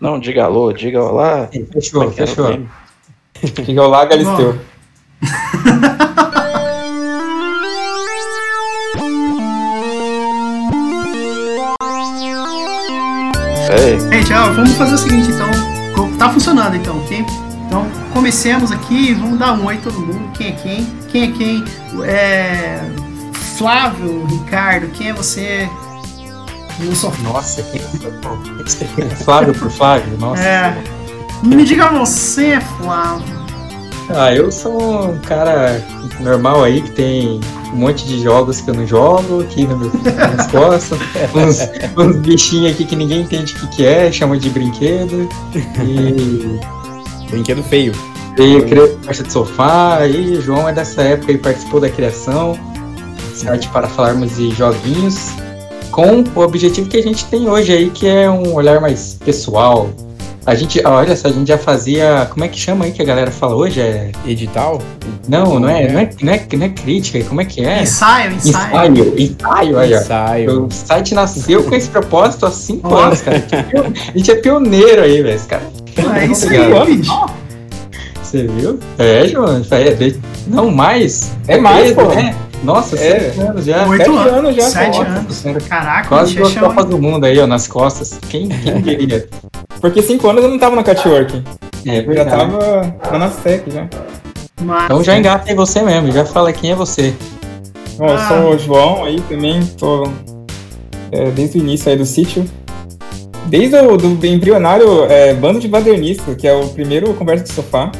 Não, diga alô, diga olá. Fechou, é fechou. Diga olá, Galisteu. Ei, Gente, ó, vamos fazer o seguinte então. Tá funcionando então, ok? Então comecemos aqui, vamos dar um oi todo mundo. Quem é quem? Quem é quem? É. Flávio, Ricardo, quem é você? Sofá. Nossa, que... Flávio por Flávio, nossa. É. Me diga você, Flávio. Ah, eu sou um cara normal aí que tem um monte de jogos que eu não jogo aqui no meu, nas costas. uns, uns bichinhos aqui que ninguém entende o que, que é, chama de brinquedo. E Brinquedo feio. veio criou caixa de sofá. E o João é dessa época e participou da criação. Site para falarmos de joguinhos. Com o objetivo que a gente tem hoje aí, que é um olhar mais pessoal. A gente, olha só, a gente já fazia. Como é que chama aí que a galera fala hoje? É Edital? não, não é, não é, não é, não é crítica, como é que é? Ensaio, ensaio. Ensaio, ensaio, aí. Ensaio. O site nasceu com esse propósito há cinco anos, cara. A gente é A gente é pioneiro aí, velho. Esse cara. É isso aí, bicho. Você viu? É, João. É, não, mais. É mais, mesmo, pô. né? Nossa, É. sete anos já. Oito Sete anos. anos já, Sete anos. Caraca, Quase duas é Copas do Mundo aí, ó, nas costas. Quem, quem diria? Porque cinco anos eu não tava na Catwork. É Eu já tava na Nastec já. Mas- Então já engata em você mesmo, já fala quem é você. Bom, eu Ah. sou o João aí também, tô é, desde o início aí do sítio. Desde o do embrionário é, Bando de Badernista, que é o primeiro conversa de sofá.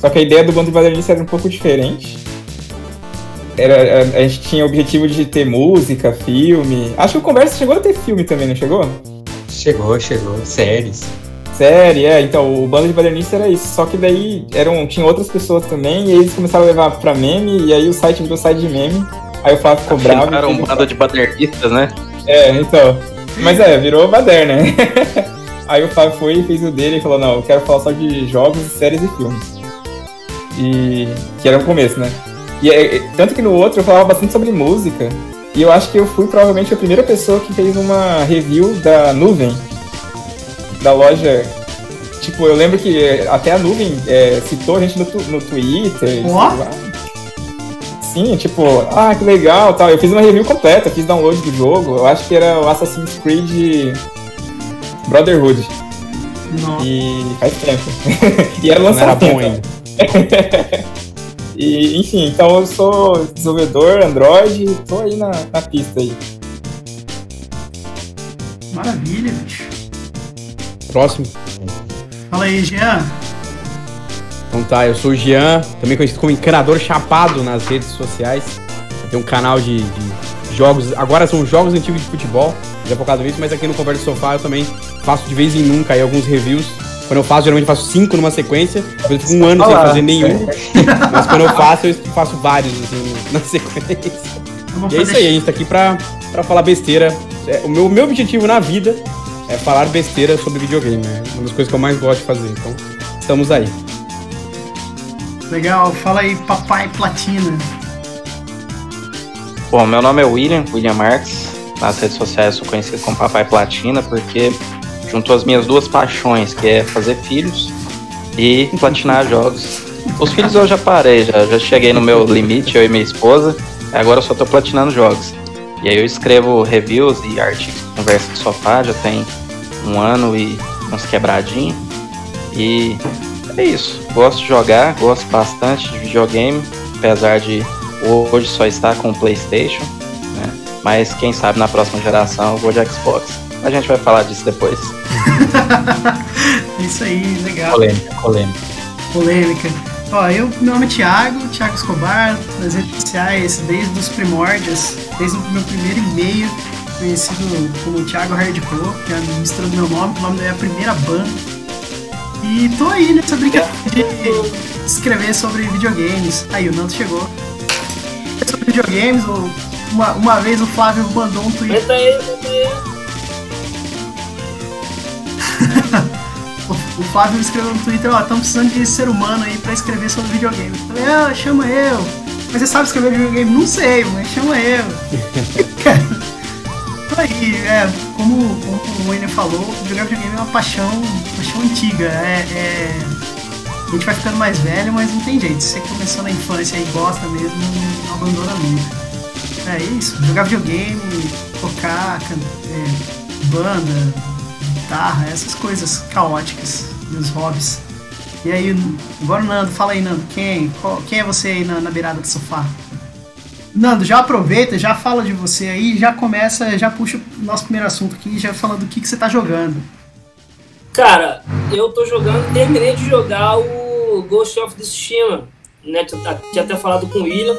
Só que a ideia do Bando de Badernista era um pouco diferente. Era, a, a gente tinha o objetivo de ter música, filme. Acho que o Conversa chegou a ter filme também, não chegou? Chegou, chegou. Séries. Série, é, então o bando de badernista era isso. Só que daí eram, tinha outras pessoas também, e aí eles começaram a levar pra meme, e aí o site virou site de meme. Aí o Flávio ficou bravo. Era um bando de badernistas, né? É, então. Mas é, virou baderna, né? aí o Flávio foi e fez o dele e falou, não, eu quero falar só de jogos, séries e filmes. E. que era o começo, né? E é, é, tanto que no outro eu falava bastante sobre música. E eu acho que eu fui provavelmente a primeira pessoa que fez uma review da nuvem. Da loja. Tipo, eu lembro que é, até a nuvem é, citou a gente no, tu- no Twitter. Sim, tipo, ah, que legal tal. Eu fiz uma review completa, fiz download do jogo. Eu acho que era o Assassin's Creed Brotherhood. Nossa. E faz tempo. e era Não era bom ainda. E, enfim, então eu sou desenvolvedor Android e tô aí na, na pista aí. Maravilha, bicho. Próximo. Fala aí, Jean. Então tá, eu sou o Jean, também conhecido como encanador chapado nas redes sociais. Eu tenho um canal de, de jogos, agora são jogos antigos de futebol, já focado nisso, mas aqui no Conversa de Sofá eu também faço de vez em nunca aí alguns reviews. Quando eu faço, geralmente faço cinco numa sequência, depois eu fico um ano sem Olá. fazer nenhum. Mas quando eu faço, eu faço vários assim, na sequência. E é isso aí, a gente tá aqui pra, pra falar besteira. É, o meu, meu objetivo na vida é falar besteira sobre videogame. É uma das coisas que eu mais gosto de fazer. Então, estamos aí. Legal, fala aí, papai platina. Bom, meu nome é William, William Marques. Nas redes sociais eu sou conhecido como Papai Platina porque juntou as minhas duas paixões, que é fazer filhos e platinar jogos. Os filhos eu já parei, já, já cheguei no meu limite, eu e minha esposa. Agora eu só tô platinando jogos. E aí eu escrevo reviews e artigos de conversa de sofá, já tem um ano e uns quebradinhos. E é isso. Gosto de jogar, gosto bastante de videogame, apesar de hoje só estar com o PlayStation, né? Mas quem sabe na próxima geração eu vou de Xbox. A gente vai falar disso depois. Isso aí, legal. Polêmica, polêmica. polêmica. Ó, eu, meu nome é Thiago, Thiago Escobar, nas redes sociais, desde os primórdios, desde o meu primeiro e-mail, conhecido como Thiago Hardcore, que é a mistura do meu nome, o nome da minha primeira banda. E tô aí nessa brincadeira de escrever sobre videogames. Aí, o Nando chegou. Sobre videogames, uma, uma vez o Flávio mandou um tweet. O, o Flávio escreveu no Twitter, ó, estamos precisando de ser humano aí pra escrever sobre videogame. Eu falei, ah, chama eu. Mas você sabe escrever videogame? Não sei, mas chama eu. Cara, tô aí, é. como, como o Wayne falou, jogar videogame é uma paixão, paixão antiga. É, é, A gente vai ficando mais velho, mas não tem jeito. Se você começou na infância e gosta mesmo, não abandona nunca. É isso, jogar videogame, tocar, é, banda, guitarra, essas coisas caóticas, meus hobbies. E aí, agora Nando, fala aí, Nando, quem, qual- quem é você aí na, na beirada do sofá? Nando, já aproveita, já fala de você aí, já começa, já puxa o nosso primeiro assunto aqui, já falando do que, que você tá jogando. Cara, eu tô jogando, terminei de jogar o Ghost of Tsushima, né? Tinha até falado com o William,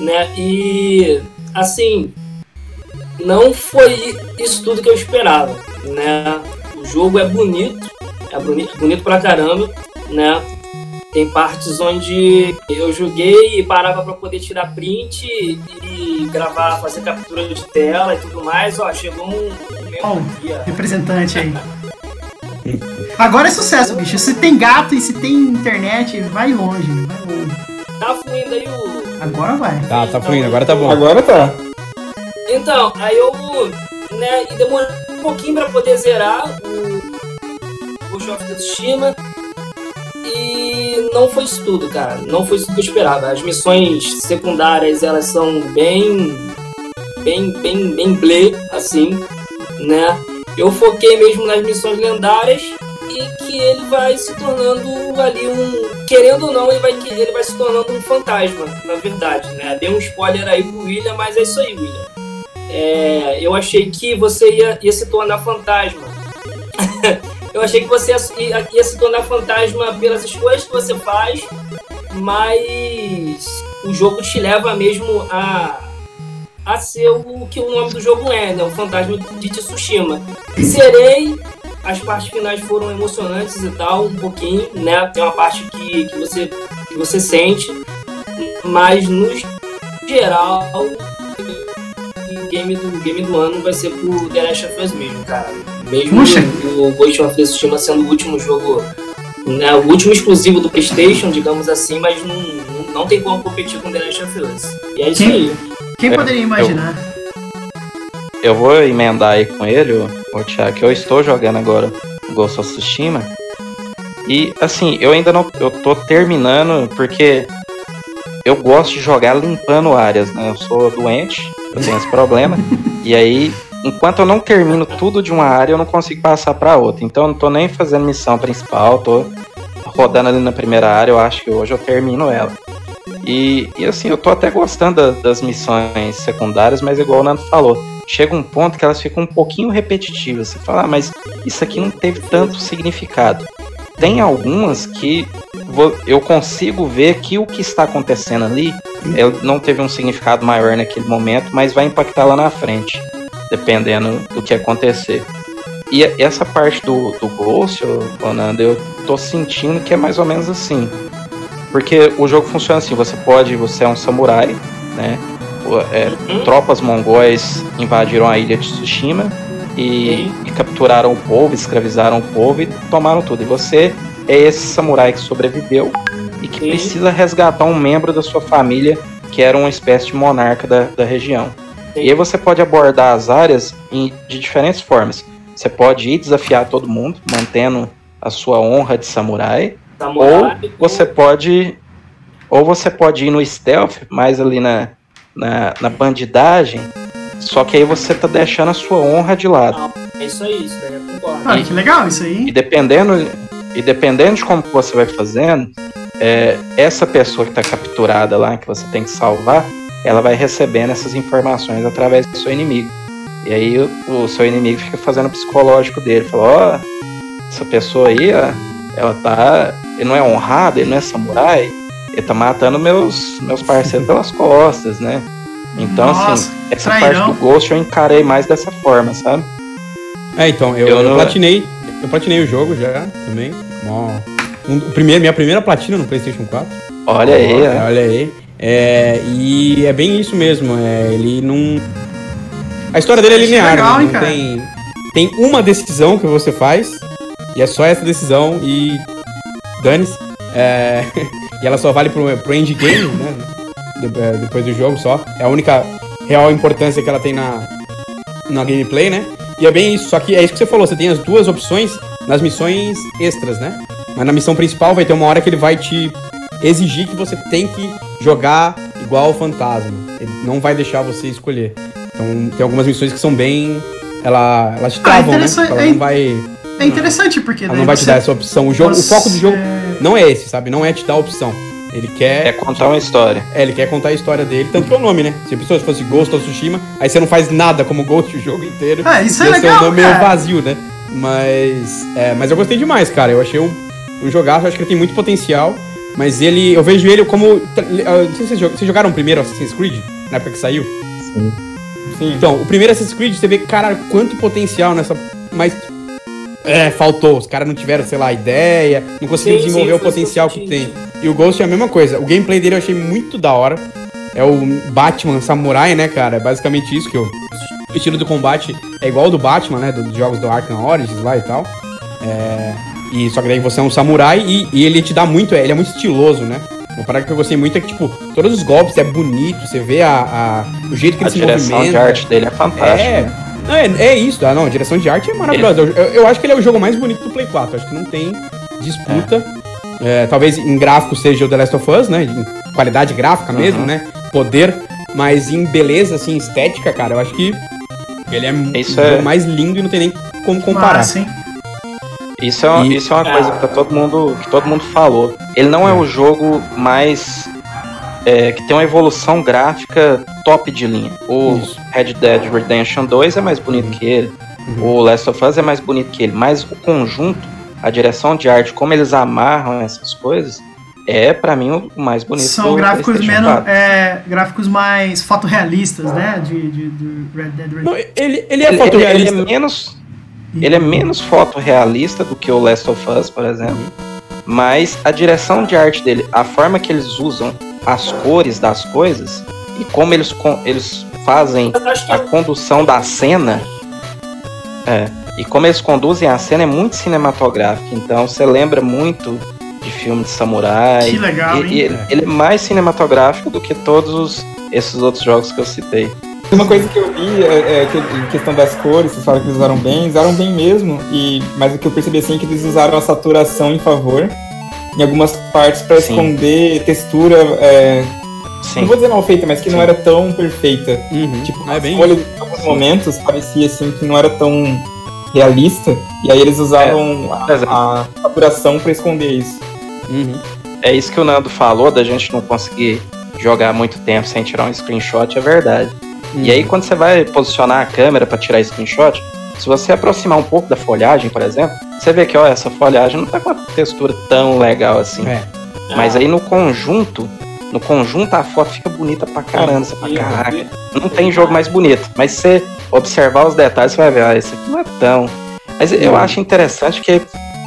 né? E assim, não foi isso tudo que eu esperava, né? O jogo é bonito, é bonito, bonito pra caramba, né? Tem partes onde eu joguei e parava pra poder tirar print e gravar, fazer captura de tela e tudo mais. Ó, chegou um, um Bom, ó. representante aí. Agora é sucesso, bicho. Se tem gato e se tem internet, vai longe, vai longe. Tá fluindo aí o. Agora vai. Tá, tá fluindo, agora tá bom. Agora tá. Então, aí eu. Né, e demorei um pouquinho pra poder zerar o. Ghost of Tsushima. E não foi isso tudo, cara. Não foi isso que eu esperava. As missões secundárias, elas são bem. Bem, bem, bem blé, assim, né? Eu foquei mesmo nas missões lendárias e que ele vai se tornando ali um. Querendo ou não, ele vai, ele vai se tornando um fantasma, na verdade, né? Dei um spoiler aí pro William, mas é isso aí, William. É, eu achei que você ia, ia se tornar fantasma. eu achei que você ia, ia se tornar fantasma pelas escolhas que você faz, mas o jogo te leva mesmo a, a ser o que o nome do jogo é, né? O fantasma de Tsushima. Zerei, as partes finais foram emocionantes e tal, um pouquinho, né? Tem uma parte que, que, você, que você sente, mas no geral o game do, game do ano vai ser pro The Last of Us mesmo, cara. Mesmo Puxa. o Ghost of Tsushima sendo o último jogo, né, o último exclusivo do Playstation, digamos assim, mas não, não, tem como competir com The Last of Us. E é isso Quem? aí. Quem É, poderia imaginar? Eu vou emendar aí com ele, o, Thiago, que eu estou jogando agora o Ghost of Tsushima. E assim, eu ainda não. Eu tô terminando porque eu gosto de jogar limpando áreas, né? Eu sou doente, eu tenho esse problema. e aí, enquanto eu não termino tudo de uma área, eu não consigo passar pra outra. Então eu não tô nem fazendo missão principal, tô rodando ali na primeira área, eu acho que hoje eu termino ela. E, e assim, eu tô até gostando da- das missões secundárias, mas igual o Nando falou, chega um ponto que elas ficam um pouquinho repetitivas. Você fala, ah, mas isso aqui não teve tanto significado. Tem algumas que eu consigo ver que o que está acontecendo ali é, não teve um significado maior naquele momento, mas vai impactar lá na frente, dependendo do que acontecer. E essa parte do, do Ghost, Nando, eu tô sentindo que é mais ou menos assim. Porque o jogo funciona assim, você pode, você é um samurai, né? É, Uhum. tropas mongóis invadiram a ilha de Tsushima e, e capturaram o povo, escravizaram o povo e tomaram tudo. E você é esse samurai que sobreviveu e que Sim. precisa resgatar um membro da sua família que era uma espécie de monarca da, da região. Sim. E aí você pode abordar as áreas em- de diferentes formas. Você pode ir desafiar todo mundo, mantendo a sua honra de samurai, Samurai, ou você pode. Ou você pode ir no stealth, mais ali na, na, na bandidagem. Só que aí você tá deixando a sua honra de lado. É isso aí, isso daí eu concordo. Ah, que legal isso E aí. dependendo, e dependendo de como você vai fazendo, é, essa pessoa que tá capturada lá, que você tem que salvar, ela vai recebendo essas informações através do seu inimigo. E aí o, o seu inimigo fica fazendo o psicológico dele. Fala, ó, essa pessoa aí, ó, ela tá. Ele não é honrado, ele não é samurai, ele tá matando meus, meus parceiros pelas costas, né? Então, Nossa, assim, essa trairão. parte do Ghost eu encarei mais dessa forma, sabe? É, então, eu, Eu eu não- platinei. Eu platinei o jogo já também. Um- o primeiro, minha primeira platina no PlayStation 4. Olha aí, Olha, ó. olha aí. É, e é bem isso mesmo. É, ele não. A história dele é linear. Legal, né? hein, cara? tem, tem uma decisão que você faz. E é só essa decisão e. Dane-se. É, e ela só vale pro, pro endgame, né? De- é, depois do jogo só. É a única real importância que ela tem na, na gameplay, né? E é bem isso, só que é isso que você falou, você tem as duas opções nas missões extras, né? Mas na missão principal vai ter uma hora que ele vai te exigir que você tem que jogar igual o fantasma. Ele não vai deixar você escolher. Então tem algumas missões que são bem. Ela, elas te travam, né? interessante, Ela é- não vai. É interessante, porque Ela daí não vai te você- dar essa opção. O, jogo, o você- foco do jogo não é esse, sabe? Não é te dar a opção. Ele quer. É contar uma história. É, ele quer contar a história dele, tanto que é o nome, né? Se a pessoa fosse Ghost of Tsushima, aí você não faz nada como Ghost o jogo inteiro. Ah, isso é legal, um nome meio cara. vazio, né? Mas. É, mas eu gostei demais, cara. Eu achei um, um jogaço, eu acho que ele tem muito potencial. Mas ele. Eu vejo ele como. ah, Não sei se vocês, jog- vocês jogaram o primeiro Assassin's Creed, na época que saiu. Sim. Sim. Então, o primeiro Assassin's Creed, você vê, cara, quanto potencial nessa. Mas. É, faltou. Os caras não tiveram, sei lá, ideia, não conseguiram Sim, desenvolver sim, o potencial que tem. E o Ghost é a mesma coisa. O gameplay dele eu achei muito da hora. É o Batman Samurai, né, cara? É basicamente isso que eu. O estilo do combate é igual ao do Batman, né? Dos jogos do Arkham Origins lá e tal. É, e só que daí você é um samurai e, e ele te dá muito, ele é muito estiloso, né? Uma parada que eu gostei muito é que, tipo, todos os golpes é bonito, você vê a, a- o jeito que A ele se direção de movimenta. arte dele é fantástica. É, né? Não, é, é isso, ah, não, a direção de arte é maravilhosa. Eu, eu acho que ele é o jogo mais bonito do Play 4, acho que não tem disputa. É, talvez em gráfico seja o The Last of Us, né? Em qualidade gráfica mesmo, Uhum. né? Poder, mas em beleza, assim, estética, cara, eu acho que ele é Isso o é- jogo mais lindo e não tem nem como comparar. Hein? Isso é, uma- E- isso é uma coisa que, tá todo mundo, que todo mundo falou. Ele não é o jogo mais. É, que tem uma evolução gráfica top de linha. O Isso. Red Dead Redemption 2 é mais bonito que ele. Uhum. O Last of Us é mais bonito que ele. Mas o conjunto, a direção de arte, como eles amarram essas coisas, é pra mim o mais bonito. São do gráficos menos. 4. É, gráficos mais fotorrealistas, né? De, de, de Red Dead Redemption. Não, ele, ele é Ele, ele- ele fotorrealista. é menos Ele é menos fotorrealista do que o Last of Us, por exemplo. Mas a direção de arte dele, a forma que eles usam as cores das coisas e como eles, eles fazem a é condução da cena. É. E como eles conduzem a cena é muito cinematográfico. Então você lembra muito de filme de samurai. Que legal, E- hein? e ele, ele é mais cinematográfico do que todos os- esses outros jogos que eu citei. Uma coisa que eu vi é, é que em questão das cores, vocês falam que eles usaram bem, usaram bem mesmo, e, mas o que eu percebi assim é que eles usaram a saturação em favor em algumas partes para esconder textura, é, Sim. não vou dizer mal feita, mas que não Sim. era tão perfeita. Uhum. Tipo, é bem folhas em alguns momentos parecia assim que não era tão realista, e aí eles usavam exemplo. a, a saturação para esconder isso. Uhum. É isso que o Nando falou, da gente não conseguir jogar muito tempo sem tirar um screenshot, é verdade. E aí, quando você vai posicionar a câmera para tirar screenshot, se você aproximar um pouco da folhagem, por exemplo, você vê que ó, essa folhagem não tá com uma textura tão legal assim. É. Mas aí no conjunto, no conjunto a foto fica bonita pra caramba. Você fala, caraca, não tem jogo mais bonito. Mas se você observar os detalhes, você vai ver, ah, esse aqui não é tão. Mas eu acho interessante que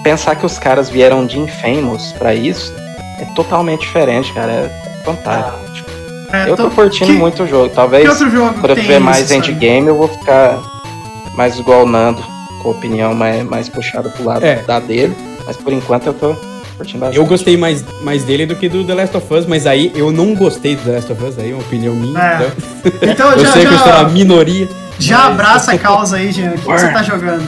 pensar que os caras vieram de Infamous pra isso é totalmente diferente, cara. É fantástico. É, eu tô então, curtindo que- muito o jogo. Que Talvez outro jogo quando eu tiver mais isso, sabe? endgame, eu vou ficar mais igual o Nando, com a opinião mais, mais puxada pro lado É. da dele. Mas por enquanto eu tô curtindo bastante. Eu gostei mais, mais dele do que do The Last of Us, mas aí eu não gostei do The Last of Us, aí é uma opinião minha. É. Então, Então eu já, sei que eu estou na já, minoria. já mas- abraça a causa aí, Jean. O que você tá jogando?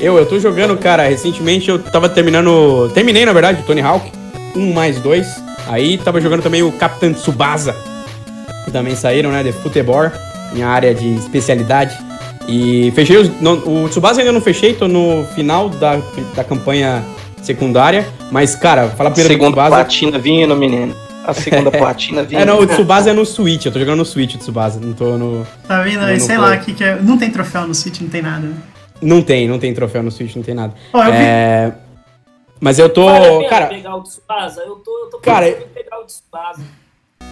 Eu, eu tô jogando, cara, recentemente eu tava terminando. Terminei, na verdade, o Tony Hawk. Um mais dois. Aí tava jogando também o Capitão Tsubasa. Que também saíram, né? De futebol. Minha área de especialidade. E fechei os. não, o Tsubasa ainda não fechei, tô no final da, da campanha secundária. Mas, cara, falar primeiro do segunda Tsubasa. platina vindo, menino. A segunda platina vindo. É, não, o Tsubasa é no Switch, eu tô jogando no Switch o Tsubasa, não tô no. Tá vendo Eu aí? não Sei lá, que que é. Não tem troféu no Switch, não tem nada. né? Não tem, não tem troféu no Switch, não tem nada. Ó, eu vi- É. Mas eu tô. Pena Cara, pegar o Tsubasa? Eu tô, eu tô Cara, pegar o Tsubasa.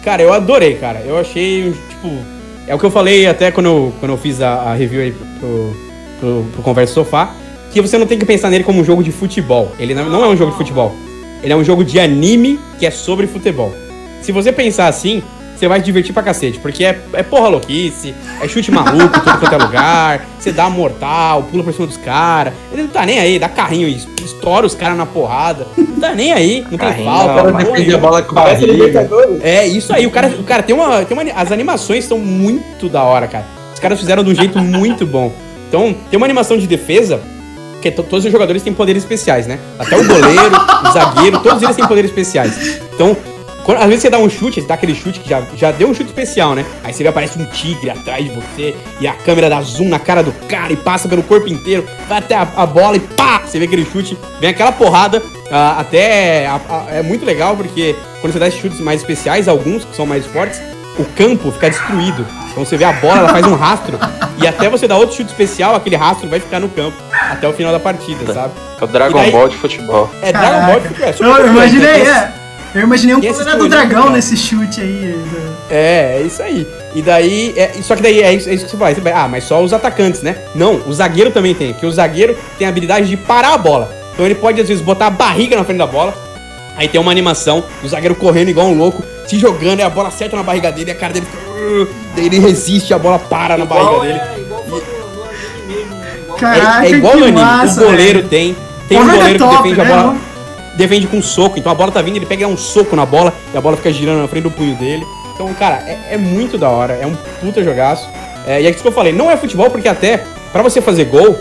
Cara, eu adorei, cara. Eu achei, tipo. É o que eu falei até quando eu, quando eu fiz a, a review aí pro, pro, pro Conversa Sofá. Que você não tem que pensar nele como um jogo de futebol. Ele não, não é um jogo de futebol. Ele é um jogo de anime que é sobre futebol. Se você pensar assim, você vai se divertir pra cacete. Porque é, é porra louquice, é chute maluco, tudo quanto é lugar. Você dá mortal, pula por cima dos caras. Ele não tá nem aí, dá carrinho, estoura os caras na porrada. Não tá nem aí, não tem Carrinho falta. não, Defende a bola com barriga. É, isso aí. O cara, o cara tem uma. Tem uma as animações são muito da hora, cara. Os caras fizeram de um jeito muito bom. Então, tem uma animação de defesa que to- todos os jogadores têm poderes especiais, né? Até o goleiro, o zagueiro, todos eles têm poderes especiais. Então, quando- às vezes você dá um chute, você dá aquele chute que já, já deu um chute especial, né? Aí você vê aparece um tigre atrás de você e a câmera dá zoom na cara do cara e passa pelo corpo inteiro, vai até a, a bola e pá! Você vê aquele chute, vem aquela porrada. ah, até a- a- é muito legal porque quando você dá esses chutes mais especiais, alguns que são mais fortes, o campo fica destruído. Então você vê a bola, ela faz um rastro e até você dar outro chute especial, aquele rastro vai ficar no campo até o final da partida, sabe? É o Dragon daí- Ball de futebol. É Dragon Ball de futebol. é Eu, imaginei, né? Tem é. Eu imaginei um poder do escolhido, dragão nesse chute aí. do- É, é isso aí. E daí, é, só que daí é isso, é isso que você vai, ah, mas só os atacantes, né? Não, o zagueiro também tem, porque o zagueiro tem a habilidade de parar a bola. Então ele pode, às vezes, botar a barriga na frente da bola. Aí tem uma animação do zagueiro correndo igual um louco, se jogando, e a bola acerta na barriga dele, e a cara dele fica. Daí ele resiste, a bola para na barriga Igual, dele. é, igual foi no, no anime mesmo. Igual Cara, É, é igual no anime. massa, o goleiro velho. tem. Tem um goleiro é que defende a né? bola. Defende com soco. Então a bola tá vindo, ele pega um soco na bola e a bola fica girando na frente do punho dele. Então, cara, é, é muito da hora. É um puta jogaço. É, e é isso que eu falei. Não é futebol, porque até pra você fazer gol,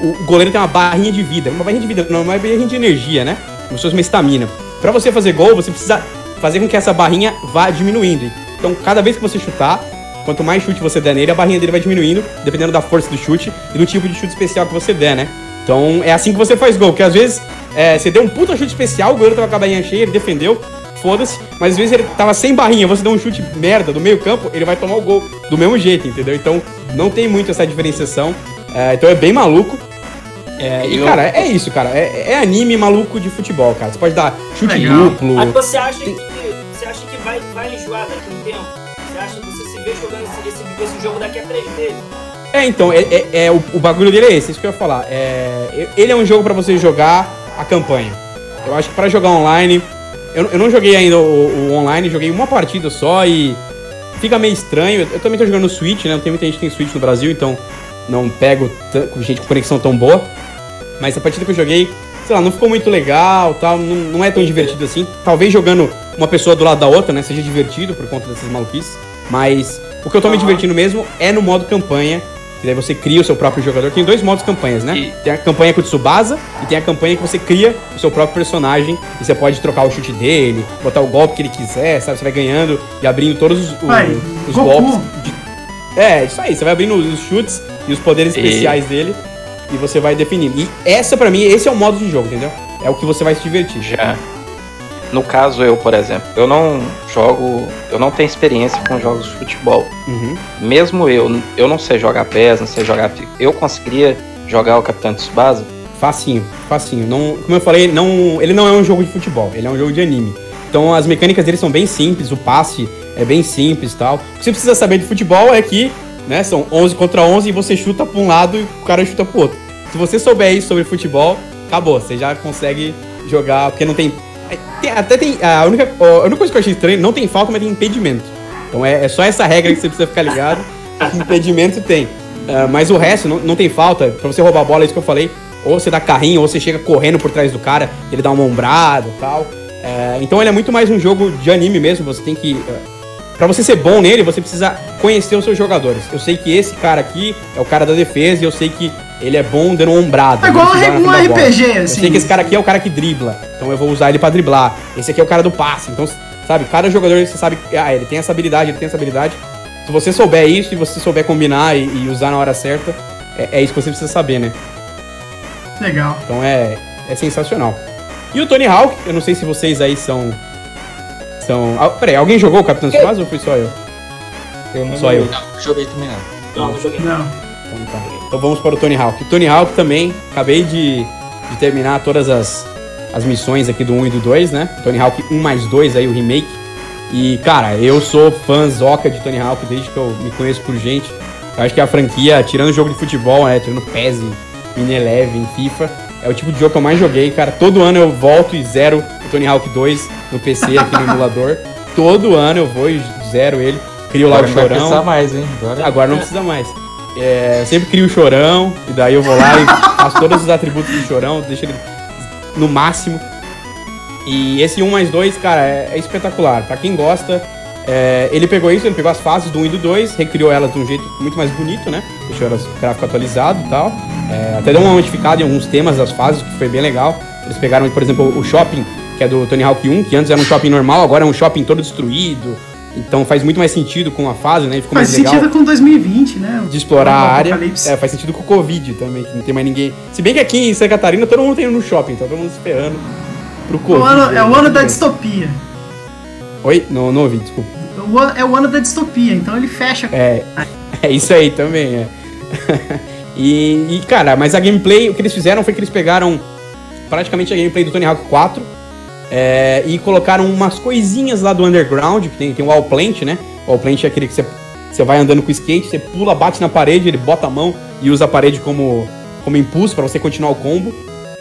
o, goleiro tem uma barrinha de vida. Uma barrinha de vida, não, uma barrinha de energia, né? Como se fosse uma estamina. Pra você fazer gol, você precisa fazer com que essa barrinha vá diminuindo. Então, cada vez que você chutar, quanto mais chute você der nele, a barrinha dele vai diminuindo, dependendo da força do chute e do tipo de chute especial que você der, né? Então, é assim que você faz gol, porque às vezes é, você deu um puta chute especial, o goleiro tava com a barrinha cheia, ele defendeu, foda-se, mas às vezes ele tava sem barrinha, você deu um chute merda do meio campo, ele vai tomar o gol do mesmo jeito, entendeu? Então, não tem muito essa diferenciação. É, então é bem maluco. É, e, E cara, é isso, cara. É, é anime maluco de futebol, cara. Você pode dar chute Legal. duplo. Aí você acha que, você acha que vai, vai enjoar daqui a um tempo? Você acha que você se vê jogando esse, esse, esse jogo daqui a três meses? É, então, é, é- é- o, o bagulho dele é esse, isso que eu ia falar. É, ele é um jogo pra você jogar a campanha. Eu acho que pra jogar online. Eu, eu não joguei ainda o, o online, joguei uma partida só e fica meio estranho. Eu, eu também tô jogando no Switch, né? Não tem muita gente que tem Switch no Brasil, então não pego gente com conexão tão boa. Mas a partida que eu joguei, sei lá, não ficou muito legal, tal, não, não é tão divertido assim. Talvez jogando uma pessoa do lado da outra, né, seja divertido por conta dessas maluquices. Mas o que eu tô me divertindo mesmo é no modo campanha, que daí você cria o seu próprio jogador. Tem dois modos campanhas, né? E- Tem a campanha com o Tsubasa e tem a campanha que você cria o seu próprio personagem e você pode trocar o chute dele, botar o golpe que ele quiser, sabe? Você vai ganhando e abrindo todos os, o- Vai, os golpes. de- É, isso aí, você vai abrindo os chutes e os poderes E- especiais dele e você vai definindo. E essa, pra mim, esse é o modo de jogo, entendeu? É o que você vai se divertir. Já. No caso, eu, por exemplo, eu não jogo. Eu não tenho experiência com jogos de futebol. Uhum. Mesmo eu, eu não sei jogar PES, não sei jogar. Eu conseguiria jogar o Capitão Tsubasa? Facinho, facinho. Não, como eu falei, não, ele não é um jogo de futebol, ele é um jogo de anime. Então as mecânicas dele são bem simples, o passe é bem simples e tal. O que você precisa saber de futebol é que, né, são 11 contra 11 e você chuta pra um lado e o cara chuta pro outro. Se você souber isso sobre futebol, acabou, você já consegue jogar, porque não tem... é, tem- até tem... A única, a única coisa que eu achei estranho, não tem falta, mas tem impedimento. Então é, é só essa regra que você precisa ficar ligado. impedimento tem. Ah, mas o resto, não, não tem falta. Pra você roubar a bola, é isso que eu falei. Ou você dá carrinho, ou você chega correndo por trás do cara, ele dá uma ombrada e tal. É, então ele é muito mais um jogo de anime mesmo. Você tem que. eh, Pra você ser bom nele, você precisa conhecer os seus jogadores. Eu sei que esse cara aqui é o cara da defesa e eu sei que ele é bom dando uma ombrada. É igual um. RPG, Eu assim. sei que esse cara aqui é o cara que dribla, então eu vou usar ele pra driblar. Esse aqui é o cara do passe. Então, sabe, cada jogador você sabe, ah, ele tem essa habilidade, ele tem essa habilidade. Se você souber isso e você souber combinar e, e usar na hora certa, é, é isso que você precisa saber, né? Legal. Então é, é sensacional. E o Tony Hawk, eu não sei se vocês aí são. São. Ah, peraí, alguém jogou o Capitão Tsubasa ou foi só eu? Eu não Só eu. Não, joguei também não. Não, não joguei. Não. Então, tá. Então vamos para o Tony Hawk. O Tony Hawk também, acabei de, de terminar todas as, as missões aqui do 1 e do 2, né? Tony Hawk 1 mais 2 aí, o remake. E, cara, eu sou fãzoca de Tony Hawk desde que eu me conheço por gente. Eu acho que a franquia, tirando jogo de futebol, né? Tirando PES, Mini Eleven, FIFA, é o tipo de jogo que eu mais joguei, cara. Todo ano eu volto e zero Tony Hawk 2 no PC aqui no emulador. Todo ano eu vou e zero ele. Crio lá Agora o não chorão. precisar mais, hein? Agora Agora não precisa mais. É, eu sempre crio o chorão, e daí eu vou lá e faço todos os atributos do chorão, deixo ele no máximo. E esse 1 mais 2, cara, é, é espetacular. Pra quem gosta, É, ele pegou isso, ele pegou as fases do 1 e do 2, recriou elas de um jeito muito mais bonito, né? Deixou elas gráfico atualizado e tal. É, até deu uma modificada em alguns temas das fases, que foi bem legal. Eles pegaram, por exemplo, o shopping, que é do Tony Hawk 1, que antes era um shopping normal, agora é um shopping todo destruído. Então faz muito mais sentido com a fase, né? Ficou Faz mais legal sentido com 2020, né? de explorar a área. É, faz sentido com o Covid também, que não tem mais ninguém. Se bem que aqui em Santa Catarina todo mundo tá indo no shopping, então todo mundo esperando pro É o Covid. ano, é o ano da né? distopia. Oi? Não, não ouvi, desculpa. O ano- É o ano da distopia, então ele fecha. É, é isso aí também, é. e, e, cara, mas a gameplay, o que eles fizeram foi que eles pegaram praticamente a gameplay do Tony Hawk 4 é, e colocaram umas coisinhas lá do Underground, que tem, tem o Wall Plant, né? O Wall Plant é aquele que você, você vai andando com o skate, você pula, bate na parede, ele bota a mão e usa a parede como, como impulso pra você continuar o combo.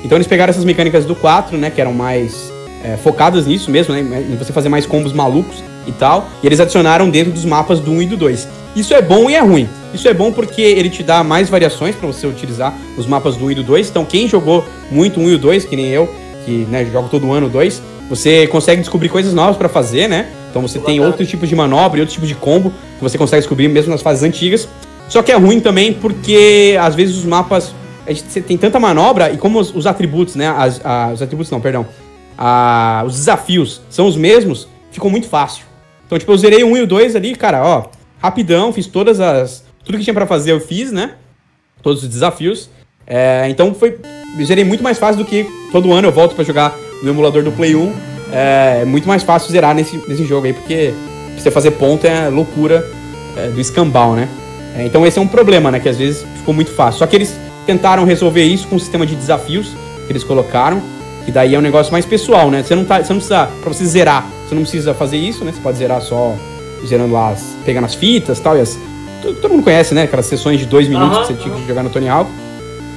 Então eles pegaram essas mecânicas do 4, né? Que eram mais é, focadas nisso mesmo, né? Em você fazer mais combos malucos e tal. E eles adicionaram dentro dos mapas do 1 e do 2. Isso é bom e é ruim. Isso é bom porque ele te dá mais variações pra você utilizar os mapas do 1 e do 2. Então quem jogou muito o 1 e o 2, que nem eu, que né, jogo todo ano 2, você consegue descobrir coisas novas pra fazer, né? Então você tem outros tipos de manobra e outros tipos de combo que você consegue descobrir mesmo nas fases antigas. Só que é ruim também porque às vezes os mapas. a gente- Você tem tanta manobra e como os, os atributos, né? as- a- os atributos não, perdão. a- os desafios são os mesmos, ficou muito fácil. Então, tipo, eu zerei o 1 e o 2 ali, cara, ó, rapidão, fiz todas as. Tudo que tinha pra fazer eu fiz, né? Todos os desafios. É, então foi. Eu zerei muito mais fácil do que todo ano eu volto pra jogar no emulador do Play 1. É muito mais fácil zerar nesse, nesse jogo aí, porque você fazer ponto é loucura é, do escambau, né? É, então esse é um problema, né? Que às vezes ficou muito fácil. Só que eles tentaram resolver isso com um sistema de desafios que eles colocaram. Que daí é um negócio mais pessoal, né? Você não, tá, você não precisa. Pra você zerar, você não precisa fazer isso, né? Você pode zerar só zerando lá, as, pegando as fitas e tal. E as, todo, mundo conhece, né? Aquelas sessões de dois minutos que você tinha que jogar no Tony Hawk.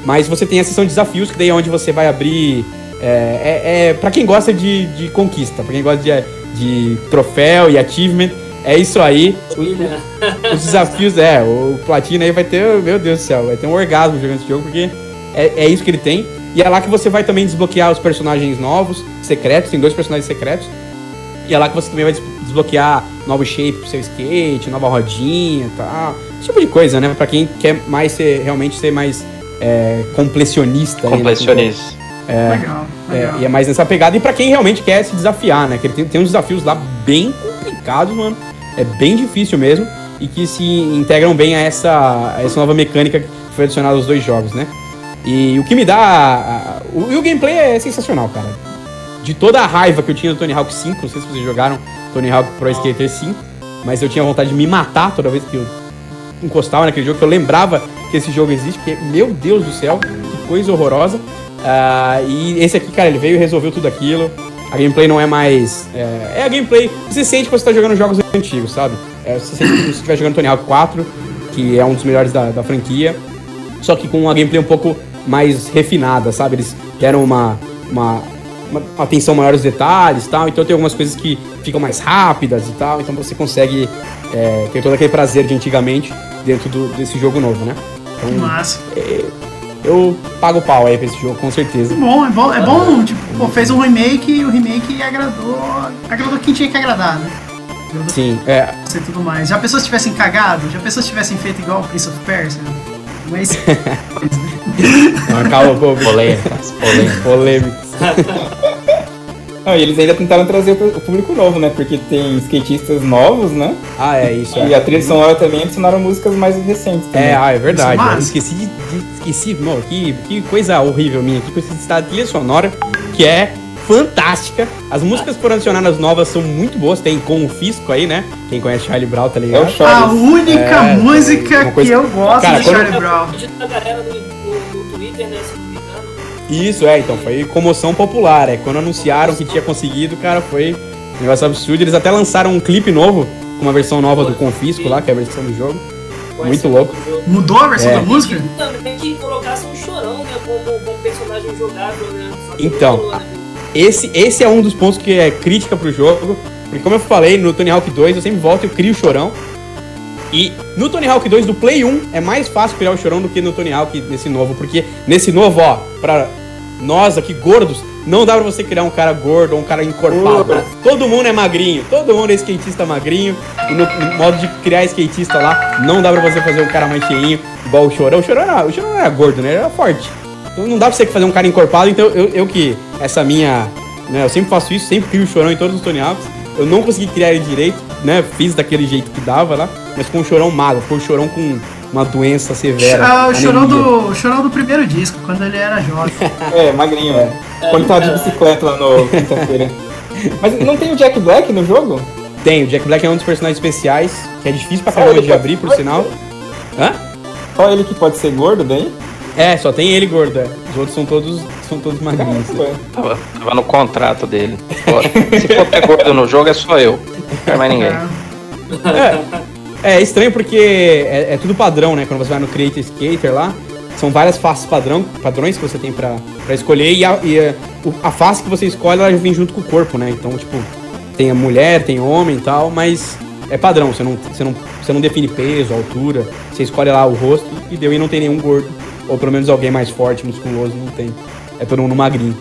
Mas você tem a sessão de desafios, que daí é onde você vai abrir. É, é, é para quem gosta de, de conquista, pra quem gosta de, de troféu e achievement, é isso aí. O- os desafios, é, o Platina aí vai ter, meu Deus do céu, vai ter um orgasmo jogando esse jogo, porque é, é isso que ele tem. E é lá que você vai também desbloquear os personagens novos, secretos, tem dois personagens secretos. E é lá que você também vai des- desbloquear novo shape pro seu skate, nova rodinha e tal. Esse tipo de coisa, né? Pra quem quer mais ser, realmente ser mais é, completionista. aí, né? Completionista. Legal, É, legal. e é mais nessa pegada. E pra quem realmente quer se desafiar, né? Que ele tem, tem uns desafios lá bem complicados, mano. É bem difícil mesmo. E que se integram bem a essa, a essa nova mecânica que foi adicionada aos dois jogos, né? E o que me dá. a- a- o, e o gameplay é sensacional, cara. De toda a raiva que eu tinha do Tony Hawk 5, não sei se vocês jogaram Tony Hawk Pro Skater 5, mas eu tinha vontade de me matar toda vez que eu encostava naquele jogo, que eu lembrava que esse jogo existe, porque, meu Deus do céu, que coisa horrorosa. Ah, e esse aqui, cara, ele veio e resolveu tudo aquilo. A gameplay não é mais. É, é a gameplay. Você sente que você tá jogando jogos antigos, sabe? É, você sente que você estiver jogando Tony Hawk 4, que é um dos melhores da, da franquia. Só que com uma gameplay um pouco mais refinada, sabe? Eles deram uma, uma, uma atenção maior aos detalhes tal. Então tem algumas coisas que ficam mais rápidas e tal. Então você consegue é, ter todo aquele prazer de antigamente dentro do- desse jogo novo, né? Então, massa. eu pago pau aí pra esse jogo, com certeza. É bom, é bom, é bom, tipo, pô, fez um remake e o remake agradou. Agradou quem tinha que agradar, né? Agradou Sim, é, você e tudo mais. Já pessoas tivessem cagado? Já pessoas tivessem feito igual o Prince of Persia? Mas. calma, pô, Polêmicas, polêmicas. Não, e eles ainda tentaram trazer o público novo, né? Porque tem skatistas novos, né? Ah, é isso. E É, a trilha sonora também adicionaram músicas mais recentes também. é, ah, é verdade. É Eu massa. esqueci de, de- esqueci, mano, que, que coisa horrível minha. Que precisa estar a trilha sonora, que é fantástica. As músicas foram adicionadas novas são muito boas. Tem com o Fisco aí, né? Quem conhece Charlie Brown, tá É o ligado? A única É, música coisa- que eu gosto Cara, do quando- Charlie Brown. Da galera no, no, no Twitter, né? Isso, é, então foi comoção popular. É, quando anunciaram que tinha conseguido, cara, foi um negócio absurdo. Eles até lançaram um clipe novo, com uma versão nova do Confisco lá, que é a versão do jogo. Muito louco. Mudou a versão É. da música? Também que colocasse um chorão, né? Como, personagem jogável, né? Então, né? Esse, esse é um dos pontos que é crítica pro jogo. Porque como eu falei, no Tony Hawk 2 eu sempre volto e eu crio o chorão. E no Tony Hawk 2 do Play 1 é mais fácil criar o chorão do que no Tony Hawk nesse novo. Porque nesse novo, ó, pra nós aqui gordos, não dá pra você criar um cara gordo ou um cara encorpado. Todo mundo é magrinho, todo mundo é skatista magrinho. E no, no modo de criar skatista lá, não dá pra você fazer um cara mais cheinho, igual o Chorão. O Chorão era, o Chorão era gordo, né? Ele era forte. Então não dá pra você fazer um cara encorpado, então eu, eu que, essa minha. Né, eu sempre faço isso, sempre crio o Chorão em todos os Tony Hawks. Eu não consegui criar ele direito, né? Fiz daquele jeito que dava lá, mas com o Chorão magro, foi o Chorão com uma doença severa. Ah, o chorão do, o chorão do primeiro disco, quando ele era jovem. É, magrinho, é. Quando tava de bicicleta lá no quinta-feira. Mas não tem o Jack Black no jogo? Tem, o Jack Black é um dos personagens especiais, que é difícil pra caramba de pode- abrir, por sinal. Hã? Só ele que pode ser gordo daí? É, só tem ele gordo, é. Os outros são todos, são todos magrinhos. Caramba. Tava, tava no contrato dele. Se for ter gordo no jogo, é só eu. Não quero mais ninguém. É, é estranho porque é, é tudo padrão, né? Quando você vai no Creator Skater lá, são várias faces padrão, padrões que você tem pra, pra escolher e, a, e a, o- a face que você escolhe, ela vem junto com o corpo, né? Então, tipo, tem a mulher, tem homem e tal, mas é padrão, você não, você não, você não define peso, altura, você escolhe lá o rosto e deu e não tem nenhum gordo. Ou pelo menos alguém mais forte, musculoso, não tem. É todo mundo magrinho.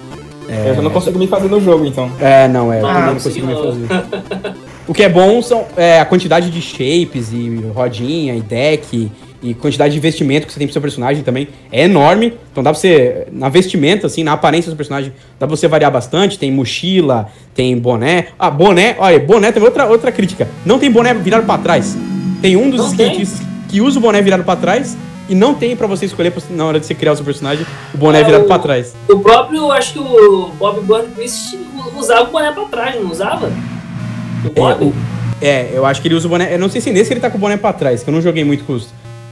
Eu já não consigo me fazer no jogo, então. É, não, é, eu Ah, também não consigo mais fazer. O que é bom são é, a quantidade de shapes e rodinha e deck e quantidade de investimento que você tem pro seu personagem também é enorme. Então dá pra você, na vestimenta, assim, na aparência do personagem, dá pra você variar bastante. Tem mochila, tem boné. Ah, boné, olha, boné tem outra, outra crítica. Não tem boné virado pra trás. Tem um dos Não tem? skatistas que usa o boné virado pra trás e não tem pra você escolher na hora de você criar o seu personagem o boné É, virado pra trás. O próprio, acho que o Bob Burnquist usava o boné pra trás, não usava? É, o- é, eu acho que ele usa o boné. Eu não sei se nesse ele tá com o boné pra trás, que eu não joguei muito com os,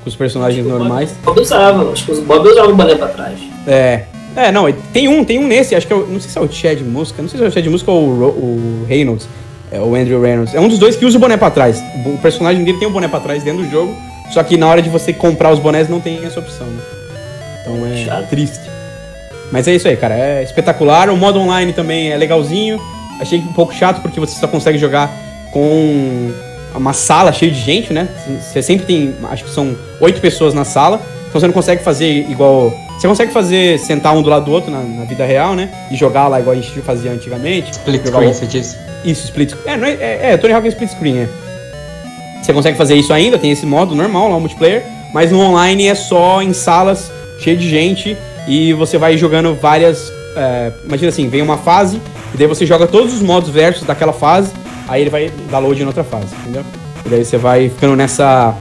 com os personagens O Bob- normais. O Bob usava, acho que o Bob usava o boné pra trás. É. É, não, tem um, tem um nesse, acho que é o, não sei se é o Chad Muska, não sei se é o Chad Muska ou o, Ro- o Reynolds, é, o Andrew Reynolds. É um dos dois que usa o boné pra trás. O, o personagem dele tem o boné pra trás dentro do jogo, só que na hora de você comprar os bonés não tem essa opção, né? Então é Chato. triste. Mas é isso aí, cara, é espetacular. O modo online também é legalzinho. Achei um pouco chato porque você só consegue jogar com uma sala cheia de gente, né? Você sempre tem, acho que são oito pessoas na sala, então você não consegue fazer igual. Você consegue fazer sentar um do lado do outro na, na vida real, né? E jogar lá igual a gente fazia antigamente. Split screen, o- você disse. Isso, split screen. É, não é, é, é, Tony Hawk é split screen, é. Você consegue fazer isso ainda, tem esse modo normal lá, o multiplayer, mas no online é só em salas cheias de gente e você vai jogando várias. é, imagina assim, vem uma fase, e daí você joga todos os modos versus daquela fase, aí ele vai dar load em outra fase, entendeu? E daí você vai ficando nessa.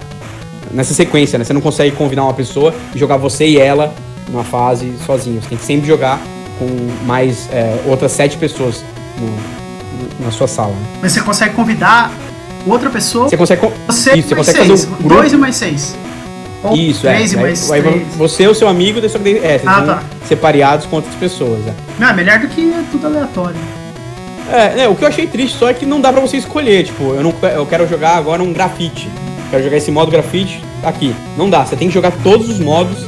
nessa sequência, né? Você não consegue convidar uma pessoa e jogar você e ela numa fase sozinho. Você tem que sempre jogar com mais é, outras sete pessoas no- na sua sala. né? Mas você consegue convidar outra pessoa, Você consegue. con- você Isso, você consegue seis. fazer um grupo. Dois e mais seis. Ou Isso, é. Aí- aí você e o seu amigo, só que é, Ah, tá. separados com outras pessoas. É. Não, é melhor do que tudo aleatório. É, né, o que eu achei triste só é que não dá pra você escolher. Tipo, eu, não, eu quero jogar agora um grafite. Quero jogar esse modo grafite aqui. Não dá, você tem que jogar todos os modos.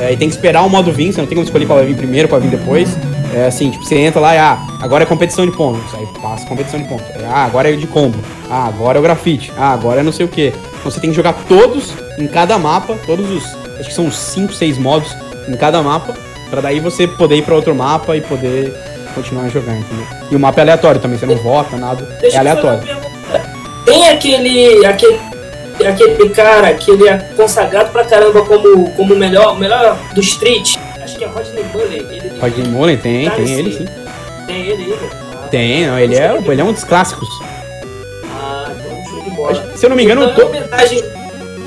é, e tem que esperar o modo vir, você não tem como escolher qual vai vir primeiro, qual vai vir depois. É assim, tipo, você entra lá e ah, agora é competição de pontos. Aí passa competição de pontos. Aí, ah, agora é de combo. Ah, agora é o grafite. Ah, agora é não sei o que. Então você tem que jogar todos em cada mapa, todos os. Acho que são uns 5, 6 modos em cada mapa. Pra daí você poder ir pra outro mapa e poder continuar jogar, entendeu? E o mapa é aleatório também, você não vota, nada. Deixa é fazer uma aleatório. Tem aquele, aquele, aquele cara que ele é consagrado pra caramba como, como o melhor, o melhor do street. Acho que é Rodney Mullen. Ele, Rodney Mullen tem, Tá tem ele sim. Tem ele ainda? Ah, Tem, não, ele é, ele é um dos clássicos. Ah, então show de bola. Se eu não me engano, então, homenagem-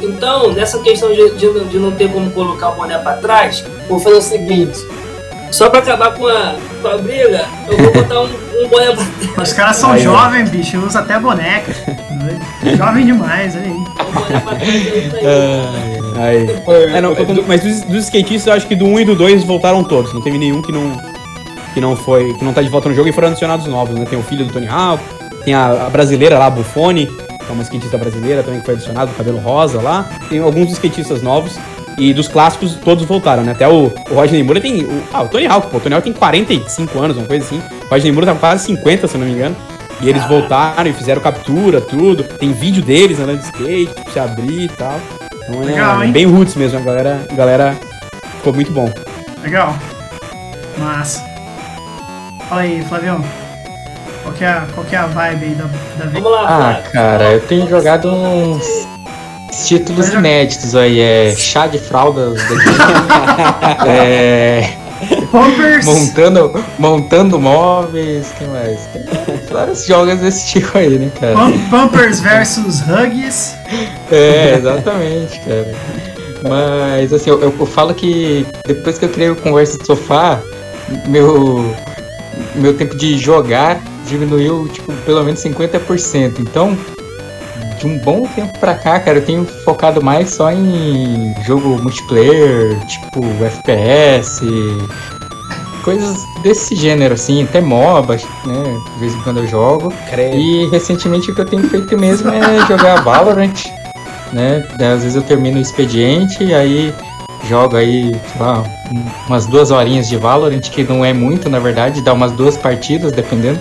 então, nessa questão de, de, não- de não ter como colocar o boné pra trás, vou fazer o seguinte. Só pra acabar com a, com a briga, eu vou botar um, um boné pra trás. Os caras são Aí, jovens, bicho, usa até boneca. Jovem demais, olha aí. Um boné pra trás aí, aí. Aí. É, não, eu- mas dos, dos skatistas, eu acho que do 1 e do 2 voltaram todos. Não teve nenhum que não, que não foi, que não tá de volta no jogo e foram adicionados novos, né? Tem o filho do Tony Hawk, tem a, a brasileira lá, a Buffone, que é uma skatista brasileira também que foi adicionada, cabelo rosa lá. Tem alguns skatistas novos. E dos clássicos, todos voltaram, né? Até o, o Rodney Moore tem. O, ah, o Tony Hawk, pô. O Tony Hawk tem 45 anos, uma coisa assim. O Rodney Moore tá com quase 50, se eu não me engano. E eles voltaram e fizeram captura, tudo. Tem vídeo deles andando de skate, você abrir e tal. Então é Legal, hein? bem roots mesmo, a galera, a galera ficou muito bom. Legal. Massa. Fala aí, Flavião. Qual que é a, qual que é a vibe aí da, da vez? Vamos lá, Ah, Flávio. cara, eu tenho jogado uns títulos inéditos aí. É chá de fraldas daqui. é, Pumpers. montando, montando móveis. que mais? Tem vários jogos desse tipo aí, né, cara? Pum- Pumpers versus Huggies. É, exatamente, cara. Mas, assim, eu, eu falo que depois que eu criei o Conversa de Sofá, meu, meu tempo de jogar diminuiu, tipo, pelo menos 50%. Então, de um bom tempo pra cá, cara, eu tenho focado mais só em jogo multiplayer, tipo, FPS, coisas desse gênero, assim, até MOBA, né? De vez em quando eu jogo. Credo. E recentemente o que eu tenho feito mesmo é jogar Valorant, né? Às vezes eu termino o expediente e aí jogo aí, sei lá, um- umas duas horinhas de Valorant, que não é muito, na verdade, dá umas duas partidas, dependendo.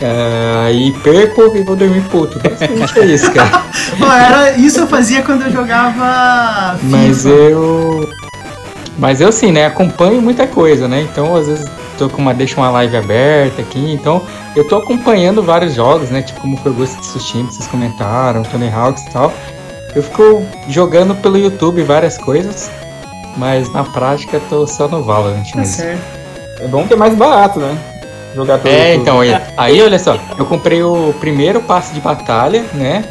É, Aí perco e vou dormir puto. Basicamente é isso, cara. Pô, era, isso eu fazia quando eu jogava FIFA. Mas eu. Mas eu sim, né? Acompanho muita coisa, né? Então, às vezes, tô com uma. Deixo uma live aberta aqui. Então, eu tô acompanhando vários jogos, né? Tipo, como foi o Ghost of Tsushima, que vocês comentaram, Tony Hawks e tal. Eu fico jogando pelo YouTube várias coisas. Mas na prática tô só no Valorant Tá mesmo. certo. É bom que é mais barato, né? Jogar pelo É, YouTube. então, aí, aí olha só, eu comprei o primeiro passe de batalha, né?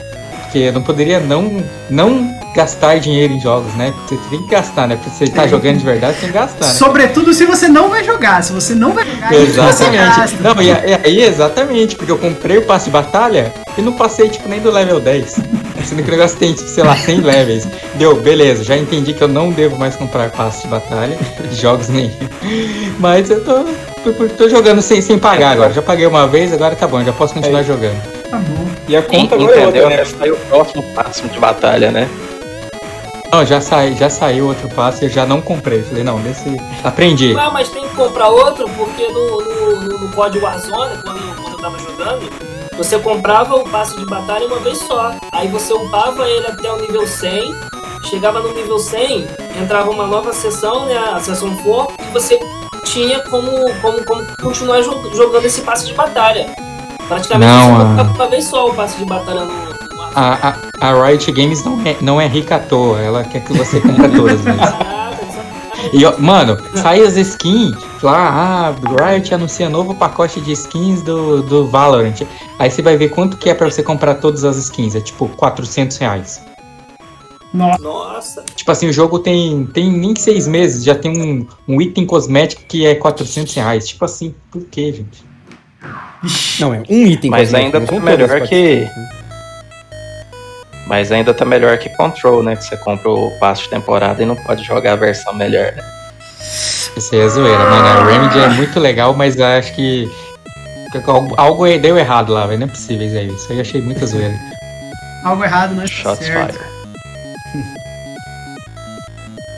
Porque eu não poderia não, não gastar dinheiro em jogos, né? Porque você tem que gastar, né? Porque você tá É. jogando de verdade, você tem que gastar, né? Sobretudo se você não vai jogar. Se você não vai jogar, Exatamente. gasta. Não, e aí, exatamente, porque eu comprei o passe de batalha e não passei, tipo, nem do level 10. Sendo que o negócio tem, tipo, sei lá, 100 levels. Deu, beleza, já entendi que eu não devo mais comprar passe de batalha, de jogos nenhum. Mas eu tô, tô, tô jogando sem, sem pagar agora. Já paguei uma vez, agora tá bom, já posso continuar É. jogando. Tá bom. E a conta agora é outra, né? Até sair o próximo passo de batalha, né? Não, já, sai, já saiu outro passe e eu já não comprei. Falei, não, desse. Aprendi. Ah, mas tem que comprar outro, porque no, no, no, código Warzone, quando eu, quando eu tava jogando, você comprava o passe de batalha uma vez só. Aí você upava ele até o nível 100, chegava no nível 100, entrava uma nova sessão, né, a sessão for, e você tinha como, como, como continuar jo- jogando esse passe de batalha. Praticamente Não, você ah. comprava uma vez só o passe de batalha no. A, a, a Riot Games não é, não é rica à toa, ela quer que você compre todas mesmo. Ah, tá E, ó, mano, sai as skins, lá, ah, Riot anuncia novo pacote de skins do, do Valorant. Aí você vai ver quanto que é pra você comprar todas as skins, é tipo 400 reais. Nossa. Tipo assim, o jogo tem, tem nem seis meses, já tem um, um item cosmético que é 400 reais. Tipo assim, por que, gente? Não, é um item. Mas ainda tá melhor que- Mas ainda tá melhor que Control, né? Que você compra o passe de temporada e não pode jogar a versão melhor, né? Isso aí é zoeira, mano. A Remedy é muito legal, mas eu acho que algo, algo deu errado lá, velho. Não é possível isso aí. Isso aí eu achei muita zoeira. Algo errado, né? Shots certo. fire.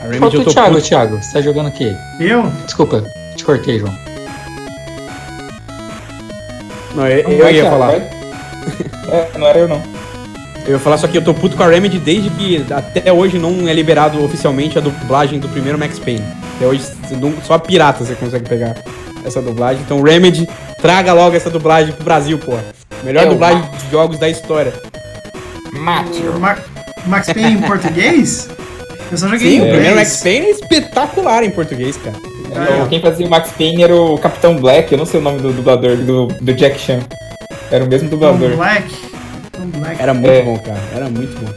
A Remedy Falta o Thiago, puto. Thiago. Você tá jogando o quê? Eu? Desculpa, te cortei, João. Não, eu, Não eu vai, ia falar. É, não era eu não. Eu ia falar só que eu tô puto com a Remedy desde que até hoje não é liberado oficialmente a dublagem do primeiro Max Payne. Até hoje só a pirata você consegue pegar essa dublagem. Então, Remedy, traga logo essa dublagem pro Brasil, porra. Melhor Eu- dublagem de jogos da história. O Mar- Max Payne em português? Eu só joguei Sim, em o primeiro inglês. Max Payne é espetacular em português, cara. Ah, Quem fazia o Max Payne era o Capitão Black, eu não sei o nome do dublador do, do Jack Chan. Era o mesmo Tom dublador. Black. Tom Black. Era muito É. bom, cara. Era muito bom.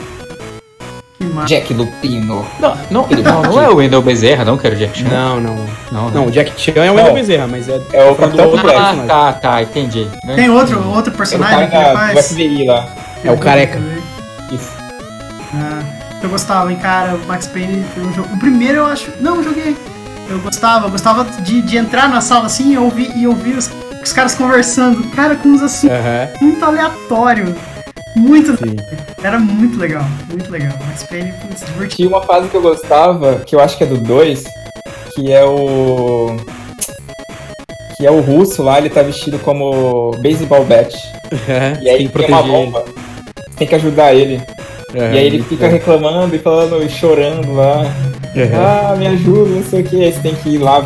Jack Lupino. Não, não, não, não é o Wendell Bezerra, não, que era o Jack Chan. Não, não. não. Não, o Jack Chan é o Não. Wendell Bezerra, mas é, É o do Capitão outro Black. Ah, tá, tá, entendi. Tem outro, outro personagem que ele da, do faz? FBI lá. É o careca. Isso. Ah, eu gostava, hein, cara. O Max Payne foi um jogo. O primeiro eu acho. Não, eu joguei. Eu gostava, eu gostava de, de entrar na sala assim e ouvir, e ouvir os, os caras conversando. Cara, com uns assuntos Aham, muito aleatórios. Muito. sim. Era muito legal, muito legal. Max Payne, putz, divertido. Tinha uma fase que eu gostava, que eu acho que é do 2, que é o. Que é o russo lá, ele tá vestido como baseball bat. Aham, E aí tem tem uma ele. bomba. Tem que ajudar ele. Aham, e aí ele fica bom. reclamando e falando, e chorando lá. Aham. Ah, me ajuda, não sei o que. Aí você tem que ir lá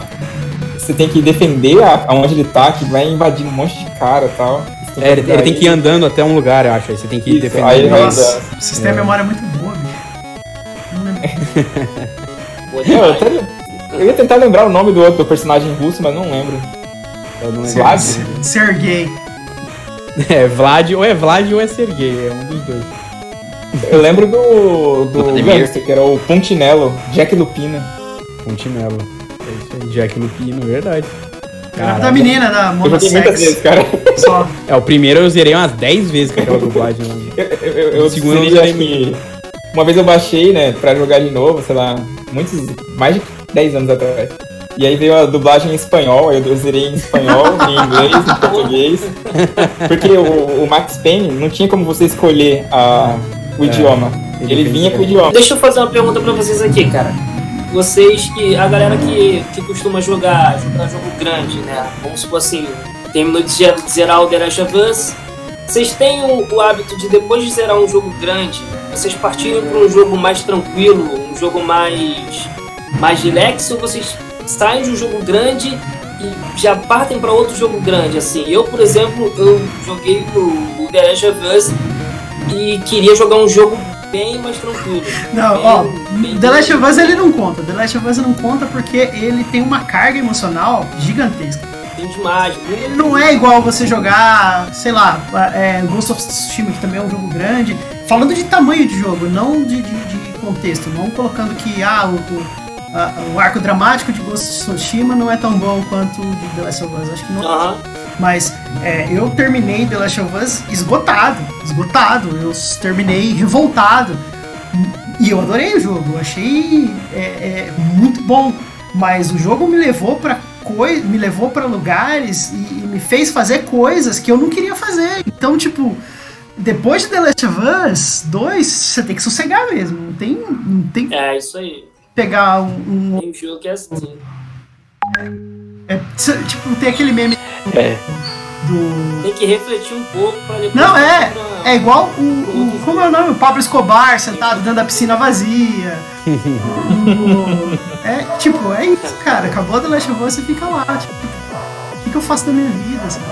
você tem que defender a- aonde ele tá, que vai invadindo um monte de cara e tal. É, ele, ele tem que ir andando até um lugar, eu acho. Aí você tem que ir Isso, defender. aí ele vai Nossa, andando. vocês têm a memória muito boa, bicho. Não lembro. Boa Não, eu, até- eu ia tentar lembrar o nome do outro personagem russo, mas não lembro. Eu não lembro. Vlad? Sergei. É, Vlad, ou é Vlad ou é Sergei, é um dos dois. Eu lembro do, do gangster, que era o Puntinello, Jack Lupina. Pontinello. É isso aí, Jack Lupino, verdade. Era Caralho. da menina da Eu Mona joguei muitas vezes, Sex. cara. Só. É, o primeiro eu zerei umas 10 vezes com aquela dublagem. né? Eu, eu, eu, eu O segundo zerei, eu acho que uma vez eu baixei, né, pra jogar de novo, sei lá, muitos, mais de 10 anos atrás. E aí veio a dublagem em espanhol, aí eu zerei em espanhol, em inglês, em português. Porque o, o Max Payne não tinha como você escolher a, o idioma. ele Ele tem vinha com o idioma. Deixa eu fazer uma pergunta pra vocês aqui, cara. Vocês que. A galera que, que costuma jogar, jogar jogo grande, né? Vamos supor assim, terminou de zerar o The Last of Us. Vocês têm o, o hábito de depois de zerar um jogo grande, vocês partirem para um jogo mais tranquilo, um jogo mais. mais relax, ou vocês saem de um jogo grande e já partem para outro jogo grande, assim. Eu, por exemplo, eu joguei o, o The Last of Us e queria jogar um jogo bem mais tranquilo. Não, Bem- ó, bem- The Last of Us ele não conta. The Last of Us não conta porque ele tem uma carga emocional gigantesca. Tem demais. Ele não é igual você jogar, sei lá, é, Ghost of Tsushima, que também é um jogo grande. Falando de tamanho de jogo, não de, de- de contexto. Não colocando que ah, o, o- a- o arco dramático de Ghost of Tsushima não é tão bom quanto o de The Last of Us. Acho que não. Aham. Mas é, eu terminei The Last of Us esgotado, esgotado. Eu terminei revoltado. E eu adorei o jogo, eu achei é, é, muito bom. Mas o jogo me levou para coi me levou para lugares e, e me fez fazer coisas que eu não queria fazer. Então, tipo, depois de The Last of Us 2, você tem que sossegar mesmo. Não tem, não tem É, isso aí. pegar um. um- Tem jogo que é assim. é, tipo, tem aquele meme É, do. Tem que refletir um pouco pra depois. Não, é. pra- É igual o, o- Como é o nome? O Pablo Escobar sentado dentro da piscina vazia. O- é, tipo, é isso, cara. Acabou The Last of Us e fica lá. Tipo, o que, que eu faço da minha vida? sabe?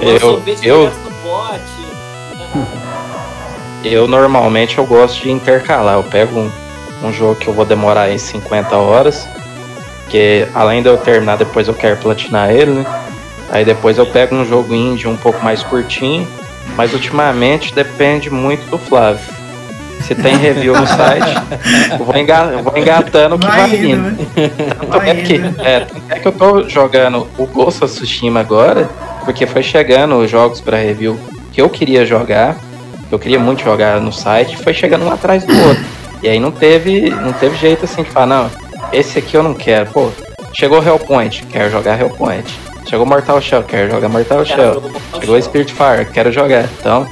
Eu- sorvete eu- pote. eu normalmente eu gosto de intercalar. Eu pego um, um jogo que eu vou demorar aí 50 horas, que além de eu terminar, depois eu quero platinar ele, né? Aí depois eu pego um jogo indie um pouco mais curtinho, mas ultimamente depende muito do Flávio. Se tem review no site, eu vou, enga- vou engatando o que vai, Vai indo, indo. né? Tanto Vai é, que, indo. é, tanto é que eu tô jogando o Ghost of Tsushima agora, porque foi chegando os jogos pra review que eu queria jogar, que eu queria muito jogar no site, foi chegando um atrás do outro. E aí não teve, não teve jeito assim de falar, não, esse aqui eu não quero. Pô, chegou Hellpoint, quero jogar Hellpoint. Chegou Mortal Shell, quero jogar Mortal Shell. Chegou Shell. Spiritfire, quero jogar. Então,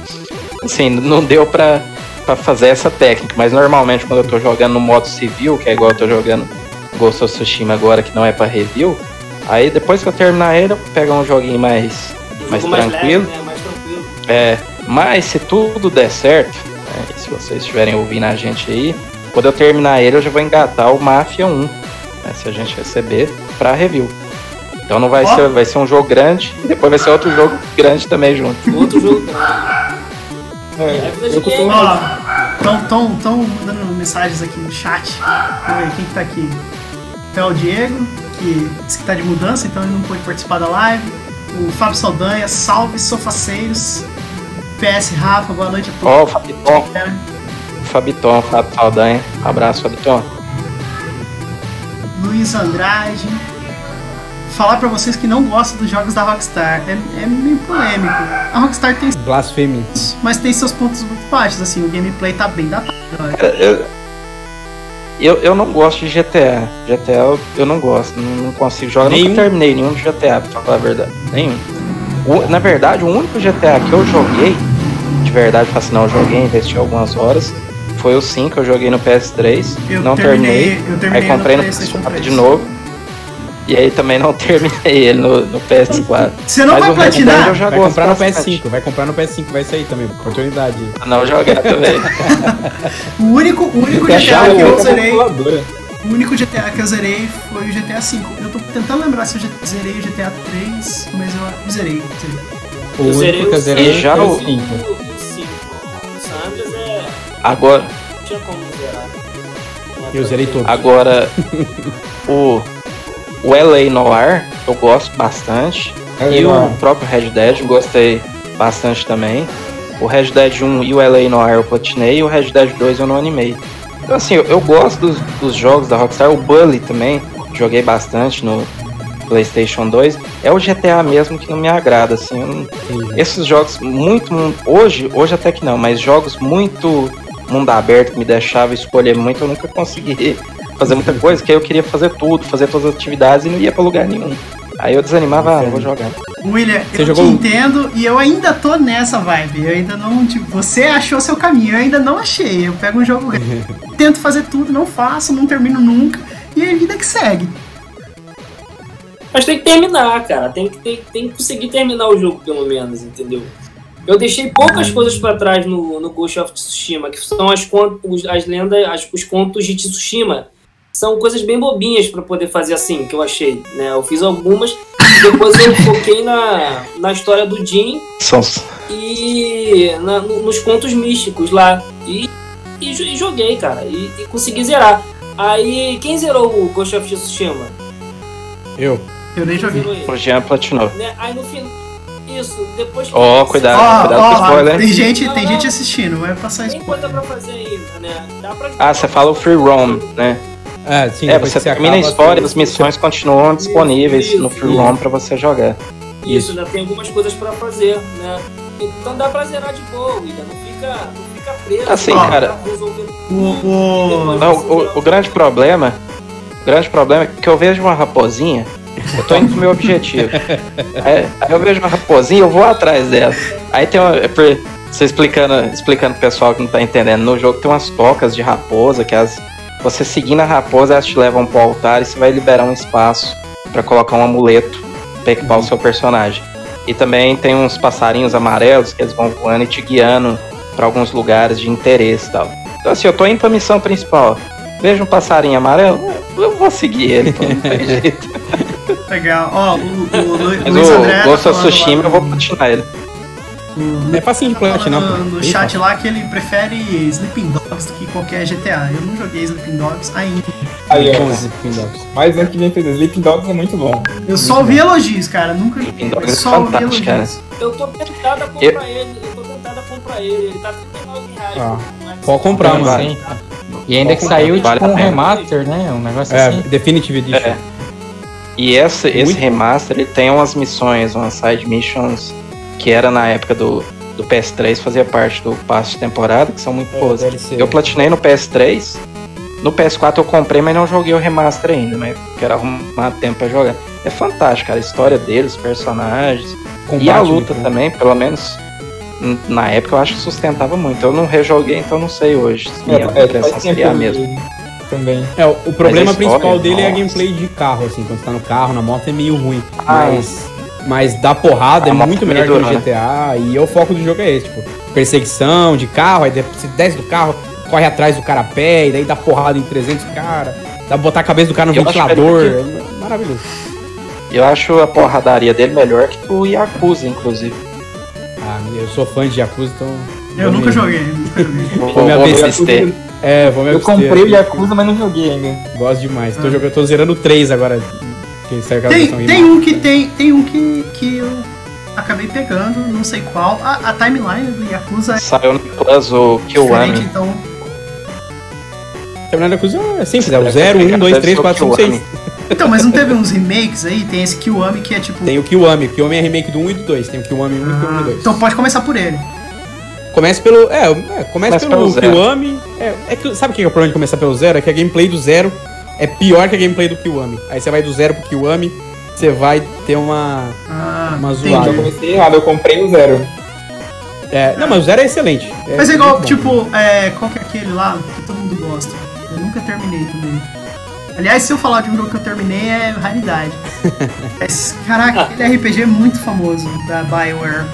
assim, não deu pra, pra fazer essa técnica. Mas normalmente quando eu tô jogando no modo civil, que é igual eu tô jogando Ghost of Tsushima agora, que não é pra review, aí depois que eu terminar ele, eu pego um joguinho mais, mais tranquilo. leve, né? Mais tranquilo. É, mas se tudo der certo, né, se vocês estiverem ouvindo a gente aí, quando eu terminar ele, eu já vou engatar o Mafia 1, né, se a gente receber, pra review. Então não vai Ó. ser, vai ser um jogo grande e depois vai ser outro jogo grande também junto. Outro jogo grande. É É, eu costumo- game. Ó, tão, mandando mensagens aqui no chat. Vamos ver quem que tá aqui. Então, é o Diego, que disse que tá de mudança, então ele não pôde participar da live. O Fábio Saldanha, salve sofaceiros. PS Rafa, boa noite a Ó, o todos. Fabiton, Fábio Saldanha. Abraço, Fabiton. Luiz Andrade. Falar pra vocês que não gostam dos jogos da Rockstar é, é meio polêmico. A Rockstar tem Blasfêmia. mas tem seus pontos muito baixos, assim, o gameplay tá bem datado. olha. Cara, Eu, eu, eu não gosto de GTA. GTA eu, eu não gosto, não, não consigo jogar. Nenhum? nunca terminei nenhum de GTA, pra falar a verdade. Nenhum. O- na verdade, o único GTA que eu joguei, de verdade, assim, não, eu joguei, investi algumas horas, foi o 5 que eu joguei no PS3. Eu não terminei, terminei. eu terminei Aí comprei no, PlayStation PS4 3. de novo. E aí também não terminei ele no, no PS4. Você não Mas vai platinar? eu já Vai comprar no bastante. PS5, vai comprar no PS5, vai sair também. Oportunidade. Não jogar também. O único, o único É GTA que eu uma zerei. calculadora. O único GTA que eu zerei foi o GTA V. Eu tô tentando lembrar se eu já zerei o GTA 3, mas eu zerei. zerei. O Eu zerei único que eu zerei já foi o- o 5. Agora, Não tinha como zerar. Eu zerei todos. agora o, o LA Noir eu gosto bastante. E o próprio Red Dead gostei bastante também. O Red Dead 1 e o LA Noir eu platinei e o Red Dead 2 eu não animei. Então assim, eu, eu gosto dos, dos jogos da Rockstar, o Bully também, joguei bastante no PlayStation 2. É o GTA mesmo que não me agrada, assim. eu não- esses jogos muito hoje, hoje até que não, mas jogos muito mundo aberto que me deixava escolher muito, eu nunca consegui fazer muita coisa, que aí eu queria fazer tudo, fazer todas as atividades e não ia pra lugar nenhum. Aí eu desanimava, ah, não vou jogar. William, Você eu jogou te entendo e eu ainda tô nessa vibe. Eu ainda não, tipo, você achou seu caminho, eu ainda não achei. Eu pego um jogo, tento fazer tudo, não faço, não termino nunca. E é a vida que segue. Mas tem que terminar, cara. Tem que, tem, tem que conseguir terminar o jogo, pelo menos, entendeu? Eu deixei poucas coisas pra trás no, no Ghost of Tsushima, que são as, con- os- as lendas, as- os contos de Tsushima. São coisas bem bobinhas pra poder fazer assim, que eu achei. Né? Eu fiz algumas, depois eu foquei na, na história do Jin São, e na- no- nos contos místicos lá. E, e e joguei, cara. E, e consegui zerar. Aí, quem zerou o Ghost of Tsushima? Eu. Eu nem joguei. O Jean platinou. Né? Aí no final. Isso, depois que. Ó, cuidado. Ó, cuidado com ó, spoiler. tem gente, Não, tem não. gente assistindo, vai passar Tem spoiler. coisa pra fazer ainda, né? Dá pra Ah, você fala o free roam, né? É, sim, É, você termina a história, as missões continuam disponíveis no free roam pra você jogar. Isso, ainda tem algumas coisas pra fazer, né? Então dá pra zerar de boa, William. Não fica, não fica preso. Assim, né? cara. O, o, Não, o, o grande problema, o grande problema é que eu vejo uma raposinha, eu tô indo pro meu objetivo. Aí, aí eu vejo uma raposinha, eu vou atrás dela. Aí tem uma. é Você explicando, explicando pro pessoal que não tá entendendo, no jogo tem umas tocas de raposa que as. Você seguindo a raposa, elas te levam pro altar e você vai liberar um espaço pra colocar um amuleto pra equipar o seu personagem. E também tem uns passarinhos amarelos que eles vão voando e te guiando pra alguns lugares de interesse e tal. Então assim, eu tô indo pra missão principal. Vejo um passarinho amarelo, eu vou seguir ele, pô, não tem jeito. Legal. Ó, o, o Lu- Mas Luiz o André. tá Ghost of Tsushima eu vou no- platinar ele. É facinho de tá platinar. no Bem chat lá que ele prefere Sleeping Dogs do que qualquer GTA. Eu não joguei Sleeping Dogs ainda. Aí, os Sleeping Dogs. Mais ano que vem fez Sleeping Dogs é muito bom. Eu só ouvi elogios, cara. Nunca Sleeping Dogs é só ouvi fantástico, cara. elogios. Eu tô tentado a comprar ele. Eu tô tentado a comprar ele. Ele tá 39 reais. Ah, Mas- pode comprar, mano. E ainda que saiu tipo um remaster, né? Um negócio É, assim. Definitive Edition. É. E esse, esse remaster, ele tem umas missões, umas side missions, que era na época do, do PS3, fazia parte do passe de temporada, que são muito É, boas. Eu platinei no PS3, no PS4 eu comprei, mas não joguei o remaster ainda, mas quero arrumar tempo pra jogar. É fantástico, cara, a história deles, os personagens, Combate e a luta também, pelo menos na época eu acho que sustentava muito. Eu não rejoguei, então não sei hoje. se Minha É, intenção faz tempo seria a mesma. Também. É, o, o problema história, principal dele é a nossa. gameplay de carro, assim, quando você tá no carro, na moto é meio ruim. Mas, mas dar porrada A é muito é melhor que no GTA. E o foco do jogo é esse, tipo, perseguição de carro, aí você desce do carro, corre atrás do cara a pé, e daí dá porrada em 300 caras, dá pra botar a cabeça do cara no Eu ventilador. que É maravilhoso. Eu acho a porradaria dele melhor que o Yakuza, inclusive. Ah, eu sou fã de Yakuza, então. Eu nunca joguei, nunca joguei. Vou, Vou vou me abster. É, vou me Eu abster comprei o. Yakuza, mas não joguei ainda. Gosto demais. Ah. Tô, jogando, tô zerando três agora. Que saiu Tem, tem um que tem, tem um que, que eu acabei pegando, não sei qual. A, a timeline do Yakuza é Saiu no Plus o diferente, Kiwami. então. Terminando Yakuza é simples, é o Deve 0, ser 1, 2, deve 3, ser o 4, 5, 6. Kiwami. Então, mas não teve uns remakes aí? Tem esse Kiwami que é tipo. Tem o Kiwami. O Kiwami é remake do 1 e do 2. Tem o Kiwami 1 e o Kiwami Ah, 2. então pode começar por ele. Começa pelo. É, é começa Começa pelo pelo. Kiwami. É, é que, sabe o que é o problema de começar pelo zero? É que a gameplay do zero é pior que a gameplay do Kiwami. Aí você vai do zero pro Kiwami, você vai ter uma. Ah, Uma entendi. zoada. Eu comecei errado, eu comprei o zero. É, não, mas o zero é excelente. Mas é igual, tipo, é, qual que é aquele lá que todo mundo gosta? Eu nunca terminei também. Aliás, se eu falar de um jogo que eu terminei, é raridade. Mas, caraca, aquele RPG é muito famoso da BioWare.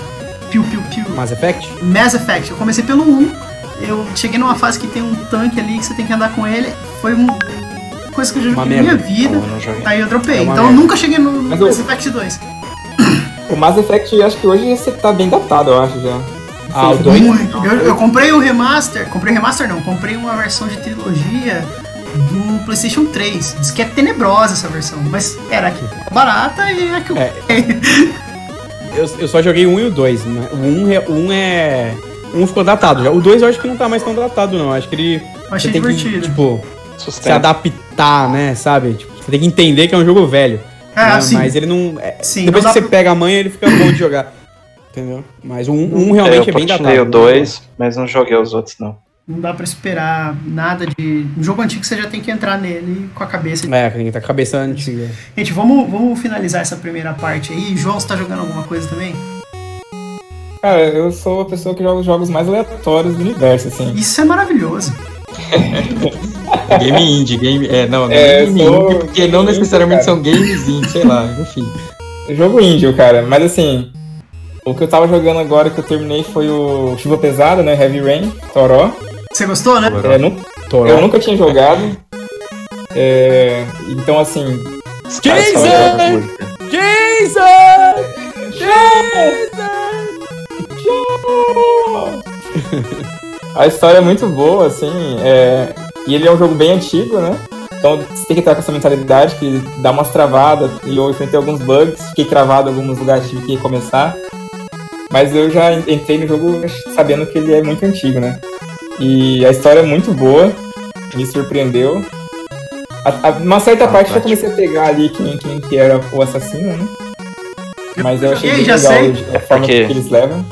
Piu Piu Piu. Mass Effect? Mass Effect. Eu comecei pelo 1. Eu cheguei numa fase que tem um tanque ali que você tem que andar com ele. Foi um. coisa que eu já Uma joguei na minha merda. vida. Eu não joguei. Aí eu dropei. É uma então eu nunca cheguei no Mas Mass Effect 2. O Mass Effect, eu acho que hoje você tá bem datado, eu acho já. Ah, o Sim. dois- Muito. Eu, eu comprei o remaster. Comprei remaster não, comprei uma versão de trilogia do Playstation 3. Diz que é tenebrosa essa versão, mas era aqui barata e é que eu É. Eu, eu só joguei o 1 e o 2. mas O 1 é. O 1 é. 1 ficou datado já. O 2 eu acho que não tá mais tão datado, não. Eu acho que ele. achei tem que, divertido. tipo, se adaptar, né? Sabe? Tipo, você tem que entender que é um jogo velho. É, né? assim. Mas ele não. é- Sim, depois não que você pra- pega a manha, ele fica bom de jogar. Entendeu? Mas o 1 um, um realmente eu é bem datado. platinei o né? 2, mas não joguei os outros, não. Não dá pra esperar nada de. Um jogo antigo você já tem que entrar nele com a cabeça. É, tem que tá com a cabeça antiga. Gente, vamos, vamos finalizar essa primeira parte aí. João, você tá jogando alguma coisa também? Cara, eu sou a pessoa que joga os jogos mais aleatórios do universo, assim. Isso é maravilhoso. Game indie, game. É, não, não É, é game sou indie, porque não necessariamente indie, são games indie, sei lá, enfim. Jogo índio, cara. Mas assim, o que eu tava jogando agora que eu terminei foi o Chuva Pesada, né? Heavy Rain, Toró. Você gostou, né? É, nu- Toró. eu nunca tinha jogado. É, então, assim, Os caras só a história é muito boa, assim. é, E ele é um jogo bem antigo, né? Então você tem que estar com essa mentalidade que dá umas travadas. E eu enfrentei alguns bugs, fiquei travado em alguns lugares, tive que recomeçar. Mas eu já entrei no jogo sabendo que ele é muito antigo, né? E a história é muito boa, me surpreendeu. A, a- uma certa parte eu já comecei a pegar ali quem, quem que era o assassino, né? Mas eu achei bem já legal sei. a forma Porque- que eles levam.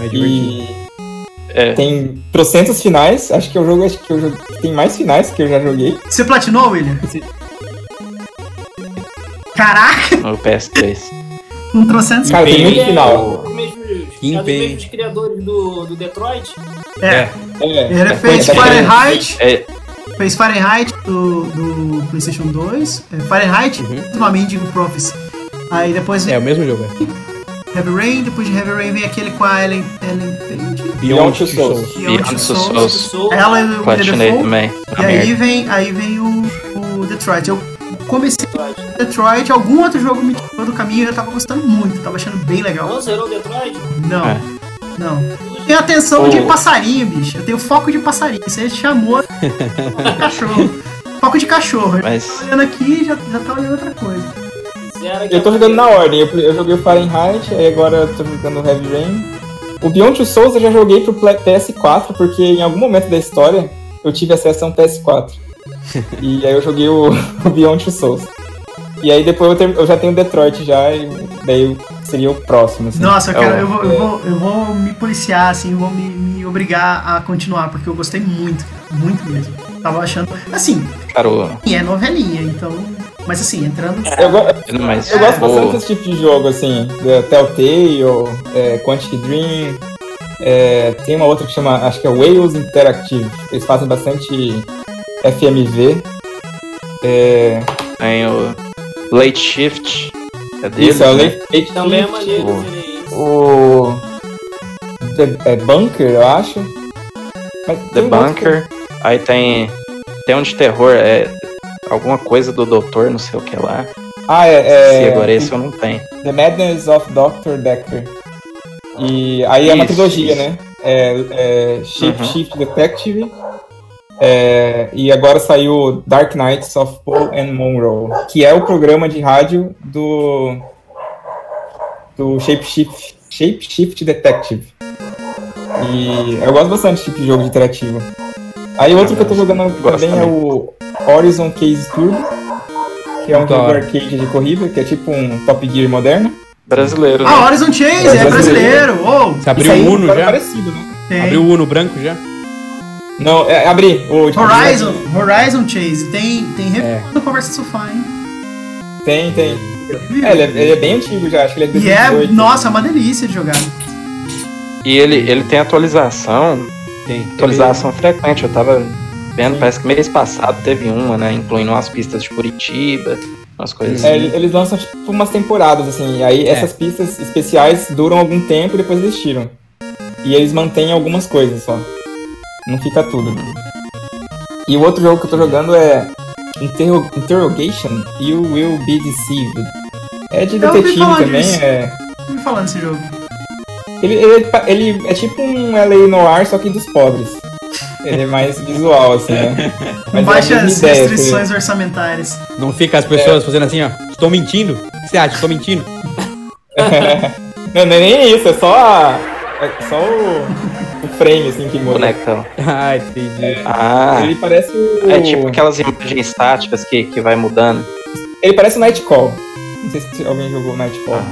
É divertido. E É, tem trocentos finais, acho que é o jogo acho que eu joguei, tem mais finais que eu já joguei. Você platinou, William? Caraca, no PS3. um trocentos. Cara, tem muito E é final. o mesmo- é dos mesmos criadores do, do Detroit. É, É, ele é, fez é, Fahrenheit, É, fez Fahrenheit do, do PlayStation 2, é, Fahrenheit, Uhum. nome Indigo Prophecy. Aí depois É o mesmo jogo, é. Heavy Rain, depois de Heavy Rain vem aquele com a Ellen, Ellen Page, Beyond Two Souls. Beyond Beyond Two Two Souls. Souls. ela e o platinei também. E aí vem, aí vem o, o Detroit. Eu comecei Detroit, algum outro jogo me tirou do caminho e eu tava gostando muito, tava achando bem legal. Não zerou Detroit? Não, É. não. Eu tenho atenção de passarinho, bicho. Eu tenho foco de passarinho. Você chamou de cachorro. Foco de cachorro. Mas Tá olhando aqui já, já tá olhando outra coisa. Eu tô jogando na ordem, eu, eu joguei o Fahrenheit, aí agora eu tô jogando o Heavy Rain. O Beyond Two Souls eu já joguei pro Pla- PS4, porque em algum momento da história eu tive acesso a um PS4. e aí eu joguei o, o Beyond Two Souls. E aí depois eu, ter- eu já tenho Detroit já, e daí seria o próximo, assim. Nossa, eu, É quero, o- eu, vou, eu, vou, eu vou me policiar, assim, eu vou me, me obrigar a continuar, porque eu gostei muito, muito mesmo. Tava achando. Assim, o- é novelinha, então. Mas assim, entrando. Eu, go- mas eu gosto bastante desse tipo de jogo, assim, Telltale, é, Quantic Dream. é, tem uma outra que chama, acho que é Wales Interactive. Eles fazem bastante FMV. É, tem o Late Shift. É deles, isso, é o né? Late Também é Shift, maneiro, Boa. eu zerei isso. O. The, é Bunker, eu acho. Mas The outro Bunker. Aí tem. Tem um de terror, é. Alguma coisa do doutor, não sei o que lá. Ah, é. Se é agora esse eu não tenho. The Madness of Dr. Decker. E aí é uma Isso, trilogia, isso. né? É, é Shape Uhum. Shift Detective. é, e agora saiu Dark Knights of Paul and Monroe, que é o programa de rádio do do Shape Shift, Shape Shift Detective. E eu gosto bastante desse tipo de jogo de interativo. Aí outro que eu tô jogando Gosto também é também. o Horizon Case Turbo, que é um jogo arcade de corrida, que é tipo um Top Gear moderno. Brasileiro, né? Ah, Horizon Chase, é É brasileiro! Oh, Você abriu o Uno já? parecido, né? tem. Abriu o Uno branco já? Não, é, abri. O, tipo, Horizon, Horizon Chase, tem, tem É. no Conversa Sofá, hein? Tem, tem. É, ele, é, ele é bem antigo já, acho que ele é de E é, 2018. nossa, é uma delícia de jogar. E ele, ele tem atualização. Tem. Atualização frequente. Eu tava vendo, parece que mês passado teve uma, né? Incluindo umas pistas de Curitiba, umas coisas É, assim. ele- eles lançam tipo umas temporadas, assim, e aí essas pistas especiais duram algum tempo e depois eles tiram. E eles mantêm algumas coisas só. Não fica tudo. E o outro jogo que eu tô jogando é Interro- Interrogation, You Will Be Deceived. É de detetive também, disso. é. Me falando desse jogo. Ele, ele, ele é tipo um LA Noir, só que dos pobres. Ele é mais visual, assim, né? Com é baixas ideia, restrições orçamentárias. Não fica as pessoas fazendo assim, ó. Estou mentindo? O que você acha? Estou mentindo? Não, não é nem isso, é só a. É só o, o frame, assim, que muda. Bonecão. Ah, entendi. Ah, Ele parece o. é tipo aquelas imagens estáticas que, que vai mudando. Ele parece o Nightcall. Não sei se alguém jogou Nightcall.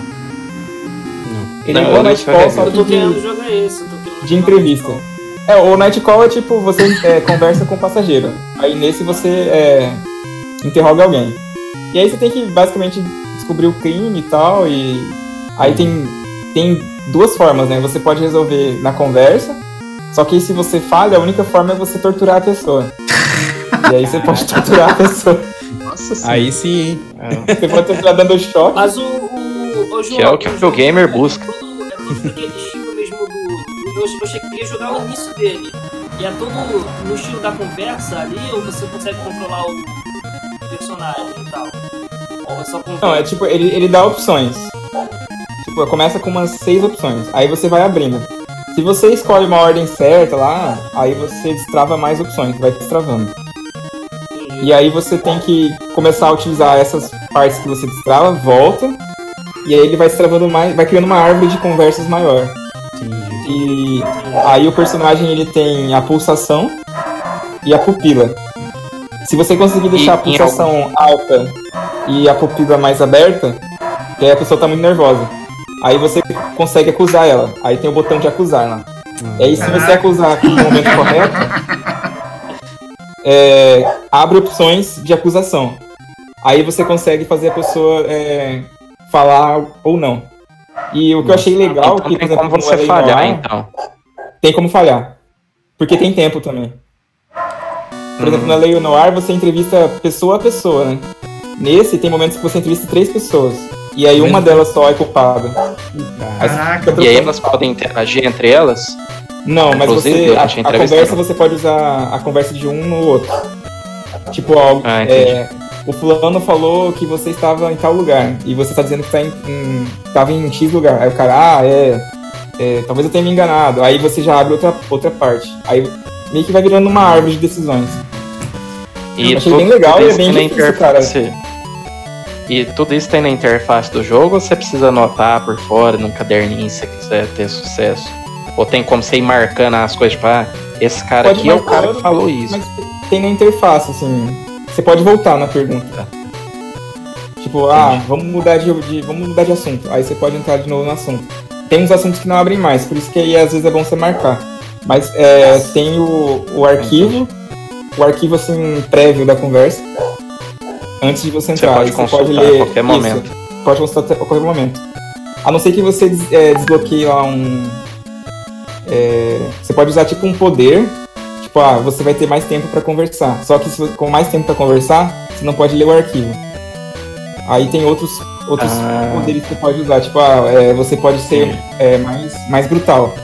Ele Não, é não Nightcall, só Eu tô que querendo de, jogar esse. Eu tô querendo de entrevista. Nightfall. É, o Nightcall é tipo, você é, conversa com o passageiro. Aí nesse você é, interroga alguém. E aí você tem que basicamente descobrir o crime e tal. E aí tem, tem duas formas, né? Você pode resolver na conversa. Só que se você falha, a única forma é você torturar a pessoa. E aí você pode torturar a pessoa. Nossa senhora. Aí sim? É. Você pode torturar dando choque. Mas o. o, o João, Que é o que o jogo gamer é busca. É do eu, eu cheguei a jogar o início dele. E é todo no estilo da conversa ali, ou você consegue controlar o personagem e tal? Ou é só conversa? Não, é tipo, ele, ele dá opções. Tipo, começa com umas seis opções. Aí você vai abrindo. Se você escolhe uma ordem certa lá, aí você destrava mais opções, vai destravando. E aí você tem que começar a utilizar essas partes que você destrava, volta, e aí ele vai destravando mais, vai criando uma árvore de conversas maior. E aí o personagem ele tem a pulsação e a pupila. Se você conseguir deixar a E- e pulsação alta e a pupila mais aberta, que aí a pessoa tá muito nervosa. Aí você consegue acusar ela. Aí tem o botão de acusar lá. E aí se você acusar no momento correto, é, abre opções de acusação. Aí você consegue fazer a pessoa é, falar ou não. E o que eu achei legal, Então que, por tem exemplo, como no você falhar, então. tem como falhar. Porque tem tempo também. Por exemplo, Uhum. na Lei Noir você entrevista pessoa a pessoa, né? Nesse tem momentos que você entrevista três pessoas. E aí uma delas só é culpada. Caraca. E aí elas podem interagir entre elas? Não, mas você. A, a conversa você pode usar a conversa de um no outro. Tipo, ó, Ah, entendi. é, o fulano falou que você estava em tal lugar. E você está dizendo que tá em, em, estava em X lugar. Aí o cara, ah, é, é, Talvez eu tenha me enganado. Aí você já abre outra, outra parte. Aí meio que vai virando uma árvore de decisões. E achei bem legal e é bem na difícil, interface. E tudo isso tem na interface do jogo ou você precisa anotar por fora, num caderninho, se você quiser ter sucesso? Ou tem como você ir marcando as coisas, tipo, ah, esse cara Pode aqui é o cara que falou isso. Mas tem na interface, assim. Você pode voltar na pergunta. Tipo, ah, vamos mudar de, de- vamos mudar de assunto. Aí você pode entrar de novo no assunto. Tem uns assuntos que não abrem mais, por isso que aí às vezes é bom você marcar. Mas é, tem o, o arquivo, o arquivo assim prévio da conversa. Antes de você Você entrar, pode Aí consultar ler a qualquer isso. momento. Pode consultar a qualquer momento. A não ser que você des- é, desbloqueie lá um. é, você pode usar tipo um poder. Tipo, ah, você vai ter mais tempo pra conversar. Só que com mais tempo pra conversar, você não pode ler o arquivo. Aí tem outros, outros Ah. poderes que você pode usar. Tipo, ah, é, você pode ser é, mais, mais brutal.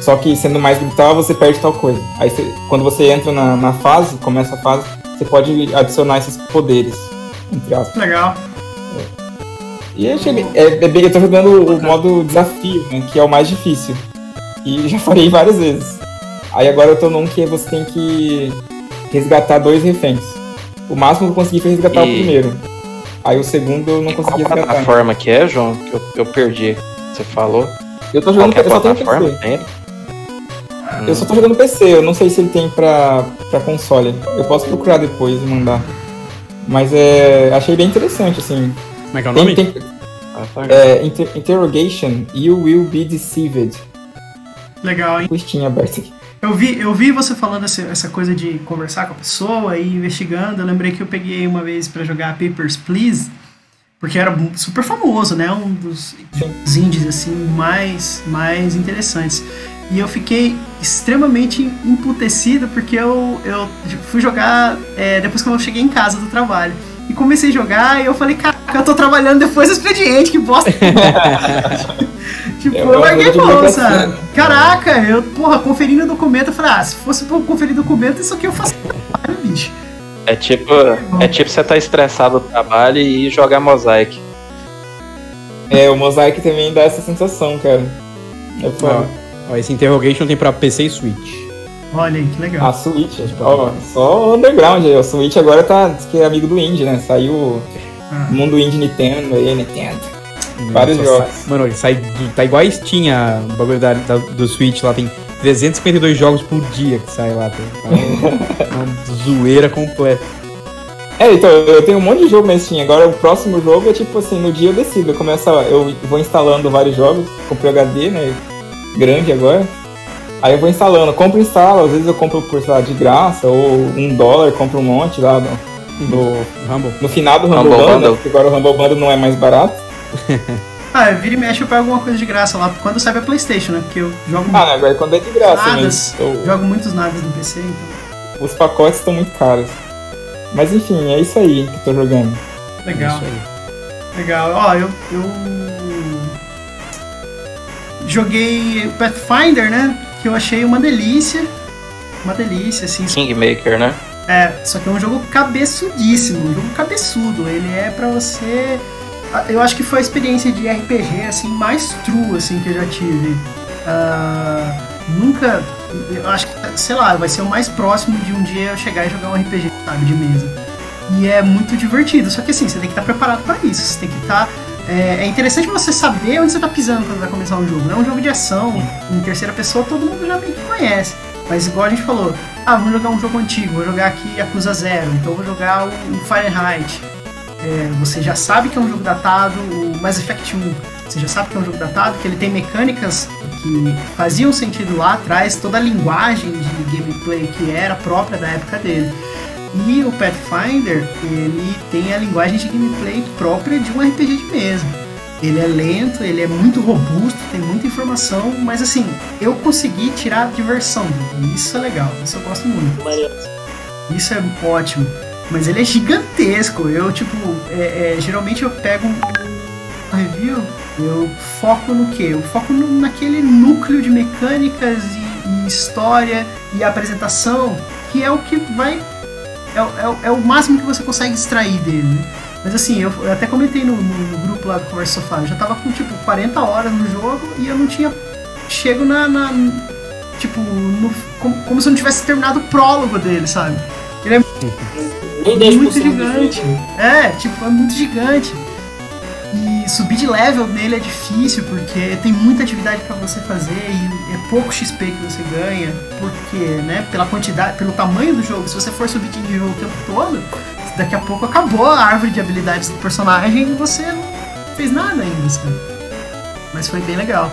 Só que sendo mais brutal, você perde tal coisa. Aí você- quando você entra na, na fase, começa a fase, você pode adicionar esses poderes. Entre aspas. Legal. E eu, cheguei, é, é bem- eu tô jogando o modo desafio, né? Que é o mais difícil. E já falei várias vezes. Aí agora eu tô num que você tem que resgatar dois reféns. O máximo que eu consegui foi resgatar E- o primeiro. Aí o segundo eu não E qual consegui resgatar. plataforma que é, João? Que eu, eu perdi. Você falou? Eu tô jogando, Qualquer eu só tenho plataforma tem? Eu só tô jogando PC, eu não sei se ele tem pra, pra console. Eu posso procurar depois e mandar. Mas é. Achei bem interessante, assim. Como é que é o Tem, nome? tem, Ah, tá. é, inter- interrogation, you will be deceived. Legal, hein? Postinha aberta aqui. Eu vi, eu vi você falando essa, essa coisa de conversar com a pessoa e investigando. Eu lembrei que eu peguei uma vez pra jogar Papers, Please, porque era super famoso, né? Um dos, dos indies assim mais mais interessantes. E eu fiquei extremamente emputecido porque eu, eu fui jogar é, depois que eu cheguei em casa do trabalho. E comecei a jogar e eu falei, caraca, eu tô trabalhando depois do expediente, que bosta. tipo, É eu uma larguei mão, sabe? Caraca, eu, porra, conferindo o documento, eu falei, ah, se fosse pra eu conferir documento, isso aqui eu faço, trabalho, bicho. É tipo, é tipo você tá estressado do trabalho e jogar Mosaic. É, o Mosaic também dá essa sensação, cara. É Ó, foda. ó, esse Interrogation tem pra PC e Switch. Olha aí, que legal. A Switch, ó, só o underground aí. O Switch agora tá, diz que é amigo do indie, né? Saiu o Ah. mundo indie Nintendo aí, Nintendo. Vários Nossa, jogos. sai- Mano, sai, tá igual a Steam, a- o bagulho da, da- do Switch lá, tem 352 jogos por dia que sai lá. Tá? Uma, uma zoeira completa. É, então, eu tenho um monte de jogo na Steam. Agora o próximo jogo é tipo assim, no dia eu decido. Eu começo, eu vou instalando vários jogos, comprei o HD, né? Grande agora. Aí eu vou instalando, compro e instalo, às vezes eu compro por, sei lá, de graça, ou um dólar, compro um monte lá no, no, Rumble. no final do Humble, Humble Bundle, porque agora o Humble Bundle não é mais barato. Ah, vira e mexe eu pego alguma coisa de graça lá, quando sai pra Playstation, né? Porque eu jogo, Ah, né, agora quando é de graça, Nadas. mas eu- jogo muitos nadas no PC, então. os pacotes estão muito caros. Mas enfim, é isso aí que eu tô jogando. Legal. Isso aí. Legal. Ó, eu, eu joguei Pathfinder, né? Que eu achei uma delícia. Uma delícia, assim. Kingmaker, né? É, só que é um jogo cabeçudíssimo, um jogo cabeçudo. Ele é pra você. Eu acho que foi a experiência de RPG assim mais true assim que eu já tive. Ah, nunca, eu acho que sei lá, vai ser o mais próximo de um dia eu chegar e jogar um RPG, sabe, de mesa. E é muito divertido. Só que assim, você tem que estar preparado para isso. Você tem que estar é, é interessante você saber onde você tá pisando quando vai começar um jogo. É um jogo de ação, em terceira pessoa, todo mundo já meio que conhece. Mas igual a gente falou, ah, vamos jogar um jogo antigo, vou jogar aqui Yakuza Zero, então vou jogar o Fahrenheit. É, você já sabe que é um jogo datado, o Mass Effect 1, você já sabe que é um jogo datado, que ele tem mecânicas que faziam sentido lá atrás, toda a linguagem de gameplay que era própria da época dele. E o Pathfinder, ele tem a linguagem de gameplay própria de um RPG de mesa. Ele é lento, ele é muito robusto, tem muita informação, mas assim, eu consegui tirar diversão dele. Isso é legal, isso eu gosto muito. Isso é ótimo. Mas ele é gigantesco. Eu, tipo, é- é, geralmente eu pego um review, eu foco no quê? Eu foco no- naquele núcleo de mecânicas e, e história e apresentação, que é o que vai. É, o- é é o máximo que você consegue extrair dele, né? Mas assim, eu, eu até comentei no, no- no grupo lá do Conversa Sofá, eu já tava com tipo 40 horas no jogo e eu não tinha chego na. na- tipo, no- como, como se eu não tivesse terminado o prólogo dele, sabe? Nem 10% muito gigante. É, tipo, é muito gigante. E subir de level nele é difícil porque tem muita atividade pra você fazer e é pouco XP que você ganha, porque, né, pela quantidade, pelo tamanho do jogo, se você for subir de nível o tempo todo, daqui a pouco acabou a árvore de habilidades do personagem e você não fez nada ainda, sabe? Mas foi bem legal.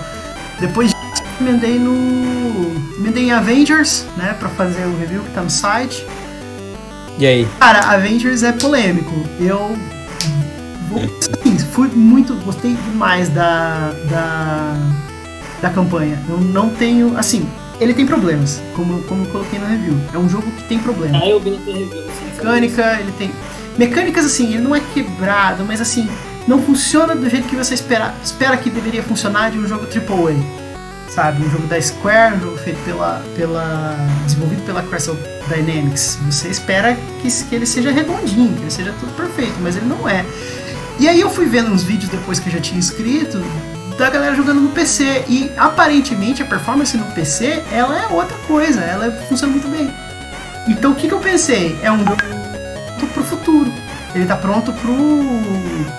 Depois disso, emendei no. emendei em Avengers, né, pra fazer o review que tá no site. E aí? Cara, Avengers é polêmico. Eu vou, assim, fui muito, gostei demais da, da da campanha. Eu não tenho, assim, ele tem problemas, como como eu coloquei na review. É um jogo que tem problemas. Ah, eu vi no teu review. Mecânica, ele tem mecânicas assim, ele não é quebrado, mas assim, não funciona do jeito que você espera, espera que deveria funcionar de um jogo AAA. Sabe, um jogo da Square, um jogo feito pela, pela desenvolvido pela Crystal Dynamics. Você espera que, que ele seja redondinho, que ele seja tudo perfeito, mas ele não é. E aí eu fui vendo uns vídeos depois que eu já tinha inscrito da galera jogando no PC e aparentemente a performance no PC ela é outra coisa, ela funciona muito bem. Então o que, que eu pensei? É um jogo pro futuro. Ele tá pronto pro,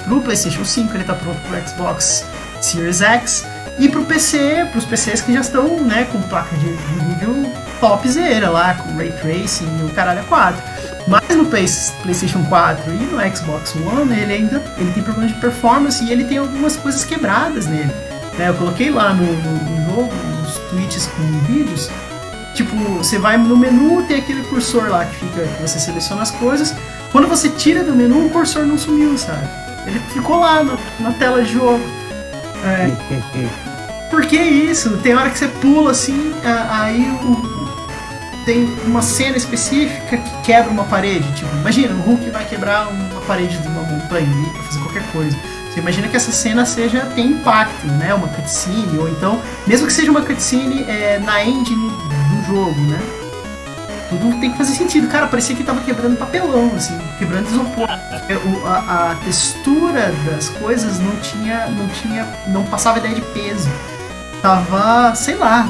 pro PlayStation 5, ele tá pronto pro Xbox Series X e pro PC, pros PCs que já estão, né, com placa de, de vídeo topzera lá, com Ray Tracing e o caralho é 4. Mas no Play- PlayStation 4 e no Xbox One, ele ainda ele tem problemas de performance e ele tem algumas coisas quebradas nele. né? eu coloquei lá no, no, no jogo, nos tweets com vídeos, Tipo, você vai no menu, tem aquele cursor lá que fica, que você seleciona as coisas. Quando você tira do menu, o cursor não sumiu, sabe? Ele ficou lá na, na tela de jogo. É, por que isso? Tem hora que você pula assim, aí o- tem uma cena específica que quebra uma parede. Tipo, imagina, o Hulk vai quebrar uma parede de uma montanha ali pra fazer qualquer coisa. Você imagina que essa cena seja tem impacto, né? Uma cutscene, ou então, mesmo que seja uma cutscene é, na engine do jogo, né? tudo tem que fazer sentido. Cara, parecia que tava quebrando papelão, assim, quebrando isopor. É, A, a textura das coisas não tinha, não tinha, não passava ideia de peso. Tava, sei lá,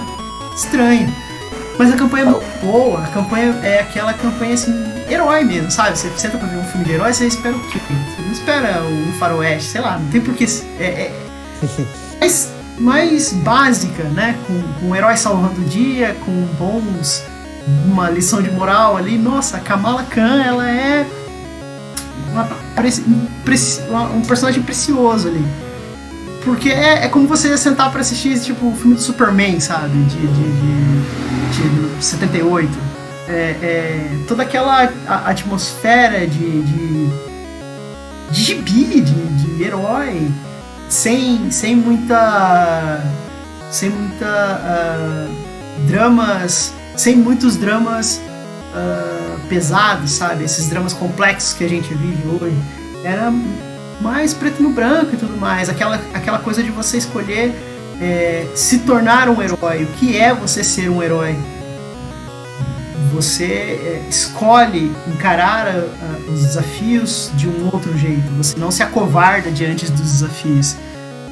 estranho. Mas a campanha é muito boa, a campanha é aquela campanha assim, herói mesmo, sabe? Você senta pra ver um filme de herói, você espera o quê? Você não espera um faroeste, sei lá, não tem porquê. É, é, mais, mais básica, né? Com, com o herói salvando o dia, com bons. uma lição de moral ali. Nossa, a Kamala Khan, ela é. um uma- um personagem precioso ali. Porque é, é como você sentar pra assistir tipo o filme do Superman, sabe? De, de, de, de 78. É, é, toda aquela atmosfera de, de, de gibi, de, de herói, sem, sem muita. sem muita. ah, dramas. sem muitos dramas ah, pesados, sabe? Esses dramas complexos que a gente vive hoje. Era mais preto no branco e tudo mais. Aquela, aquela coisa de você escolher é, se tornar um herói. O que é você ser um herói? Você é, escolhe encarar a- a- os desafios de um outro jeito. Você não se acovarda diante dos desafios.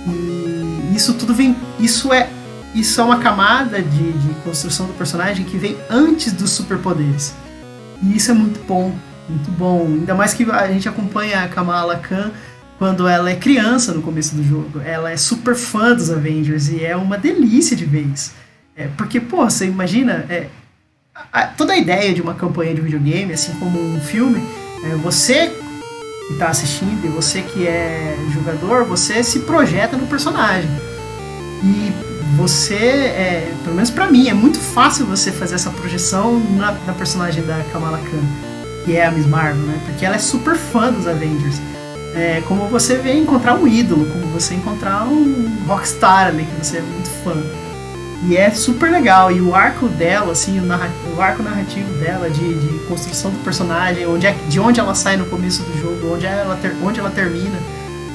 E isso tudo vem. Isso é. Isso é uma camada de, de construção do personagem que vem antes dos superpoderes. E isso é muito bom. Muito bom. Ainda mais que a gente acompanha a Kamala Khan quando ela é criança no começo do jogo. Ela é super fã dos Avengers e é uma delícia de vez. É, porque, pô, você imagina. é, a- toda a ideia de uma campanha de videogame, assim como um filme, é você que está assistindo e você que é jogador, você se projeta no personagem. E você, é, pelo menos pra mim, é muito fácil você fazer essa projeção na, na personagem da Kamala Khan, que é a Miss Marvel, né? Porque ela é super fã dos Avengers. É como você vê encontrar um ídolo, como você encontrar um rockstar ali, que você é muito fã. E é super legal. E o arco dela, assim, o, narra- o arco narrativo dela de, de construção do personagem, onde é, de onde ela sai no começo do jogo, onde ela, ter- onde ela termina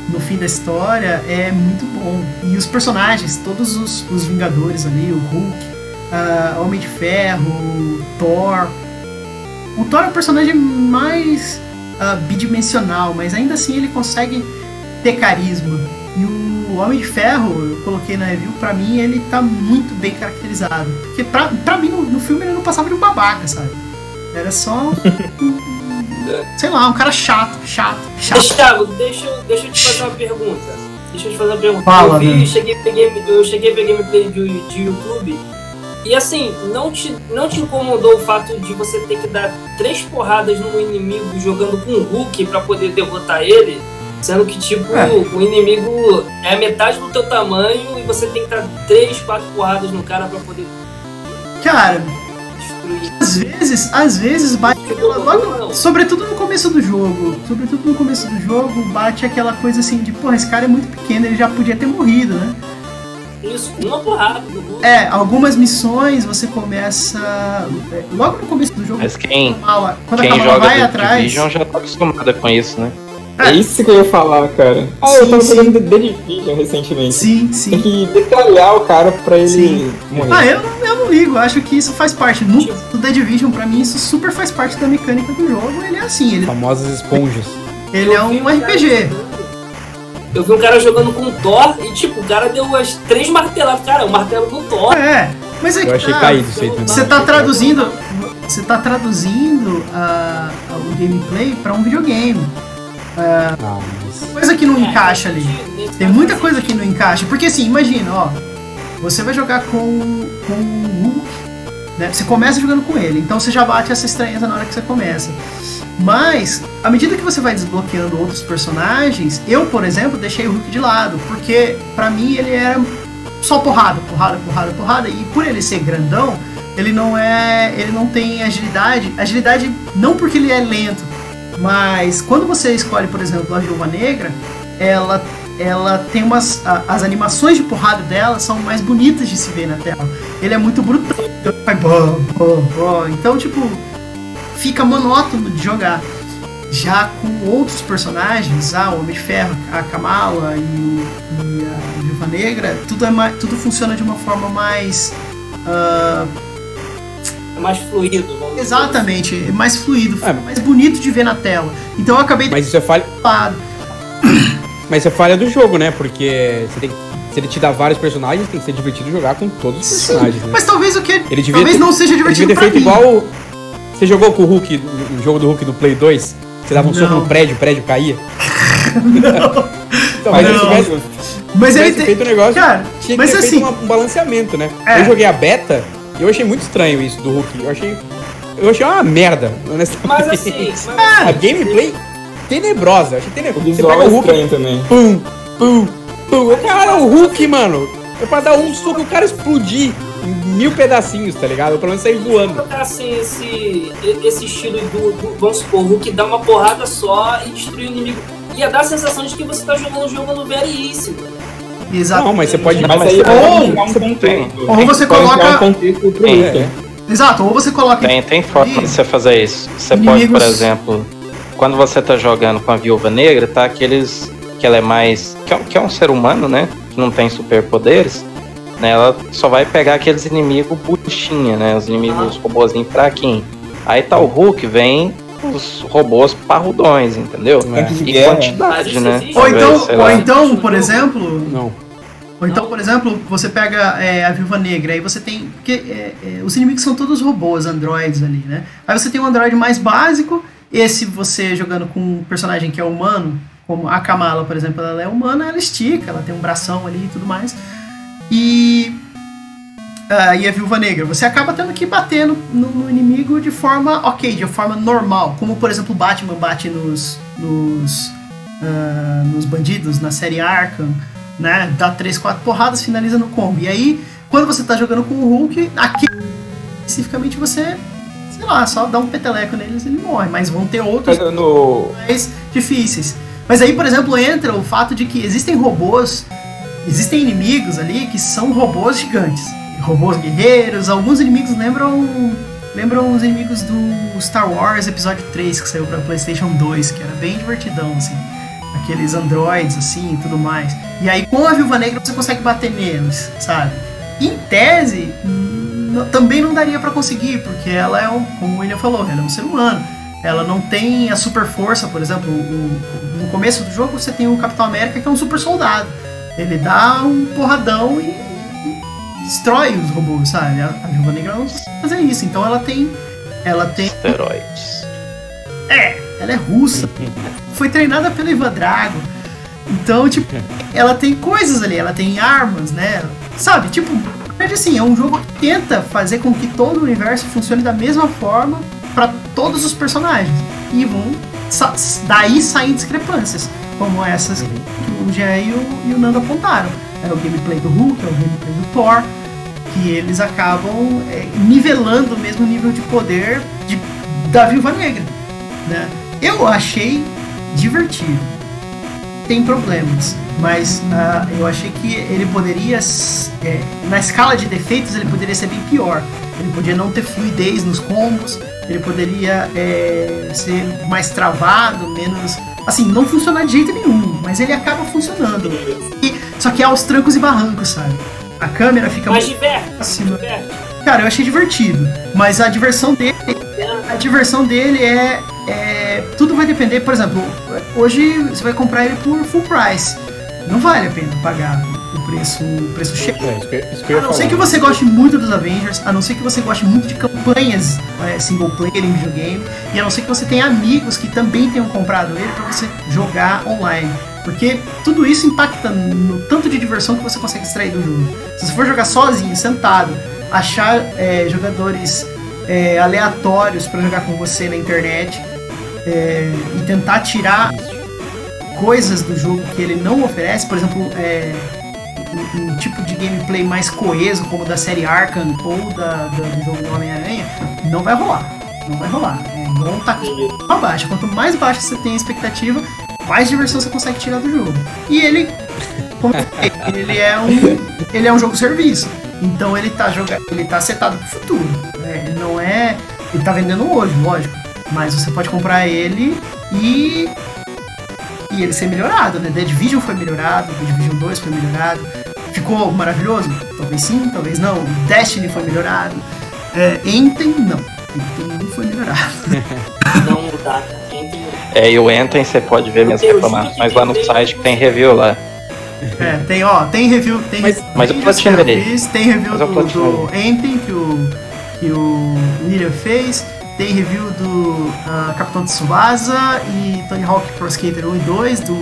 no fim da história, é muito bom. E os personagens, todos os, os Vingadores ali, o Hulk, ah, Homem de Ferro, Thor. O Thor é o personagem mais ah, bidimensional, mas ainda assim ele consegue ter carisma. E o Homem de Ferro, eu coloquei na review, pra mim ele tá muito bem caracterizado. Porque pra, pra mim no, no filme ele não passava de um babaca, sabe? Era só. um- sei lá, um cara chato, chato, chato. Mas, Thiago, deixa, eu- deixa eu te fazer uma pergunta. Deixa eu te fazer uma pergunta. Fala, eu, vi, né? cheguei, peguei, eu cheguei a ver gameplay de, de YouTube. E assim, não te, não te incomodou o fato de você ter que dar três porradas no inimigo jogando com o Hulk pra poder derrotar ele? Sendo que, tipo, É. o inimigo é metade do teu tamanho e você tem que dar três, quatro porradas no cara pra poder Cara, destruir. às vezes, às vezes bate aquela. Logo, sobretudo no começo do jogo. Sobretudo no começo do jogo, bate aquela coisa assim de, porra, esse cara é muito pequeno, ele já podia ter morrido, né? Isso, uma porrada do Hulk. É, algumas missões você começa. é, Logo no começo do jogo, Mas quem, Kamala- quando a quem Kamala joga vai atrás. Division já tá acostumada com isso, né? É isso que eu ia falar, cara. Ah, eu Sim, tava sim. jogando The Division recentemente. Sim, Tem sim. que detalhar o cara pra ele Sim. morrer. Ah, eu não, eu não ligo, eu acho que isso faz parte. No, no The Division, pra mim, isso super faz parte da mecânica do jogo. Ele é assim, ele, Famosas esponjas. ele é Eu um cara RPG. Eu vi um cara jogando com Thor e, tipo, o cara deu umas três marteladas. Cara, o martelo do Thor. É, mas é que Eu achei tá, caído isso aí também. Você tá traduzindo. Você tá traduzindo ah, o gameplay pra um videogame. Ah, mas... Coisa que não É, encaixa ali. Tem muita coisa que não encaixa. Porque assim, imagina, ó. Você vai jogar com, com o Hulk. Né? Você começa jogando com ele. Então você já bate essa estranheza na hora que você começa. Mas, à medida que você vai desbloqueando outros personagens, eu, por exemplo, deixei o Hulk de lado. Porque pra mim ele era só porrada, porrada, porrada, porrada. E por ele ser grandão, ele não é. ele não tem agilidade. Agilidade não porque ele é lento, mas quando você escolhe, por exemplo, a Viúva Negra, ela, ela tem umas. a- as animações de porrada dela são mais bonitas de se ver na tela. Ele é muito brutal. Então. Então, tipo, fica monótono de jogar. Já com outros personagens, ah, o Homem de Ferro, a Kamala e, o- e a Viúva Negra, tudo, é mais, tudo funciona de uma forma mais. ah, É mais fluido. vamos dizer Exatamente, é mais fluido, É. mais bonito de ver na tela. Então eu acabei Mas isso é falha. Mas isso é falha do jogo, né? Porque você tem, se ele te dá vários personagens, tem que ser divertido jogar com todos os personagens, né? Mas talvez o que Ele devia talvez ter- não seja Ele divertido devia ter feito mim. igual. Você jogou com o Hulk, o jogo do Hulk do Play 2? Você dava um soco Não. no prédio, o prédio caía? Então, Mas Não. se tivesse, Mas ele tem. feito o negócio, Cara, tinha que mas ter assim, feito um balanceamento, né? É. Eu joguei a beta e eu achei muito estranho isso do Hulk. Eu achei. Eu achei uma merda, honestamente. Mas assim, mas A assim, gameplay tenebrosa. Eu achei O tenebrosa. Você pega é o Hulk, estranho também. pum, pum, pum. O cara é o Hulk, mano. É pra dar um soco e o cara explodir em mil pedacinhos, tá ligado? Pelo menos sair voando. assim esse, esse estilo do, do- vamos supor, o Hulk dá uma porrada só e destruir o inimigo. Ia dar a sensação de que você tá jogando um jogo no veríssimo. Exato. Não, mas você pode. Mas mas aí pode criar um contexto. Ou você Pode coloca- um contexto pro é. Exato, ou você coloca. Tem, tem forma de você fazer isso. Você pode, Inimigos- por exemplo, quando você tá jogando com a viúva negra, tá aqueles. que ela é mais. que é, um- que é um ser humano, né? Que não tem superpoderes. Né, ela só vai pegar aqueles inimigos buchinha, né? Os inimigos robôzinhos fraquinhos. Aí tá o Hulk, vem os robôs parrudões, entendeu? É. E. Mas quantidade, isso né? Ou então, ou então, por exemplo, Não. Ou então, por exemplo, você pega é, a Viúva Negra, aí você tem. Porque é, é, os inimigos são todos robôs, androides ali, né? Aí você tem um androide mais básico, esse você jogando com um personagem que é humano, como a Kamala, por exemplo, ela é humana, ela estica, ela tem um bração ali e tudo mais. E. ah, e a Viúva Negra, você acaba tendo que bater no, no- no inimigo de forma ok, de forma normal. Como, por exemplo, o Batman bate nos. nos. ah, nos bandidos na série Arkham né? Dá 3, 4 porradas, finaliza no combo. E aí, quando você tá jogando com o Hulk, aqui especificamente você, sei lá, só dá um peteleco neles e ele morre. Mas vão ter outros no, mais difíceis. Mas aí, por exemplo, entra o fato de que existem robôs, existem inimigos ali que são robôs gigantes. Robôs guerreiros, alguns inimigos lembram. Lembram os inimigos do Star Wars Episódio 3, que saiu pra Playstation 2, que era bem divertidão, assim aqueles androids assim e tudo mais. E aí com a Viúva Negra você consegue bater neles, sabe? Em tese, também não daria pra conseguir, porque ela é um, como o William falou, ela é um ser humano. Ela não tem a super força, por exemplo, o- no começo do jogo você tem o Capitão América que é um super soldado. Ele dá um porradão e, e destrói os robôs, sabe? A, a Viúva Negra não fazer isso, então ela tem ela tem Esteroides. é, ela é russa. Foi treinada pelo Ivan Drago. Então, tipo, ela tem coisas ali, ela tem armas, né? Sabe, tipo, é assim, é um jogo que tenta fazer com que todo o universo funcione da mesma forma para todos os personagens. E vão. sa- Daí saem discrepâncias, como essas que o Jean e o, e o Nando apontaram. É o gameplay do Hulk, é o gameplay do Thor, que eles acabam é, nivelando o mesmo nível de poder de, da Viúva Negra. Né? Eu achei divertido. Tem problemas, mas ah, eu achei que ele poderia, é, na escala de defeitos, ele poderia ser bem pior. Ele poderia não ter fluidez nos combos, ele poderia é, ser mais travado, menos. Assim, não funcionar de jeito nenhum, mas ele acaba funcionando. E- só que é aos trancos e barrancos, sabe? A câmera fica Mas muito diverte, acima. diverte. Cara, eu achei divertido. Mas a diversão dele. A diversão dele é, é. Tudo vai depender, por exemplo, hoje você vai comprar ele por full price. Não vale a pena pagar o preço, o preço cheio. É, A não ser que você goste muito dos Avengers, a não ser que você goste muito de campanhas é, single player em videogame, e a não ser que você tenha amigos que também tenham comprado ele para você jogar online. Porque tudo isso impacta no tanto de diversão que você consegue extrair do jogo. Se você for jogar sozinho, sentado, achar é, jogadores é, aleatórios para jogar com você na internet é, e tentar tirar coisas do jogo que ele não oferece, por exemplo, é, um, um tipo de gameplay mais coeso, como da série Arkham ou da, da- do jogo do Homem-Aranha, não vai rolar. Não vai rolar. É bom tá pra baixo. Quanto mais baixa você tem a expectativa, mais diversão você consegue tirar do jogo. E ele, como eu falei, ele é um, ele é um jogo serviço. Então ele tá jogando, ele tá setado pro futuro. né? Ele não é, ele tá vendendo hoje, lógico. Mas você pode comprar ele e e ele ser melhorado, né? The Division foi melhorado, The Division 2 foi melhorado. Ficou maravilhoso? Talvez sim, talvez não. Destiny foi melhorado. É, Enten, não. Enten não foi melhorado. Não. Entre- É, e o Enten você pode ver minhas reclamações que lá no site que tem review lá. É, tem, ó, tem review, tem Mas- mas eu platinei. tem review Mas do, do Enten que o, que o William fez, tem review do ah, Capitão Tsubasa e Tony Hawk Pro Skater 1 e 2 do,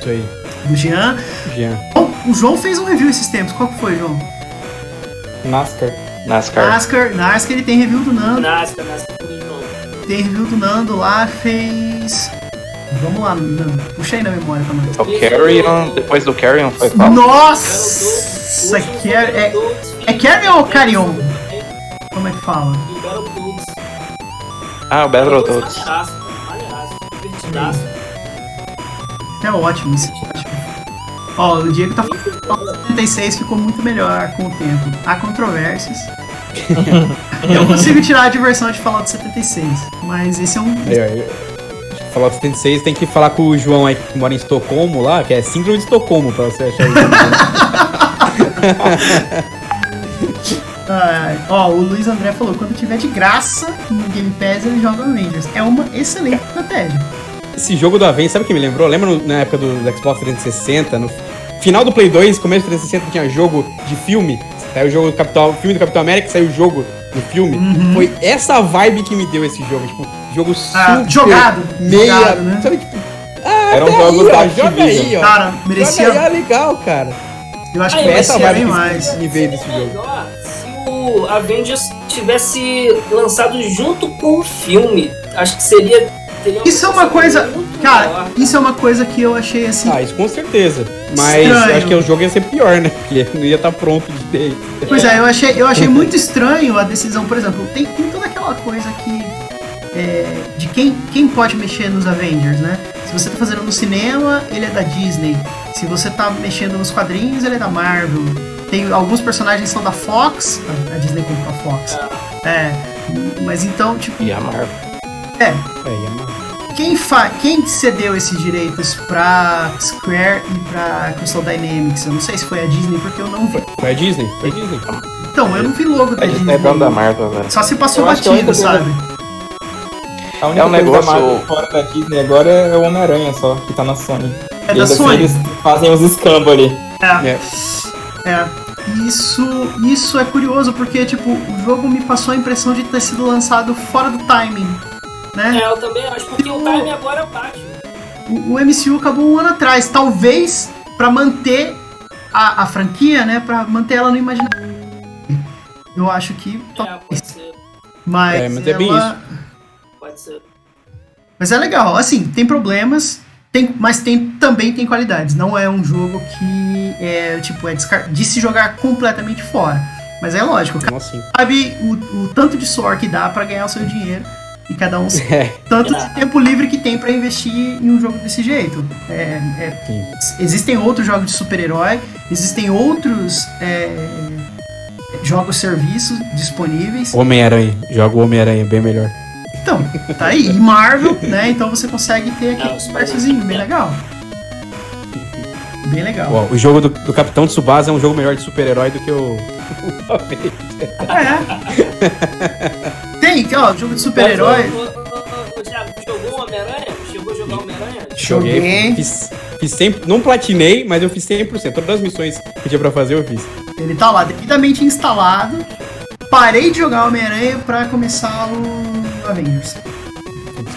Isso aí, do Jean. Jean. Bom, o João fez um review esses tempos, qual que foi, João? NASCAR. NASCAR. NASCAR, NASCAR ele tem review do Nando, Nasca, nasca tudo de novo. tem review do Nando lá, fez... Vamos lá, Nando, puxa aí na memória pra nós. O Carrion, depois do Carrion foi qual? Nossa, que é, é, é Carrion ou Carrion? Como é que fala? Ah, o Battletoads. É ótimo isso. é ótimo. Ó, o Diego tá falando que o 76 ficou muito melhor com o tempo. Há controvérsias. Eu consigo tirar a diversão de falar do 76, mas esse é um. Ó, eu- Fallout 76 tem que falar com o João aí que mora em Estocolmo lá, que é síndrome de Estocolmo pra você achar isso. Ai, ó, o Luiz André falou: quando tiver de graça no Game Pass, ele joga Avengers. É uma excelente estratégia. Esse jogo do Avengers, sabe o que me lembrou? Lembra no- na época do, do Xbox 360, no final do Play 2, começo do 360 tinha jogo de filme. Saiu o jogo do Capitão, filme do Capitão América, saiu o jogo do filme. Foi essa vibe que me deu esse jogo, tipo, jogo Ah, super jogado, meia, jogado, né? sabe, tipo, ah, Eram tá jogos aí, da Activision. aí, ó. Cara, Joga aí, merecia. é legal, cara. Eu acho Aí, que merecia bem mais. me veio desse jogo. melhor o Avengers tivesse lançado junto com o filme. Acho que seria. teria Isso é uma coisa. Cara, melhor. isso é uma coisa que eu achei assim. Ah, isso com certeza. Mas Estranho. acho que o jogo ia ser pior, né? Porque não ia estar pronto de direito. Pois é, eu achei, eu achei muito estranho a decisão, por exemplo, tem, tem toda aquela coisa que. é, de quem, quem pode mexer nos Avengers, né? Se você tá fazendo no cinema, ele é da Disney. Se você tá mexendo nos quadrinhos, ele é da Marvel. Tem alguns personagens são da Fox. A, a Disney comprou a Fox. É. Mas então, tipo, E a Marvel. é. É, ia matar. Quem, fa quem cedeu esses direitos pra Square e pra Crystal Dynamics? Eu não sei se foi a Disney, porque eu não vi. Foi a Disney? Foi a Disney. Então, eu não vi logo da A Disney. Disney é dono da Marvel, velho. Só se passou Eu a batido, sabe? A única É um coisa negócio- da Marvel fora da Disney agora é o Homem-Aranha só, que tá na Sony. É E da assim Sony. Eles fazem os escambos ali. É. É. Isso, isso é curioso, porque, tipo, o jogo me passou a impressão de ter sido lançado fora do timing, né? É, eu também acho, porque o time agora é baixo. O, o MCU acabou um ano atrás, talvez pra manter a, a franquia, né? Pra manter ela no imaginário. Eu acho que... É, pode ser. Mas, É, mas é bem ela- Pode ser. Mas é legal, assim, tem problemas, tem, mas tem, também tem qualidades. Não é um jogo que é, tipo, é de se jogar completamente fora. Mas é lógico, cara assim? sabe o, o tanto de suor que dá pra ganhar o seu dinheiro. E cada um sabe É, o tanto de tempo livre que tem pra investir em um jogo desse jeito. É, é- existem outros jogos de super-herói, existem outros é, jogos serviços disponíveis. Homem-Aranha. Joga o Homem-Aranha bem melhor. Então, tá aí. E Marvel, né? Então você consegue ter aquele Ah, bem legal. Bem legal. O jogo do, do Capitão Tsubasa é um jogo melhor de super-herói do que o. É. Tem, ó, jogo de super-herói. Jogou o Homem-Aranha? Chegou a jogar o Homem-Aranha? Joguei. Fiz, fiz 100, não platinei, mas eu fiz 100%. Todas as missões que tinha pra fazer eu fiz. Ele tá lá devidamente instalado. Parei de jogar Homem-Aranha pra começar o Avengers.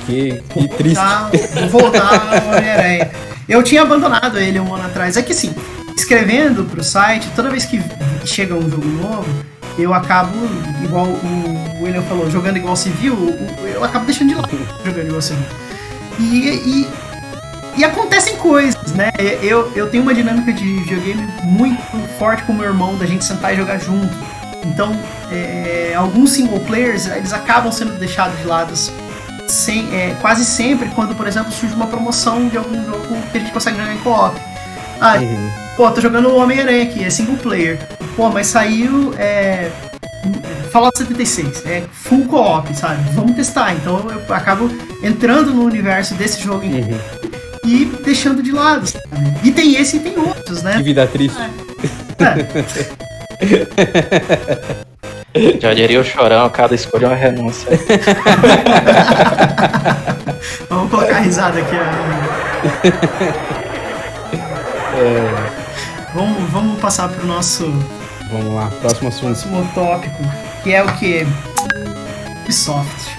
Que, que triste. Tá, vou voltar Homem-Aranha. Eu tinha abandonado ele um ano atrás. É que assim, escrevendo pro site, toda vez que chega um jogo novo, eu acabo, igual o William falou, jogando igual civil, eu acabo deixando de lado jogando igual civil. E, e, e acontecem coisas, né? Eu, eu tenho uma dinâmica de videogame muito forte com o meu irmão, da gente sentar e jogar junto. Então, é, alguns single players, eles acabam sendo deixados de lado sem, é, quase sempre quando, por exemplo, surge uma promoção de algum jogo que a gente consegue jogar em co-op. Ah, Uhum. pô, tô jogando Homem-Aranha aqui, é single player. Pô, mas saiu é, Fallout 76, é full co-op, sabe? Vamos testar. Então eu acabo entrando no universo desse jogo Uhum. e deixando de lado. sabe? E tem esse e tem outros, Que né? vida triste. É. Já diria o chorão, cada escolha é uma renúncia. Vamos colocar risada aqui. ó. Vamos, vamos passar pro nosso Vamos lá, próximo assunto. próximo tópico, que é o que? Ubisoft.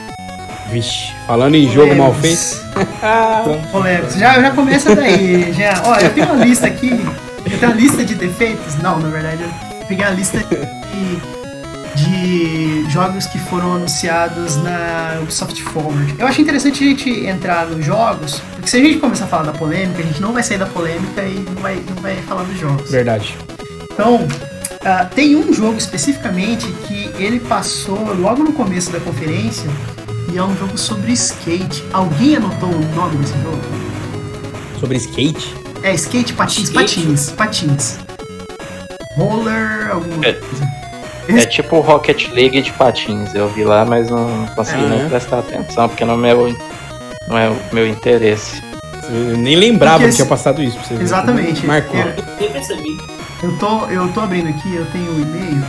Vixe, falando em jogo mal feito. Polêmicos. Polêmicos. Já, já começa daí. Já. Ó, eu tenho uma lista aqui. Eu tenho uma lista de defeitos. Não, na verdade, eu peguei a lista de, de jogos que foram anunciados na Ubisoft Forward. Eu acho interessante a gente entrar nos jogos, porque se a gente começar a falar da polêmica, a gente não vai sair da polêmica e não vai, não vai falar dos jogos. Verdade. Então, ah, tem um jogo especificamente que ele passou logo no começo da conferência e é um jogo sobre skate. Alguém anotou o nome desse jogo? Sobre skate? É skate, patins, Skate? patins, patins. Roller, alguma É. coisa. É tipo Rocket League de patins. Eu vi lá, mas não consegui É, nem né? prestar atenção, porque não é, meu, não é o meu interesse. Eu nem lembrava Porque que tinha esse- passado isso pra você ver. Exatamente. Marcou. Eu, Nem percebi. eu tô, eu tô abrindo aqui, eu tenho o e-mail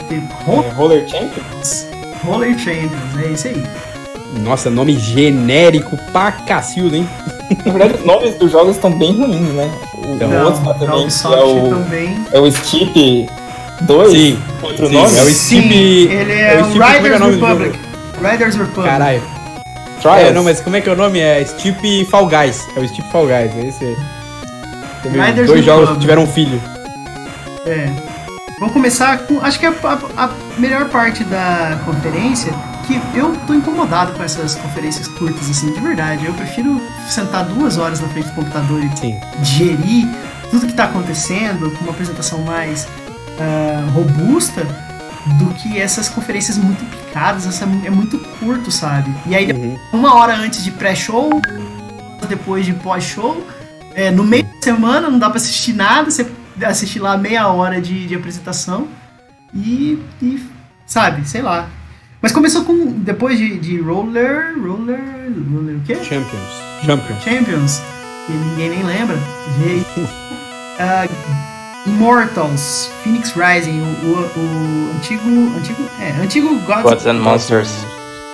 e tem Ro- É, Roller Champions? Roller Champions, é isso aí. Nossa, nome genérico pra cacildo, hein? Na verdade, os nomes dos jogos estão bem ruins, né? O Então, outro também, é o, também. é o Steep 2, Sim, outro sim, nome? é o Sim, Steep. ele é, o Steep, como é é Riders o Republic. Riders Republic. Caralho. Trials. É, não, mas como é que é o nome? É Steep Fall Guys. É o Steep Fall Guys, é esse aí. Riders dois jogos que tiveram um filho. É. Vamos começar com. Acho que a, a- a melhor parte da conferência. Que eu tô incomodado com essas conferências curtas, assim, de verdade. Eu prefiro sentar duas horas na frente do computador e Sim. digerir tudo que tá acontecendo com uma apresentação mais ah, robusta do que essas conferências muito picadas. Essa é muito curto, sabe? E aí, Uhum. uma hora antes de pré-show, depois de pós-show. É, no meio da semana não dá pra assistir nada, você assistir lá meia hora de, de apresentação e, e, sabe, sei lá. Mas começou com, depois de, de Roller, Roller, Roller o quê? Champions. Champions. Champions, que ninguém nem lembra. Veio, ah, Immortals, Phoenix Rising, o, o- o antigo, antigo, é, antigo Gods, Gods and Monsters.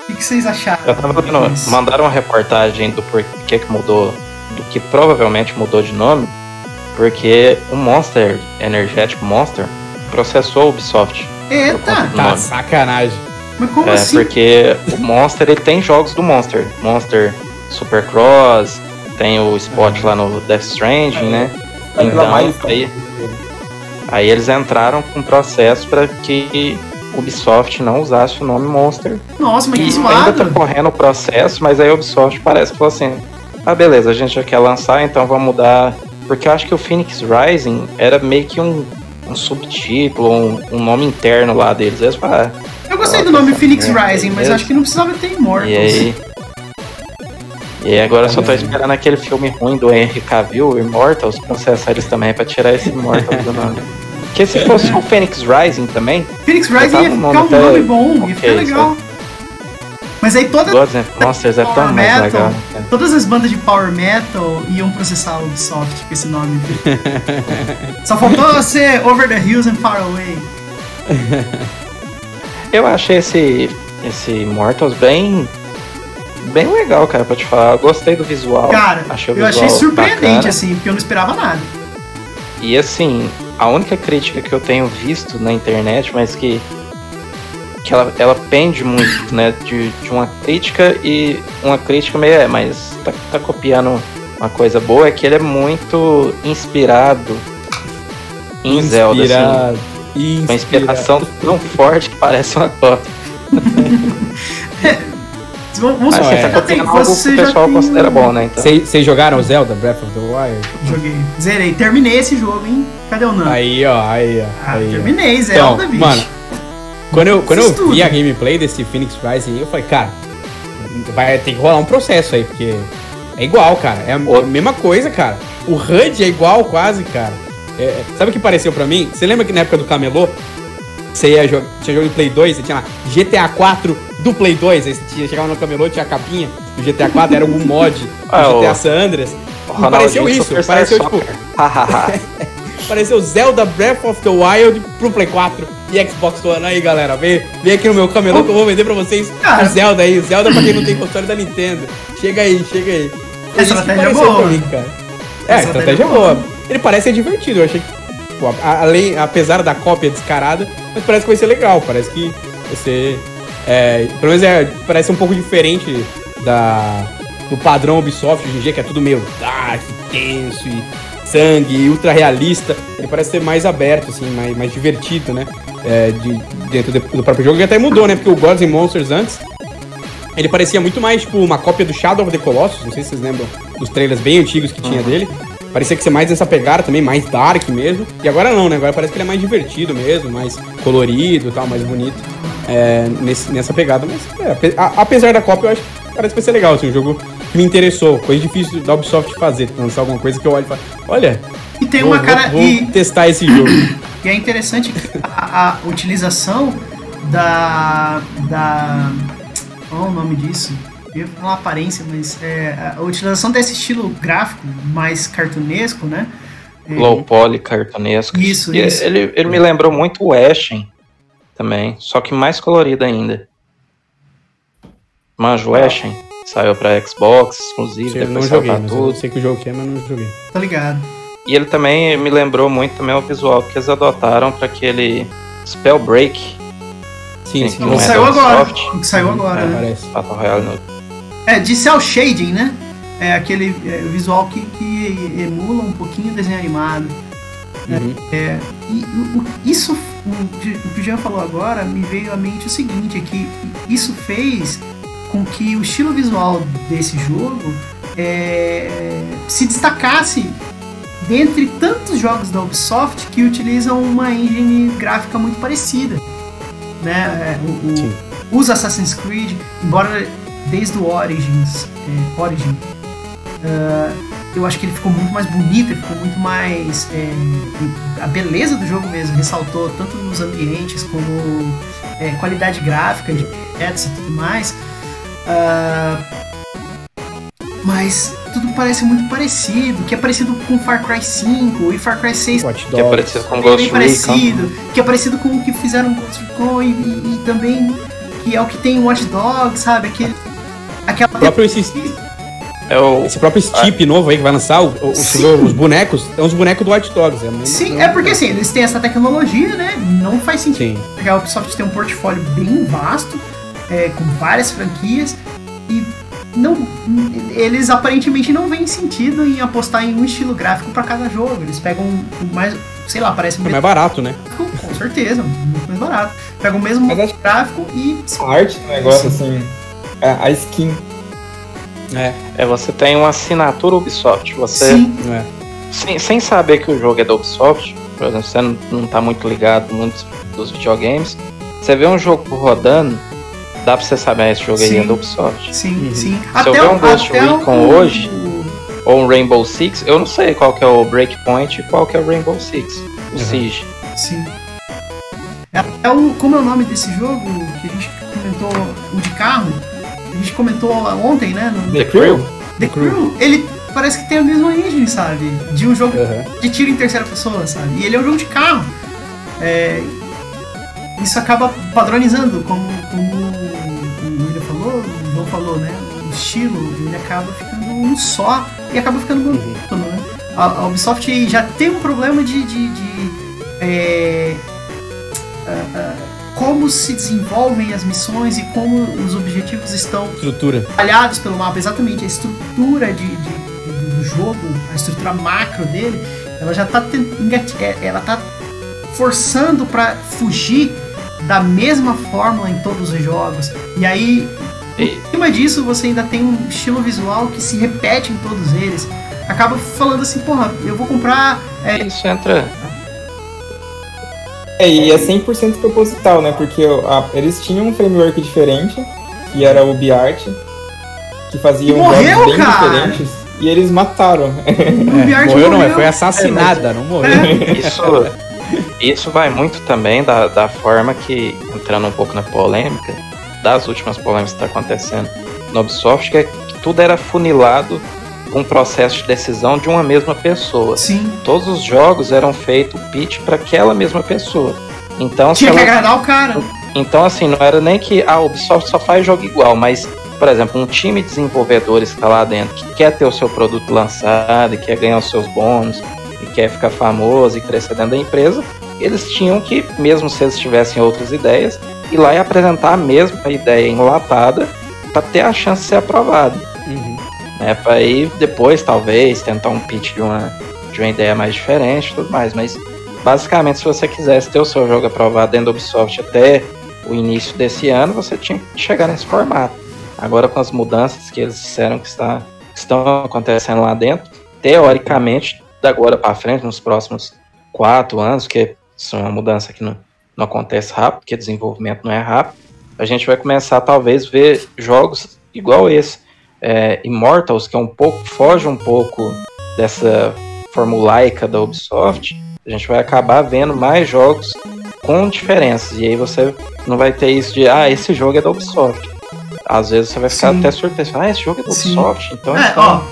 o que, que vocês acharam? Eu tava vendo, mandaram uma reportagem do porquê que mudou, do que provavelmente mudou de nome, porque o Monster, energético Monster, processou a Ubisoft. Eita, Tá sacanagem. mas como É, assim? porque o Monster ele tem jogos do Monster. Monster Supercross, tem o Spot lá no Death Stranding, né? Durar Então, mais aí, aí eles entraram com um processo para que Ubisoft não usasse o nome Monster. Nossa, mas que E ainda tá zoado. correndo o processo, mas aí a Ubisoft parece que falou assim: ah, beleza, a gente já quer lançar, então vamos mudar. Porque eu acho que o Phoenix Rising era meio que um, um subtítulo, um, um nome interno lá deles. Eles falaram, ah, Eu gostei do nome Phoenix É, Rising, mas acho que não precisava ter Immortals. E aí. E agora eu só tô esperando aquele filme ruim do Henry Cavill, Immortals, processar eles também pra tirar esse Immortals do nome. Porque se fosse o Phoenix Rising também, Phoenix Rising ia um ficar nome um até nome bom, ia ficar legal. Mas aí toda, Gods and Monsters é tão Metal. legal. cara. todas as bandas de Power Metal iam processar a Ubisoft com esse nome. Só faltou ser Over the Hills and Far Away. Eu achei esse, esse Immortals bem. Bem legal, cara, pra te falar. Eu gostei do visual. Cara, achei o eu achei visual surpreendente, bacana. assim, porque eu não esperava nada. E assim, a única crítica que eu tenho visto na internet, mas que, que ela, ela pende muito, né, de, de uma crítica e uma crítica meio, é, mas tá, tá copiando uma coisa boa, é que ele é muito inspirado em Zelda, assim. Inspirado. Uma inspiração tão forte que parece uma cópia. Vamos supor que tá tem- você o já pessoal tem- considera bom, né, então. Vocês vocês jogaram Zelda Breath of the Wild? Joguei. Zerei. Terminei esse jogo, hein? Cadê o Nan? Aí, ó, aí, ó. Ah, aí, ó. terminei, Zelda, Então, bicho. mano, Quando eu, quando eu tudo. vi a gameplay desse Phoenix Rising, eu falei, cara, vai ter que rolar um processo aí, porque é igual, cara. É a Ô. mesma coisa, cara. O HUD é igual quase, cara. É, sabe o que pareceu pra mim? Você lembra que na época do Camelô, você ia jogar, tinha jogo de Play 2, você tinha lá GTA 4 do Play 2, aí você tinha, chegava no Camelô, tinha a capinha do GTA 4, era algum mod do Ah, GTA o- San Andreas. Não pareceu isso, pareceu tipo, pareceu Zelda Breath of the Wild pro Play 4. e Xbox One. Aí, galera, vem, vem aqui no meu camelô que eu vou vender pra vocês Cara. o Zelda aí. O Zelda pra quem não tem console da Nintendo. Chega aí, chega aí. Foi Essa isso que estratégia é pareceu boa. pra mim, cara. É, Essa estratégia é boa. boa. Ele parece ser divertido, eu achei que. além, apesar da cópia descarada, mas parece que vai ser legal. Parece que vai ser. É, pelo menos é, parece um pouco diferente da, do padrão Ubisoft hoje em dia, que é tudo meio dark, tenso e sangue, ultra realista. Ele parece ser mais aberto, assim, mais, mais divertido, né? É, de, dentro do, do próprio jogo. E até mudou, né? Porque o Gods and Monsters antes. Ele parecia muito mais, tipo, uma cópia do Shadow of the Colossus. Não sei se vocês lembram dos trailers bem antigos que tinha dele. Parecia que ser mais nessa pegada também, mais dark mesmo. E agora não, né? Agora parece que ele é mais divertido mesmo, mais colorido e tal, mais bonito. É, nesse- nessa pegada. Mas, é, a- apesar da cópia, eu acho que parece que vai ser legal. Assim, um jogo que me interessou. Coisa difícil da Ubisoft fazer. Lançar alguma coisa que eu olho e falo, olha, E tem vou, uma cara. vou, vou e, testar esse jogo. e é interessante que a, a utilização da. da. Qual é o nome disso? Eu ia falar uma aparência, mas é, a utilização desse estilo gráfico mais cartunesco, né? É, Low poly, cartunesco. Isso, E isso. Ele, ele me lembrou muito o Ashen também, só que mais colorido ainda. Manjo Ashen, saiu pra Xbox, exclusivo, Eu não depois saiu joguei, pra mas eu tudo. sei que o jogo que é, mas não joguei. Tá ligado? E ele também me lembrou muito também o visual que eles adotaram pra aquele Spellbreak, Sim, Sim, sim. não O que é saiu agora. Que saiu agora, É, né? Parece. Battle Royale no É, de cel shading, né? É aquele é, visual que, que emula um pouquinho o desenho animado. Uhum. É, e o- isso, o, que- o que o Jean falou agora, me veio à mente o seguinte, é que isso fez com que o estilo visual desse jogo é, se destacasse dentre tantos jogos da Ubisoft que utilizam uma engine gráfica muito parecida. Né? É, o- o- os Assassin's Creed, embora desde o Origins, é, Origin, ah, eu acho que ele ficou muito mais bonito, ele ficou muito mais. é, a beleza do jogo mesmo ressaltou tanto nos ambientes como é, qualidade gráfica de objetos e tudo mais. Ah, mas tudo parece muito parecido, que é parecido com Far Cry 5 e Far Cry 6 Watch que é parecido com Ghost Recon. parecido, que é parecido com o que fizeram com Ghost Recon e, e- e também que é o que tem em Watch Dogs, sabe? Aquele, aquela O próprio esse, É o esse próprio Steep novo aí que vai lançar, o, o- os bonecos, é uns bonecos do Watch Dogs. É Sim, é porque assim, eles têm essa tecnologia, né? Não faz sentido. Sim. Porque a Ubisoft tem um portfólio bem vasto, é, com várias franquias, e não, eles aparentemente não veem sentido em apostar em um estilo gráfico para cada jogo. Eles pegam o mais, sei lá, parece É mais barato, né? com certeza, muito mais barato. Pegam o mesmo gráfico e. A arte do negócio, assim, a, a skin. É, É, você tem uma assinatura Ubisoft. Você, Sim, não é. sem, sem saber que o jogo é da Ubisoft, por exemplo, você não, não tá muito ligado muitos dos videogames, você vê um jogo rodando, dá pra você saber, ah, esse jogo aí Sim. é da Ubisoft. sim, Uhum. sim. Se eu ver um Ghost até Recon o- hoje- Ou um Rainbow Six, eu não sei qual que é o Breakpoint e qual que é o Rainbow Six. O Uhum. Siege. Sim. É, é o, como é o nome desse jogo que a gente comentou, o de carro? A gente comentou ontem, né? No The Crew? The Crew. Ele parece que tem a mesma engine, sabe? De um jogo de tiro em terceira pessoa, sabe? E ele é um jogo de carro. É, isso acaba padronizando, como, como o William falou, o João falou, né? O estilo, ele acaba ficando um só e acaba ficando monótono, né? A, a Ubisoft já tem um problema de... de, de, é, ah, ah, como se desenvolvem as missões e como os objetivos estão Estrutura. espalhados pelo mapa, exatamente a estrutura de, de- de- do jogo, a estrutura macro dele, ela já tá engati- é, ela tá forçando para fugir da mesma fórmula em todos os jogos. E aí, em cima disso, você ainda tem um estilo visual que se repete em todos eles. Acaba falando assim, porra, eu vou comprar é, Isso entra. É, e é 100% proposital, né? Porque a- eles tinham um framework diferente, que era o BArt, que fazia morreu, jogos bem cara! diferentes, e eles mataram. o É, morreu não, foi assassinada, não morreu. Isso, isso vai muito também da, da forma que, entrando um pouco na polêmica, das últimas polêmicas que está acontecendo no Ubisoft, que, é que tudo era funilado um processo de decisão de uma mesma pessoa. Sim, Todos os jogos eram feitos pitch para aquela mesma pessoa. Então, Tinha que ela- agradar o cara. então, assim, não era nem que a Ubisoft só faz jogo igual, mas, por exemplo, um time de desenvolvedores que está lá dentro, que quer ter o seu produto lançado, e quer ganhar os seus bônus, e quer ficar famoso e crescer dentro da empresa, eles tinham que, mesmo se eles tivessem outras ideias, ir lá e apresentar a mesma ideia enlatada para ter a chance de ser aprovado. Né, para aí depois, talvez, tentar um pitch de uma, de uma ideia mais diferente e tudo mais. Mas, basicamente, se você quisesse ter o seu jogo aprovado dentro do Ubisoft até o início desse ano, você tinha que chegar nesse formato. Agora, com as mudanças que eles disseram que, está, que estão acontecendo lá dentro, teoricamente, da agora para frente, nos próximos quatro anos, que isso é uma mudança que não, não acontece rápido, porque desenvolvimento não é rápido, a gente vai começar talvez ver jogos igual esse. É, Immortals, que é um pouco, foge um pouco dessa formulaica da Ubisoft, a gente vai acabar vendo mais jogos com diferenças. E aí você não vai ter isso de, ah, esse jogo é da Ubisoft. Às vezes você vai ficar Sim. até surpreso. Ah, esse jogo é da Sim. Ubisoft, então É, eles ó, estão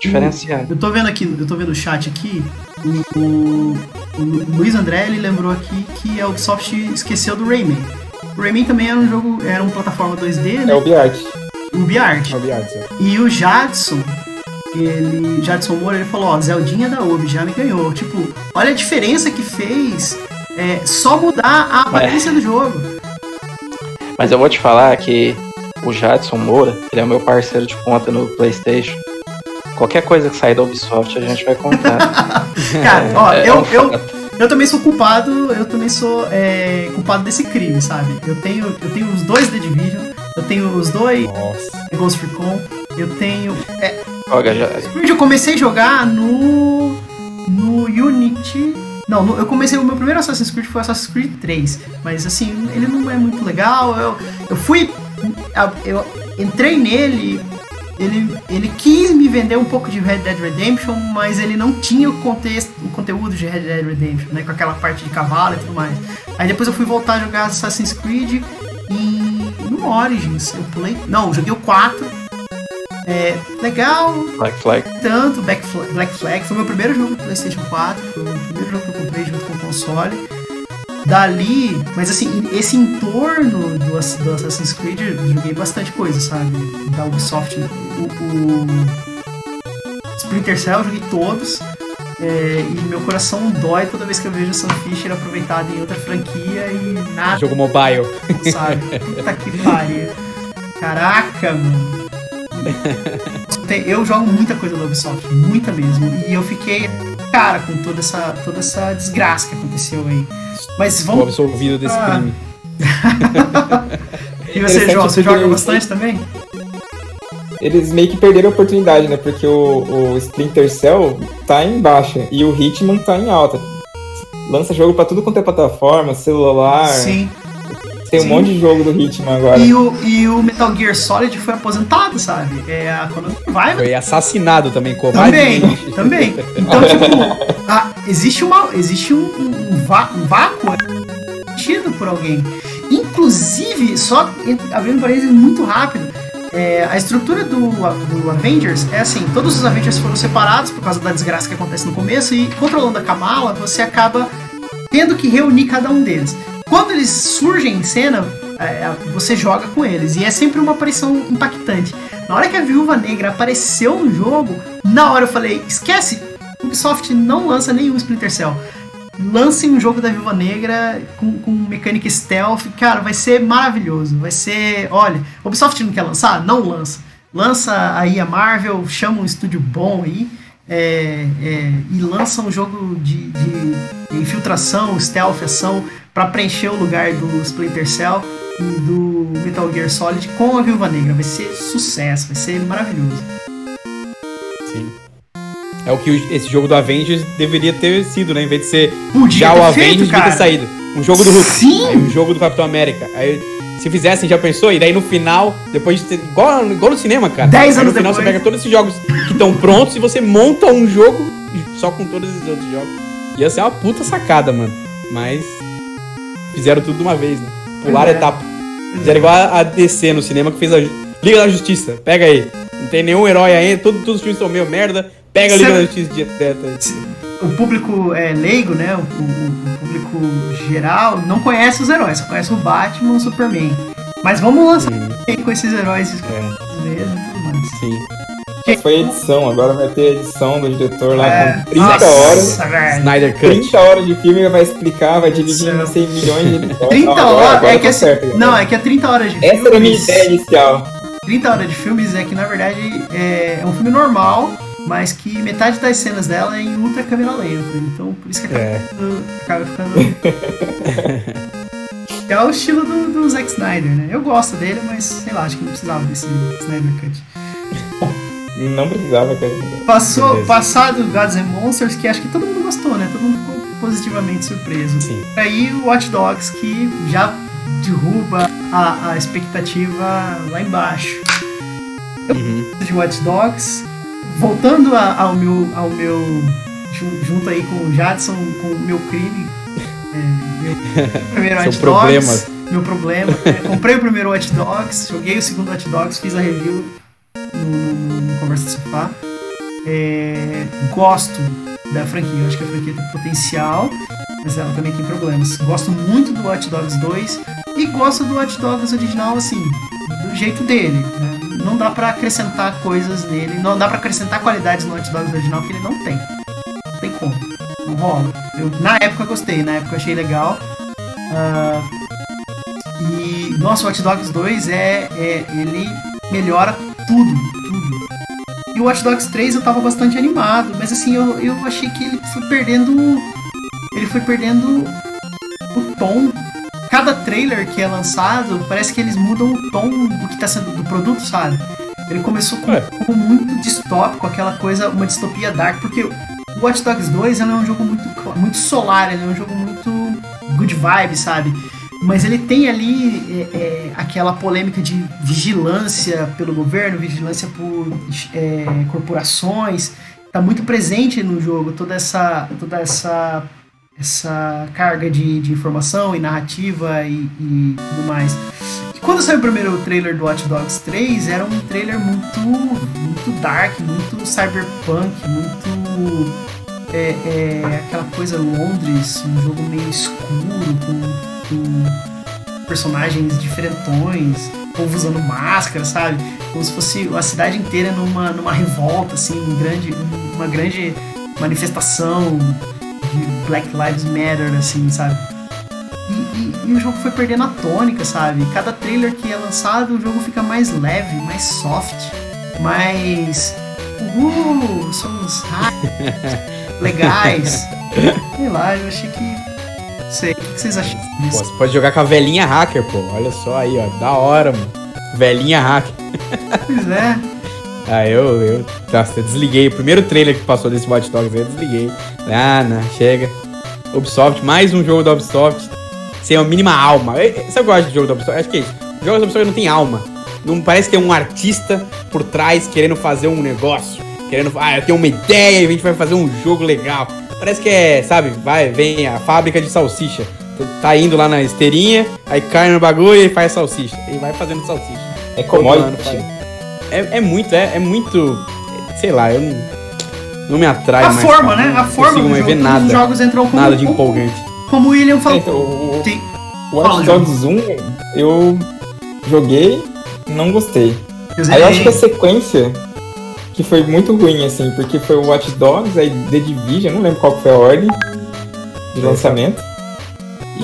diferenciando. Eu tô vendo aqui, eu tô vendo o chat aqui. O, o- o Luiz André ele lembrou aqui que a Ubisoft esqueceu do Rayman. O Rayman também era um jogo, era uma plataforma 2D, né? É o Biart. UbiArt. É o Biartz, é. E o Jadson, ele, Jadson Moura, ele falou, ó, Zeldinha da Ubi já me ganhou. Tipo, olha a diferença que fez é, só mudar a aparência do jogo. Mas eu vou te falar que o Jadson Moura, ele é o meu parceiro de conta no PlayStation. Qualquer coisa que sair da Ubisoft a gente vai contar. Cara, ó, É, é eu, um eu, eu também sou culpado, eu também sou é, culpado desse crime, sabe? Eu tenho, eu tenho os dois The Division, eu tenho os dois Nossa. Ghost Recon, eu tenho. É, Olha, já- Creed eu comecei a jogar no. no Unity. Não, no- eu comecei. O meu primeiro Assassin's Creed foi Assassin's Creed 3. Mas assim, ele não é muito legal. Eu, eu fui. Eu entrei nele. Ele, ele quis me vender um pouco de Red Dead Redemption, mas ele não tinha o, contexto, o conteúdo de Red Dead Redemption, né? Com aquela parte de cavalo e tudo mais. Aí depois eu fui voltar a jogar Assassin's Creed e. no Origins. Eu pulei. Não, eu joguei o 4. É, legal, Black Flag. tanto Black Flag, Black Flag foi meu primeiro jogo do PlayStation 4, foi o primeiro jogo que eu comprei junto com o console. Dali, mas assim, esse entorno do, do Assassin's Creed, eu joguei bastante coisa, sabe? Da Ubisoft, o, o Splinter Cell, eu joguei todos. É, e meu coração dói toda vez que eu vejo o Sam Fisher aproveitado em outra franquia e nada Jogo mobile. sabe? Puta que pariu. Caraca, mano. Eu jogo muita coisa da Ubisoft, muita mesmo. E eu fiquei, cara, com toda essa, toda essa desgraça que aconteceu aí. Mas vamos. absolvido desse Ah. crime. E você, João, você joga bastante também? Eles meio que perderam a oportunidade, né? Porque o, o Splinter Cell tá em baixa e o Hitman tá em alta. Lança jogo pra tudo quanto é plataforma, celular. Sim. Tem um sim. monte de jogo do Hitman agora. E o, e o Metal Gear Solid foi aposentado, sabe? É a Konami vai Foi assassinado também, Também, covardemente. também. Então, tipo, ah, existe, uma, existe um, um, um vá- um vácuo tido por alguém. Inclusive, só abrindo parênteses muito rápido, é, a estrutura do, do Avengers é assim, todos os Avengers foram separados por causa da desgraça que acontece no começo e controlando a Kamala, você acaba tendo que reunir cada um deles. Quando eles surgem em cena, é, você joga com eles e é sempre uma aparição impactante. Na hora que a Viúva Negra apareceu no jogo, na hora eu falei, esquece, Ubisoft não lança nenhum Splinter Cell. Lancem um jogo da Viúva Negra com, com mecânica stealth, cara, vai ser maravilhoso. Vai ser, olha, Ubisoft não quer lançar? Não lança. Lança aí a Marvel, chama um estúdio bom aí é, é, e lança um jogo de, de infiltração, stealth, ação para preencher o lugar do Splinter Cell e do Metal Gear Solid com a Viúva Negra. Vai ser sucesso, vai ser maravilhoso. Sim. É o que esse jogo do Avengers deveria ter sido, né? Em vez de ser Podia já o feito, Avengers, devia cara. ter saído. Um jogo do Hulk. Sim! Aí um jogo do Capitão América. Aí, se fizessem, já pensou? E daí no final, depois de ter. Igual, igual no cinema, cara. Dez Aí anos no final depois. você pega todos esses jogos que estão prontos e você monta um jogo só com todos esses outros jogos. Ia ser uma puta sacada, mano. Mas. Fizeram tudo de uma vez, né? Pularam É. etapa. Fizeram igual a DC no cinema que fez a Liga da Justiça. Pega aí. Não tem nenhum herói aí, todos, todos os filmes são meio merda. Pega a Liga da Justiça direto aí. o público é, leigo, né? O, o- o público geral não conhece os heróis, só conhece o Batman e o Superman. Mas vamos lançar aí com esses heróis é, mesmo e tudo mais. sim. Mas foi edição, agora vai ter edição do diretor lá É, com 30 nossa, horas. velho. Snyder Cut. 30 horas de filme vai explicar, vai dividir em 100 milhões de episódios. 30 Não, agora- horas, agora é que tá assim, certo, não, é que é 30 horas de Essa era a minha filmes. ideia inicial. 30 horas de filmes é que na verdade é, é um filme normal, mas que metade das cenas dela é em ultra câmera lenta. Então por isso que acaba, É. ficando, acaba ficando. é o estilo do, do Zack Snyder, né? Eu gosto dele, mas sei lá, acho que não precisava desse Snyder Cut. Não precisava, cara. Passou, Beleza. passado Gods and Monsters, que acho que todo mundo gostou, né? Todo mundo ficou positivamente surpreso. Sim. Aí o Watch Dogs que já derruba a, a expectativa lá embaixo. Uhum. de Watch Dogs. Voltando a- ao meu, ao meu jun- junto aí com o Jadson, com o meu crime. é, meu primeiro problema. Dogs. Meu problema. é, comprei o primeiro Watch Dogs, joguei o segundo Watch Dogs, fiz a review no, no- no Conversa Sofá. É, gosto da franquia, eu acho que a franquia tem potencial, mas ela também tem problemas. Gosto muito do Watch Dogs 2 e gosto do Watch Dogs original, assim, do jeito dele. né? Não dá pra acrescentar coisas nele, não dá pra acrescentar qualidades no Dogs original que ele não tem. Não tem como. Não rola. Eu, na época gostei, na época achei legal. Ah, e nossa, o Watch Dogs 2 é, é. ele melhora tudo, tudo. E o Watch Dogs 3 eu tava bastante animado, mas assim, eu, eu achei que ele foi perdendo. Ele foi perdendo o tom. Cada trailer que é lançado, parece que eles mudam o tom do que tá sendo do produto, sabe? Ele começou com, É. como muito distópico, aquela coisa, uma distopia dark, porque o Watch Dogs 2 ele é um jogo muito, muito solar, ele é um jogo muito good vibe, sabe? Mas ele tem ali é, é, aquela polêmica de vigilância pelo governo, vigilância por é, corporações. Tá muito presente no jogo toda essa, toda essa, essa carga de, de informação e narrativa e, e tudo mais. E quando saiu o primeiro trailer do Watch Dogs 3, era um trailer muito, muito dark, muito cyberpunk, muito é, é, aquela coisa Londres, um jogo meio escuro, com, com personagens diferentões, povo usando máscara, sabe? Como se fosse a cidade inteira numa, numa revolta, assim, um grande, uma grande manifestação de Black Lives Matter, assim, sabe? E, e- e o jogo foi perdendo a tônica, sabe? Cada trailer que é lançado, o jogo fica mais leve, mais soft, mais. Uhul, somos hackers, legais. Sei lá, eu achei que. Não sei, o que vocês acham Pô, disso? você pode jogar com a velhinha hacker, pô. Olha só aí, ó. Da hora, mano. Velhinha hacker. Pois é. Ah, eu, eu, nossa, eu desliguei. O primeiro trailer que passou desse Watch Dogs, eu desliguei. Ah, não, chega. Ubisoft, mais um jogo da Ubisoft. Sem a mínima alma. Que eu gosto de jogo da Ubisoft? Acho que é isso. Jogos da Ubisoft não tem alma. Não parece ter um artista por trás querendo fazer um negócio. Querendo, ah, eu tenho uma ideia e a gente vai fazer um jogo legal. Parece que é, sabe, vai, vem a fábrica de salsicha. Tá indo lá na esteirinha, aí cai no bagulho e faz salsicha. E vai fazendo salsicha. É commodity. É, é muito, é, é muito. Sei lá, eu não, não me atrai A mais. forma, cara. né? A forma ver todos nada. Os jogos entram como, Nada de empolgante. como o William falou. então, o, Tem- o Watch Dogs 1 eu joguei, não gostei. eu Aí eu acho que a sequência que foi muito ruim, assim, porque foi o Watch Dogs, aí The Division, não lembro qual foi a ordem de lançamento.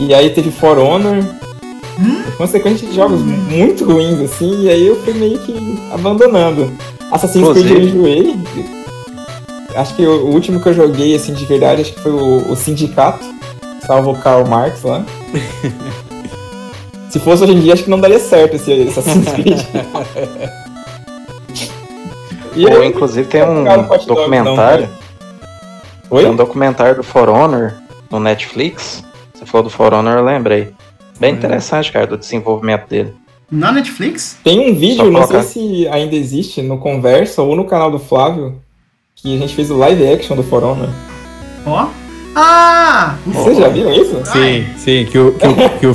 E aí teve For Honor. Uma sequência de jogos muito ruins, assim, e aí eu fui meio que abandonando. Assassin's Creed eu enjoei. Acho que o último que eu joguei, assim, de verdade, acho que foi o, o Sindicato. Salvo o Karl Marx lá. Se fosse hoje em dia, acho que não daria certo esse Assassin's Creed. E Ou, eu- inclusive tem um não, documentário. cara. Oi? Tem um documentário do For Honor no Netflix. Você falou do For Honor, eu lembrei. Bem interessante, cara, do desenvolvimento dele. Na Netflix? Tem um vídeo, Só não colocar. sei se ainda existe, no Conversa ou no canal do Flávio, que a gente fez o live action do For Honor. Ó. Ah! Vocês já viram isso? Sim, sim, que o, que o, que o,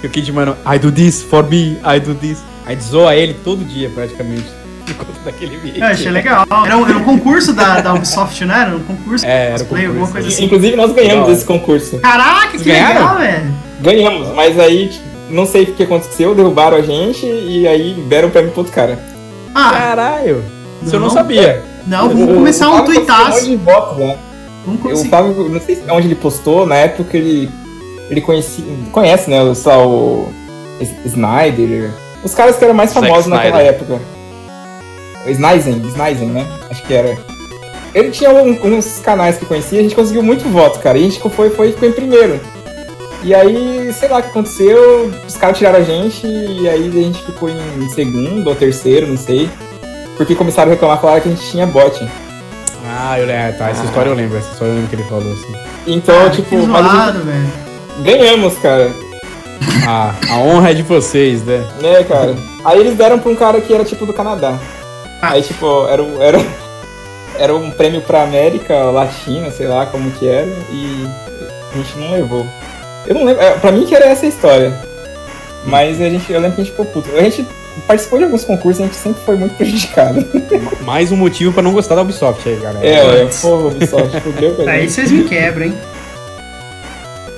que o Kid Mano, I do this for me, I do this. A gente zoa ele todo dia, praticamente. por conta daquele vídeo. Eu achei legal. Era um, era um concurso da, da Ubisoft, não era? Um concurso É, era alguma concurso. coisa assim. Inclusive, nós ganhamos Legal. esse concurso. Caraca, que ganharam? legal, velho. Ganhamos, mas aí não sei o que aconteceu, derrubaram a gente e aí deram o prêmio pro outro cara. Ah, Caralho! Isso eu não Não. sabia. não, O- vamos começar um tuitaço. votos, né? O conseguir. Fábio, não sei onde ele postou, na época ele, ele conhecia, conhece, né, lá, o Snyder, os caras que eram mais Zack famosos naquela Snyder. época. Snyzen, Snyzen, né? Acho que era. Ele tinha um- uns canais que conhecia, a gente conseguiu muito voto, cara, e a gente foi, foi ficou em primeiro. E aí, sei lá o que aconteceu, os caras tiraram a gente e aí a gente ficou em segundo ou terceiro, não sei. Porque começaram a reclamar, falaram que a gente tinha bot. Ah, eu lembro. Tá, essa história eu lembro. Essa história eu lembro que ele falou assim. Então, Ah, tipo, gente zoado, velho. ganhamos, cara. Ah, a honra é de vocês, né? Né, cara? Aí eles deram pra um cara que era tipo do Canadá. Ah. Aí, tipo, era, um- era, era um prêmio pra América Latina, sei lá como que era, e a gente não levou. Eu não lembro, é, pra mim que era essa a história. Mas a gente, eu lembro que a gente ficou puto. A gente participou de alguns concursos e a gente sempre foi muito prejudicado. Mais um motivo pra não gostar da Ubisoft aí, galera. É, é, porra, pessoal, fudeu com Aí vocês me quebram, hein?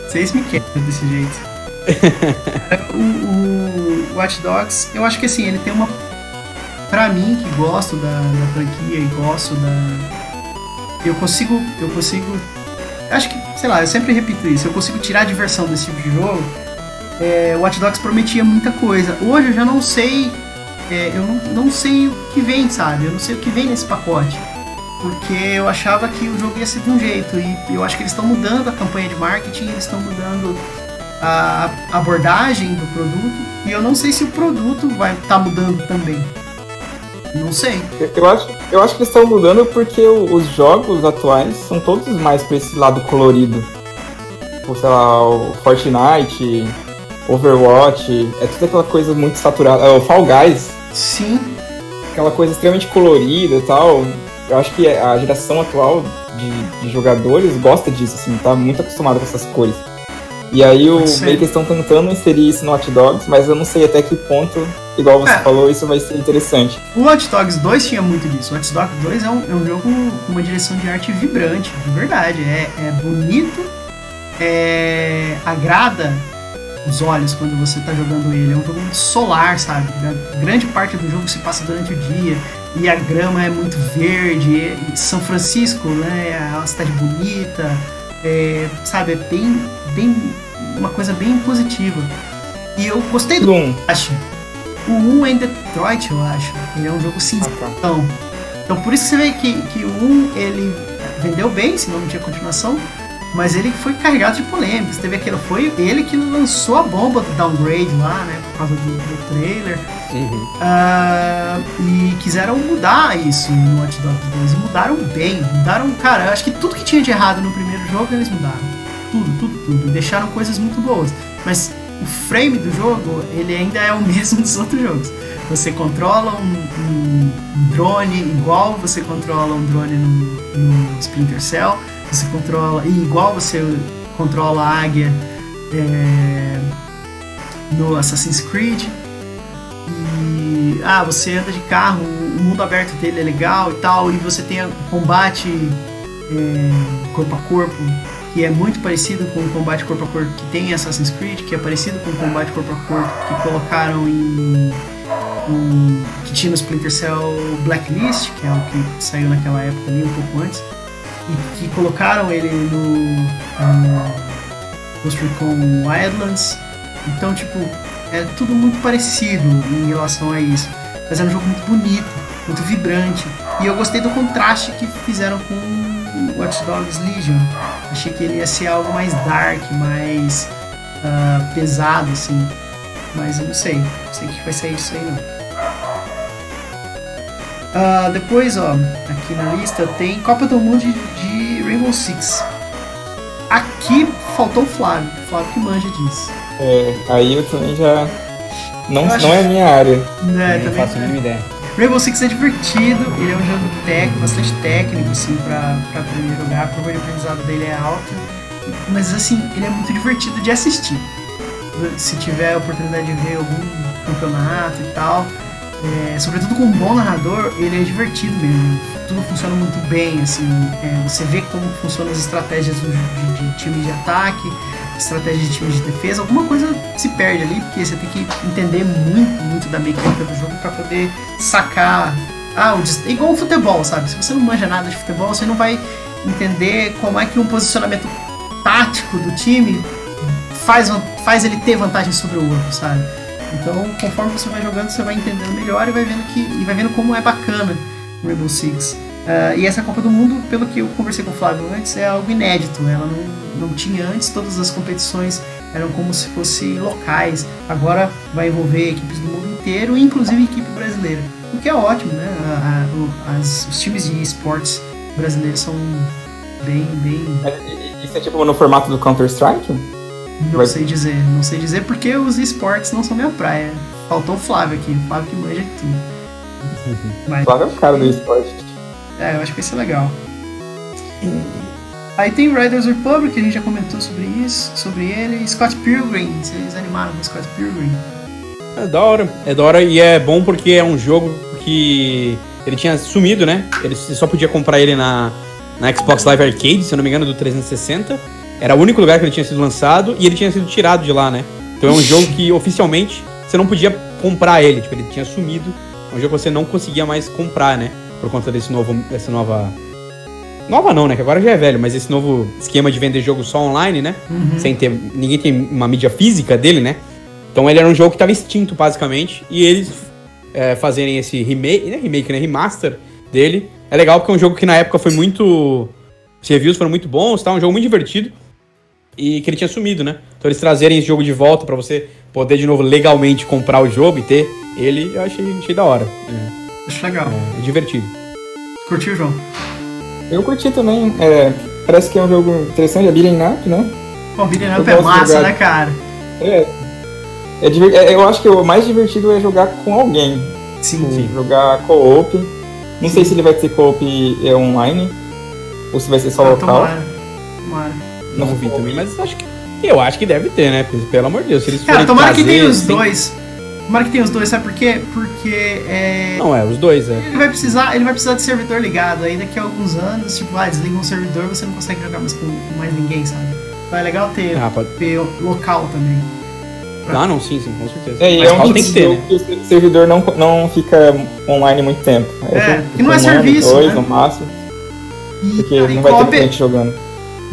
Vocês me quebram desse jeito. o, o Watch Dogs, eu acho que assim, ele tem uma. Pra mim, que gosto da, da franquia e gosto da. Eu consigo. Eu consigo. Acho que, sei lá, eu sempre repito isso. Eu consigo tirar a diversão desse tipo de jogo. É, o Watch Dogs prometia muita coisa. Hoje eu já não sei. é, eu não, não sei o que vem, sabe? Eu não sei o que vem nesse pacote porque eu achava que o jogo ia ser de um jeito e eu acho que eles estão mudando a campanha de marketing, eles estão mudando a abordagem do produto e eu não sei se o produto vai estar mudando também. Não sei. Eu- Eu acho, eu acho que eles estão mudando porque os jogos atuais são todos mais pra esse lado colorido. Tipo, sei lá, o Fortnite, Overwatch, é tudo aquela coisa muito saturada. É, o Fall Guys, Sim, aquela coisa extremamente colorida e tal. Eu acho que a geração atual de, de jogadores gosta disso, assim, tá muito acostumada com essas cores. E aí o meio que estão tentando inserir isso no Hot Dogs, mas eu não sei até que ponto, igual você É. falou, isso vai ser interessante. o Watch Dogs 2 tinha muito disso. O Watch Dogs 2 é um, é um jogo com uma direção de arte vibrante, de verdade. É, é bonito, é, agrada os olhos quando você tá jogando ele. É um jogo muito solar, sabe? A grande parte do jogo se passa durante o dia e a grama é muito verde. São Francisco, né? É uma cidade bonita, é, sabe? É bem, bem uma coisa bem positiva. E eu gostei do Do um. acho. O 1 é em Detroit, eu acho. Ele é um jogo cinzentão. Então por isso que você vê que, que o 1 ele vendeu bem, senão não tinha continuação. Mas ele foi carregado de polêmicas. Teve aquilo, foi ele que lançou a bomba do downgrade lá, né? Por causa do, do trailer. Uhum. Ah, e quiseram mudar isso no Watch Dogs 2. E mudaram bem. Mudaram, cara, eu acho que tudo que tinha de errado no primeiro jogo eles mudaram. Tudo, tudo, tudo. Deixaram coisas muito boas. Mas o frame do jogo, ele ainda é o mesmo dos outros jogos. Você controla um, um- drone igual você controla um drone no, no Splinter Cell. Você controla. E igual você controla a águia é, no Assassin's Creed. E ah, você anda de carro, o mundo aberto dele é legal e tal, e você tem combate é, corpo a corpo, que é muito parecido com o combate corpo a corpo que tem em Assassin's Creed, que é parecido com o combate corpo a corpo que colocaram em, em- que tinha no Splinter Cell Blacklist, que é o que saiu naquela época ali, um pouco antes, e que colocaram ele no, no Ghost Recon Wildlands. Então, tipo, é tudo muito parecido em relação a isso. Mas é um jogo muito bonito, muito vibrante. E eu gostei do contraste que fizeram com Watch Dogs Legion. Achei que ele ia ser algo mais dark, mais ah, pesado, assim. Mas eu não sei. Não sei o que vai sair disso aí, não. Ah, depois, ó, aqui na lista tem Copa do Mundo de, de Rainbow Six. Aqui faltou o Flávio. O Flávio que manja disso. É, aí eu também já. Não, Eu acho- não é a minha área. Né, não também. faço a mínima ideia. Rainbow Six é divertido, ele é um jogo técnico, bastante técnico, assim, pra, pra aprender a jogar, a curva de aprendizado dele é alta, mas, assim, ele é muito divertido de assistir. Se tiver a oportunidade de ver algum campeonato e tal, é, sobretudo com um bom narrador, ele é divertido mesmo. Tudo funciona muito bem, assim. é, você vê como funcionam as estratégias do- de, de time de ataque, estratégia de time de defesa. Alguma coisa se perde ali, porque você tem que entender muito, muito da mecânica do jogo para poder sacar. Ah, o dis- igual o futebol, sabe? Se você não manja nada de futebol, você não vai entender como é que um posicionamento tático do time faz, faz ele ter vantagem sobre o outro, sabe? Então, conforme você vai jogando, você vai entendendo melhor e vai vendo que e vai vendo como é bacana o Rainbow Six. Ah, e essa Copa do Mundo, pelo que eu conversei com o Flávio antes, é algo inédito. Ela não, não tinha antes, todas as competições eram como se fossem locais. Agora vai envolver equipes do mundo inteiro, inclusive equipe brasileira. O que é ótimo, né? A- a- o- as- os times de esportes brasileiros são bem, bem Mas i- Isso é tipo no formato do Counter-Strike? não sei dizer, não sei dizer porque os esportes não são minha praia. Faltou o Flávio aqui, o Flávio que manja tudo. Mas, Flávio é o cara do esporte. É, eu acho que vai ser legal. Aí tem Riders Republic, a gente já comentou sobre isso, sobre ele. Scott Pilgrim, vocês animaram com Scott Pilgrim? É da hora. É da hora e é bom porque é um jogo que ele tinha sumido, né? Ele só podia comprar ele na, na Xbox Live Arcade, se eu não me engano, do 360. Era o único lugar que ele tinha sido lançado e ele tinha sido tirado de lá, né? Então é um jogo que oficialmente você não podia comprar ele, tipo, ele tinha sumido. É um jogo que você não conseguia mais comprar, né? Por conta desse novo, dessa nova. Nova não, né? Que agora já é velho, mas esse novo esquema de vender jogo só online, né? Sem ter. Ninguém tem uma mídia física dele, né? Então ele era um jogo que estava extinto, basicamente. E eles é, fazerem esse remake, né? Remake, né? Remaster dele. É legal porque é um jogo que na época foi muito. Os reviews foram muito bons, tá? Um jogo muito divertido. E que ele tinha sumido, né? Então eles trazerem esse jogo de volta pra você poder de novo legalmente comprar o jogo e ter ele, eu achei, achei da hora. Acho legal. é divertido. Curtiu, João? Eu curti também. é, parece que é um jogo interessante, é beating up, né? Pô, Beating Up é massa, jogar- né, cara? É, é diver- é, eu acho que o mais divertido é jogar com alguém. Sim, Tipo, sim. Jogar co-op. Não sei se ele vai ter co-op é, online. Ou se vai ser só Ah, local. tomara. Tomara. Não vi também, mas acho que. Eu acho que deve ter, né? Pelo amor de Deus, se eles Cara, tomara que tenha os sem- dois. Tomara que tenha os dois, sabe por quê? Porque é. Não, é, os dois, é. Ele vai precisar, ele vai precisar de servidor ligado. Aí daqui a alguns anos, tipo, ah, desliga um servidor, você não consegue jogar mais com, com mais ninguém, sabe? Então é legal ter, Ah, pode. ter local também. Ah, não, sim, sim, com certeza. É, e Mas é um tem que ter, né? que o servidor não, não fica online muito tempo. É, tipo, que não é um serviço, Dois né? no máximo. E, Porque e não vai ter gente jogando.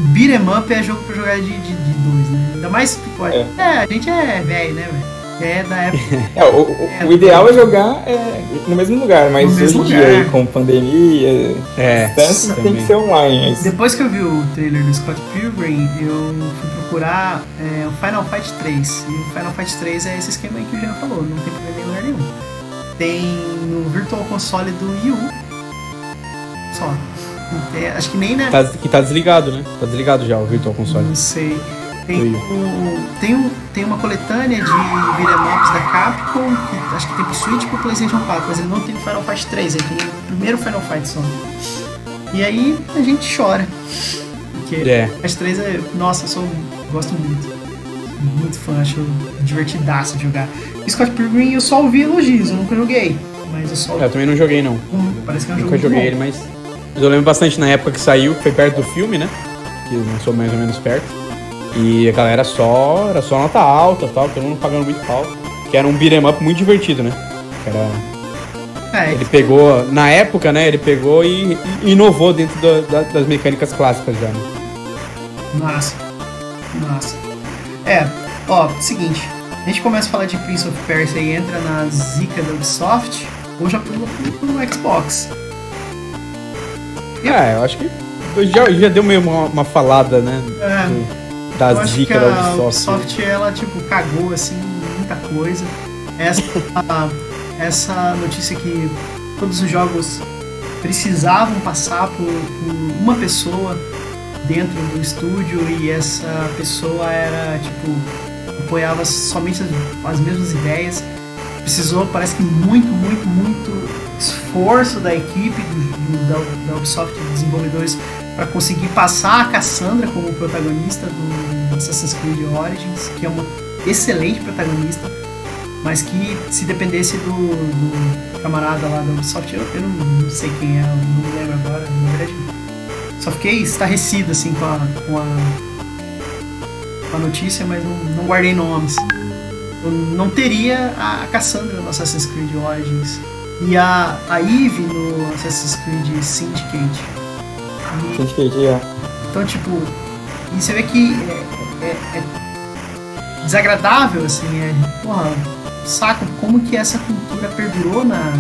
beat'em up é jogo pra jogar de, de, de dois, né? Ainda mais que pode. É. É. a gente é velho, né, velho? É da época. É, o, o- É, o ideal é jogar é, no mesmo lugar, mas No hoje mesmo em dia lugar. aí, com pandemia, É, distância, tem que ser online. Mas, Depois que eu vi o trailer do Scott Pilgrim, eu fui procurar é, o Final Fight 3. E o Final Fight 3 é esse esquema aí que o Jean falou, não tem vender em lugar nenhum. Tem no Virtual Console do Wii U. Só. Acho que nem, né? Tá, que tá desligado, né? Tá desligado já o Virtual Console. Não sei. Tem, o, tem, um, tem uma coletânea de beat'em ups da Capcom, que acho que tem pro Switch e pro Playstation 4, mas ele não tem o Final Fight 3, ele tem o primeiro Final Fight só. E aí a gente chora. Porque É. Fight 3 é. Nossa, eu sou. gosto muito. Muito fã, acho divertidaço de jogar. Scott Pilgrim eu só ouvi elogios, eu nunca joguei. Mas eu só. É, eu também não joguei, não. Hum, Parece que é um Nunca joguei muito ele, mas. Mas eu lembro bastante na época que saiu, que foi perto do filme, né? Que lançou mais ou menos perto. E a galera só. Era só nota alta tal, todo mundo pagando muito pau. Que era um beat'em up muito divertido, né? Era. É, Ele pegou. Na época, né? Ele pegou e, e inovou dentro da- da- das mecânicas clássicas já, né? Massa. Massa. É, ó, seguinte. A gente começa a falar de Prince of Persia e entra na zica da Ubisoft, ou já pula pro Xbox. É, eu acho que. Já, já deu meio uma, uma falada, né? É, do- eu Da acho que zica da a Ubisoft. Ubisoft, ela, tipo, cagou, assim, muita coisa. Essa, essa notícia que todos os jogos precisavam passar por, por uma pessoa dentro do estúdio e essa pessoa era, tipo, apoiava somente as, as mesmas ideias. Precisou, parece que muito, muito, muito esforço da equipe do, do- da, da Ubisoft, dos desenvolvedores, para conseguir passar a Cassandra como protagonista do Assassin's Creed Origins, que é uma excelente protagonista. mas que se dependesse do, do camarada lá da Ubisoft, eu, eu não, não sei quem é, não lembro agora, na verdade. Só fiquei estarrecido assim com a, com a, com a notícia, mas não, não guardei nomes. Eu não teria a Cassandra no Assassin's Creed Origins e a, a Eve no Assassin's Creed Syndicate. E- Syndicate, é. então, tipo, e você vê que é, é- é desagradável, assim, é, porra, saco, como que essa cultura perdurou na,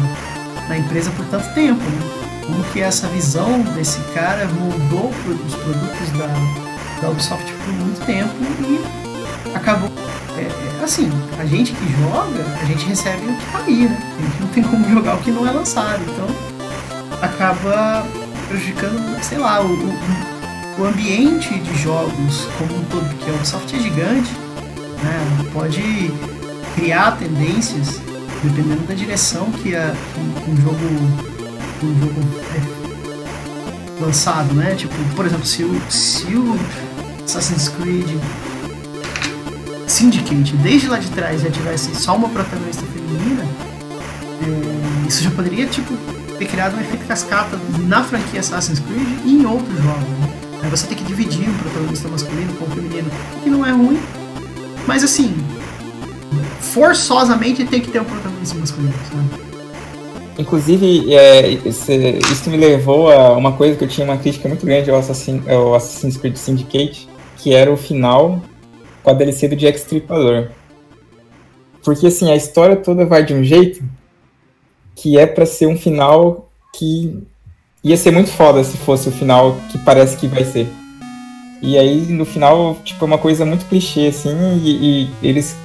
na empresa por tanto tempo, né? Como que essa visão desse cara moldou os produtos da, da Ubisoft por muito tempo e acabou. é, é, assim, a gente que joga, a gente recebe o que tá aí, né? A gente não tem como jogar o que não é lançado, então acaba prejudicando, sei lá, o, o, o ambiente de jogos como um todo, porque a Ubisoft é gigante, né? Pode criar tendências dependendo da direção que, a, um jogo um jogo é lançado, né? Tipo, por exemplo, se o, se o Assassin's Creed Syndicate desde lá de trás já tivesse só uma protagonista feminina, é, isso já poderia tipo ter criado um efeito cascata na franquia Assassin's Creed e em outros jogos. Né? Você tem que dividir um protagonista masculino com o feminino, que não é ruim, mas assim, forçosamente tem que ter um protagonista masculino, sabe? Inclusive, é, isso me levou a uma coisa que eu tinha uma crítica muito grande ao, Assassin, ao Assassin's Creed Syndicate, que era o final com a DLC do Jack Stripador. Porque, assim, a história toda vai de um jeito que é pra ser um final que ia ser muito foda se fosse o final que parece que vai ser. E aí, no final, tipo, é uma coisa muito clichê, assim, e, e eles...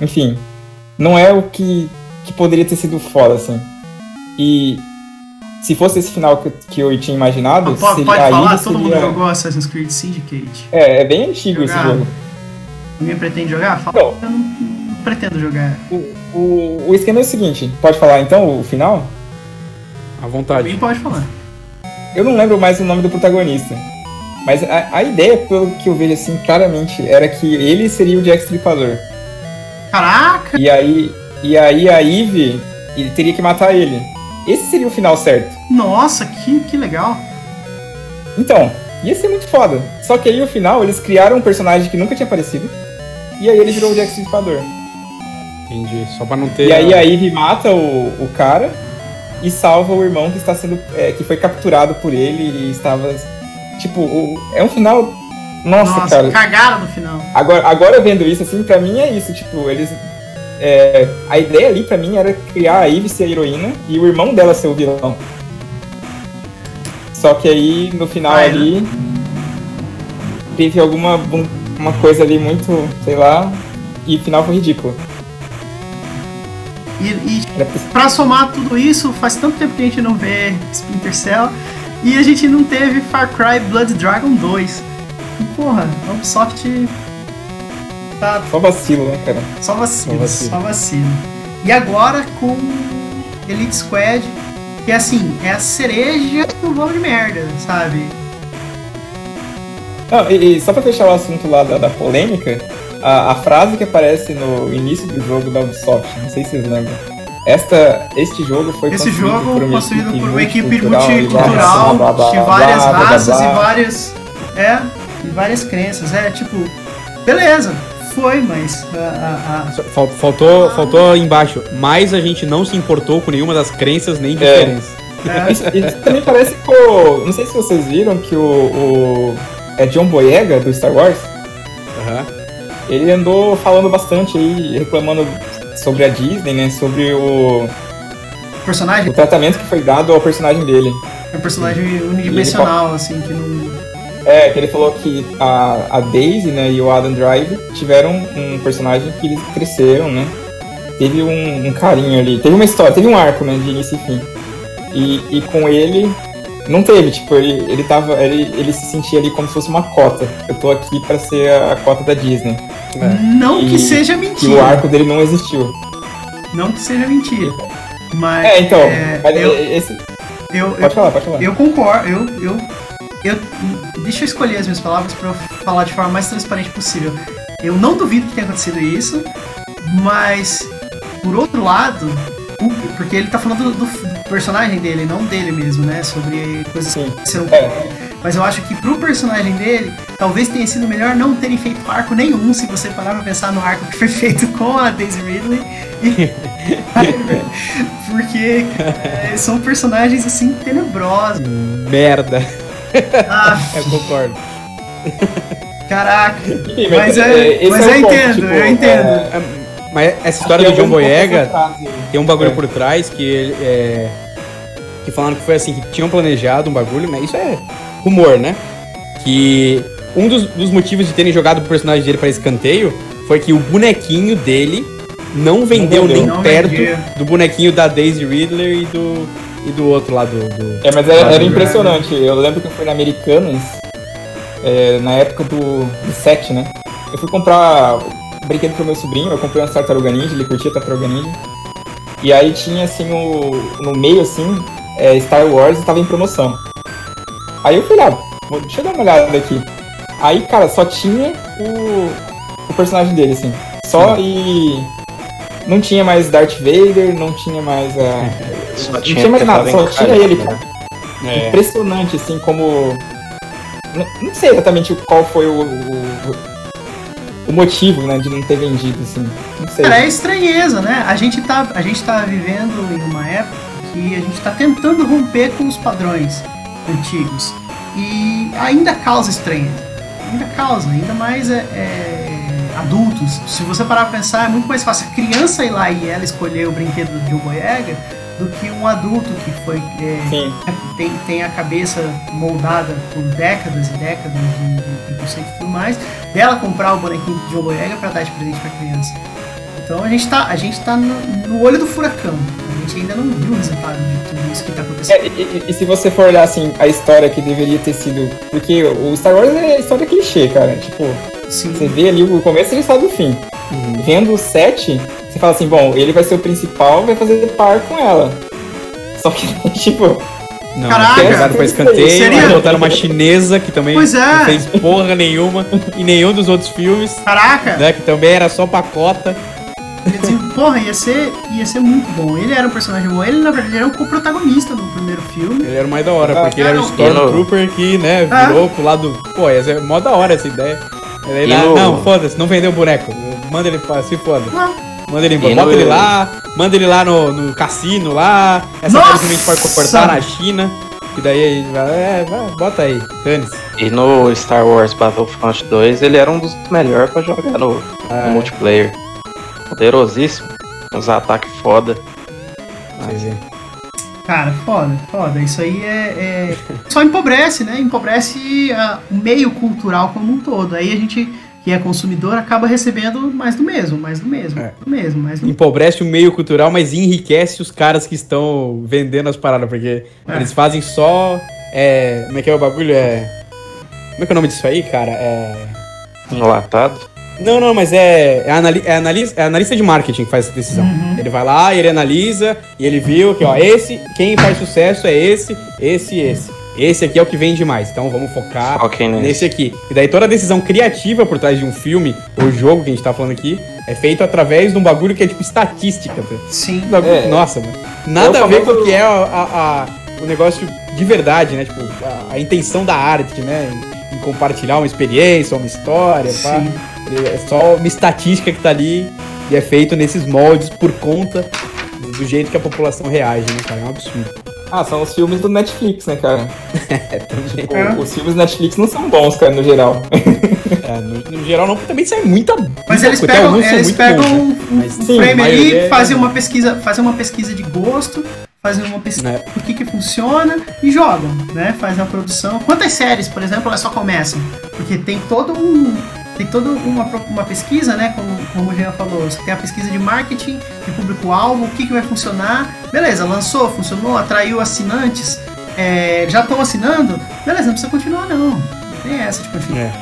Enfim, não é o que, que poderia ter sido foda, assim. E se fosse esse final que, que eu tinha imaginado, Pode, seria- pode falar, seria- todo mundo jogou Assassin's Creed Syndicate. É, é bem antigo esse Jogado. jogo. Ninguém pretende jogar? Fala, Não. Pretendo jogar. O, o, o esquema é o seguinte, pode falar então o final? À vontade. Alguém pode falar. Eu não lembro mais o nome do protagonista. Mas a, a ideia, pelo que eu vejo assim, claramente, era que ele seria o Jack Stripador. Caraca! E aí, e aí a Eve ele teria que matar ele. Esse seria o final certo. Nossa, que, que legal. Então, ia ser muito foda. Só que aí no final eles criaram um personagem que nunca tinha aparecido. E aí ele virou o Jack Stripador. Entendi. Só pra não ter. E aí a Eve mata o, o cara e salva o irmão que está sendo. é, que foi capturado por ele e estava. Tipo, o- é um final. Nossa, Nossa, cara. cagaram no final. Agora, agora vendo isso, assim, pra mim é isso, tipo, eles. é, a ideia ali pra mim era criar a Eve ser a heroína e o irmão dela ser o vilão. Só que aí no final Vai, né? ali teve alguma uma coisa ali muito, sei lá, e o final foi ridículo. E, e pra somar tudo isso, faz tanto tempo que a gente não vê Splinter Cell e a gente não teve Far Cry Blood Dragon 2. E, porra, a Ubisoft tá Só vacilo, né, cara? só vacilo, Só vacilo. só vacilo. E agora com Elite Squad, que assim, é a cereja do bolo de merda, sabe? Não, e, e só pra fechar o assunto lá da, da polêmica, a, a frase que aparece no início do jogo da Ubisoft, não sei se vocês lembram. Esta, este jogo foi Esse construído jogo por uma construído equipe por uma equipe multicultural de várias raças e vários. É, e várias crenças. É tipo, beleza, foi, mas a- a- a- Só fal- Faltou, faltou embaixo. Mas a gente não se importou com nenhuma das crenças nem diferenças. é, Isso, isso também parece com. o- Não sei se vocês viram que o. o é John Boyega do Star Wars. Aham. Ele andou falando bastante aí, reclamando sobre a Disney, né? Sobre o, o personagem o tratamento que foi dado ao personagem dele. é um personagem unidimensional, assim, que não. É, que ele falou que a, a Daisy né, e o Adam Drive tiveram um personagem que eles cresceram, né? Teve um, um carinho ali. Teve uma história, teve um arco, né? De início e fim. E, e com ele, não teve, tipo, ele, ele tava. Ele, ele se sentia ali como se fosse uma cota. Eu tô aqui pra ser a, a cota da Disney. Não que E- seja E o mentira. arco dele não existiu. Não que seja mentira. Mas. É, então, é, mas eu, esse. eu, eu, Pode falar, pode falar. Eu concordo, eu, eu, eu. Deixa eu escolher as minhas palavras pra eu falar de forma mais transparente possível. Eu não duvido que tenha acontecido isso, mas por outro lado, o- porque ele tá falando do, do personagem dele, não dele mesmo, né? Sobre coisas Sim. que aconteceram É. Mas eu acho que pro personagem dele, talvez tenha sido melhor não terem feito arco nenhum, se você parar pra pensar no arco que foi feito com a Daisy Ridley. Porque é, são personagens assim tenebrosos. Merda. Ah, Eu concordo. caraca. Enfim, Mas é- esse mas o eu ponto, entendo, tipo, eu entendo. é, Mas essa história do é John Boyega frase. tem um bagulho É. por trás que ele, é, que falaram que foi assim, que tinham planejado um bagulho, mas isso é rumor, né? Que um dos, dos motivos de terem jogado o personagem dele para escanteio foi que o bonequinho dele não vendeu vendeu. nem Não perto vendia. do bonequinho da Daisy Ridley e do, e do outro lá do. do- É, mas era, era impressionante. Eu lembro que eu fui na Americanas, é, na época do, do 7, né? Eu fui comprar um brinquedo pro meu sobrinho, eu comprei uma Tartaruga Ninja, ele curtia Tartaruga Ninja. E aí tinha, assim, o, no meio, assim, é, Star Wars e tava em promoção. Aí eu fui lá, deixa eu dar uma olhada aqui. Aí, cara, só tinha o, o personagem dele, assim. Só e... Não tinha mais Darth Vader, não tinha mais a... Só Não tinha tinha mais nada, só tinha ele, né? cara É. impressionante, assim, como. Não, não sei exatamente qual foi o, o, o motivo, né, de não ter vendido, assim. Não sei. Cara, é estranheza, né? A gente, tá, a gente tá vivendo em uma época que a gente tá tentando romper com os padrões antigos. E ainda causa estranheza. Ainda causa, ainda mais é, é, adultos. Se você parar pra pensar, é muito mais fácil a criança ir lá e ela escolher o brinquedo do John Boyega do que um adulto que foi é, tem, tem a cabeça moldada por décadas e décadas de, de preconceito e tudo mais, dela comprar o bonequinho de John Boyega pra dar de presente pra criança. Então a gente tá, a gente tá no, no olho do furacão. A gente ainda não viu o resultado de tudo isso que tá acontecendo. É, e, e- se você for olhar, assim, a história que deveria ter sido. Porque o Star Wars é história clichê, cara. Tipo, Sim. você vê ali o começo e ele sabe o fim. Vendo o 7, você fala assim: bom, ele vai ser o principal, vai fazer par com ela. Só que, tipo, Não, Caraca! jogaram pra escanteio, Seria- aí botaram uma chinesa que também Pois é. não fez porra nenhuma em nenhum dos outros filmes, Caraca! né? Que também era só pacota. Dizer, porra, ia ser, ia ser muito bom. Ele era um personagem bom. Ele, na verdade, era um co-protagonista no primeiro filme. Ele era o mais da hora, Ah, porque ele era o. Stormtrooper que, né, Ah. virou pro lado. Pô, essa é mó da hora essa ideia. Aí, E lá, no- Não, foda-se, não vendeu o boneco. Manda ele pra se foda. Não. Manda ele embora. E Bota no- ele lá, manda ele lá no, no cassino lá. Essa Nossa! coisa que a gente pode cortar na China. Que daí aí vai, é, vai, bota aí, dane-se. E no Star Wars Battlefront 2, ele era um dos melhores pra jogar no, no Ah, multiplayer. Poderosíssimo. Uns ataques foda. você vê. Cara, foda, foda. Isso aí é. é- Só empobrece, né? Empobrece ah, o meio cultural como um todo. Aí a gente, que é consumidor, acaba recebendo mais do mesmo, mais do mesmo, É. do mesmo, mais do Empobrece o meio cultural, mas enriquece os caras que estão vendendo as paradas, porque É. eles fazem só. É, como é que é o bagulho? É. Como é que é o nome disso aí, cara? É. Enlatado. Não, não, mas é, é, anali é, analista, é analista de marketing que faz essa decisão. Uhum. Ele vai lá, ele analisa e ele viu que, ó, esse, quem faz sucesso é esse, esse e esse. Esse aqui é o que vende mais, então vamos focar Foquem nesse. nesse aqui. E daí toda a decisão criativa por trás de um filme ou jogo que a gente tá falando aqui é feito através de um bagulho que é tipo estatística. tá? Sim. Bagulho- É. Nossa, mano. Nada o a ver com o que é a, a- a- o negócio de verdade, né? Tipo, a, a intenção da arte, né? Em, em compartilhar uma experiência, uma história, pá. É só uma estatística que tá ali e é feito nesses moldes por conta do jeito que a população reage, né, cara? É um absurdo. ah, são os filmes do Netflix, né, cara? É. Tipo, É. Os filmes do Netflix não são bons, cara, no geral. É, no, no geral, não, também sai muita. Mas muita eles coisa. Pegam, eles pegam bons, né? um, um Mas, sim, frame ali, é- fazem uma pesquisa, fazem uma pesquisa de gosto, fazem uma pesquisa É. por que que funciona e jogam, né? Fazem a produção. Quantas séries, por exemplo, elas só começam? Porque tem todo um tem toda uma, uma pesquisa, né? Como, como o Jean falou, você tem a pesquisa de marketing, de público-alvo, o que, que vai funcionar. Beleza, lançou, funcionou, atraiu assinantes, é, já estão assinando. Beleza, não precisa continuar, não. Não tem essa de continuar. É.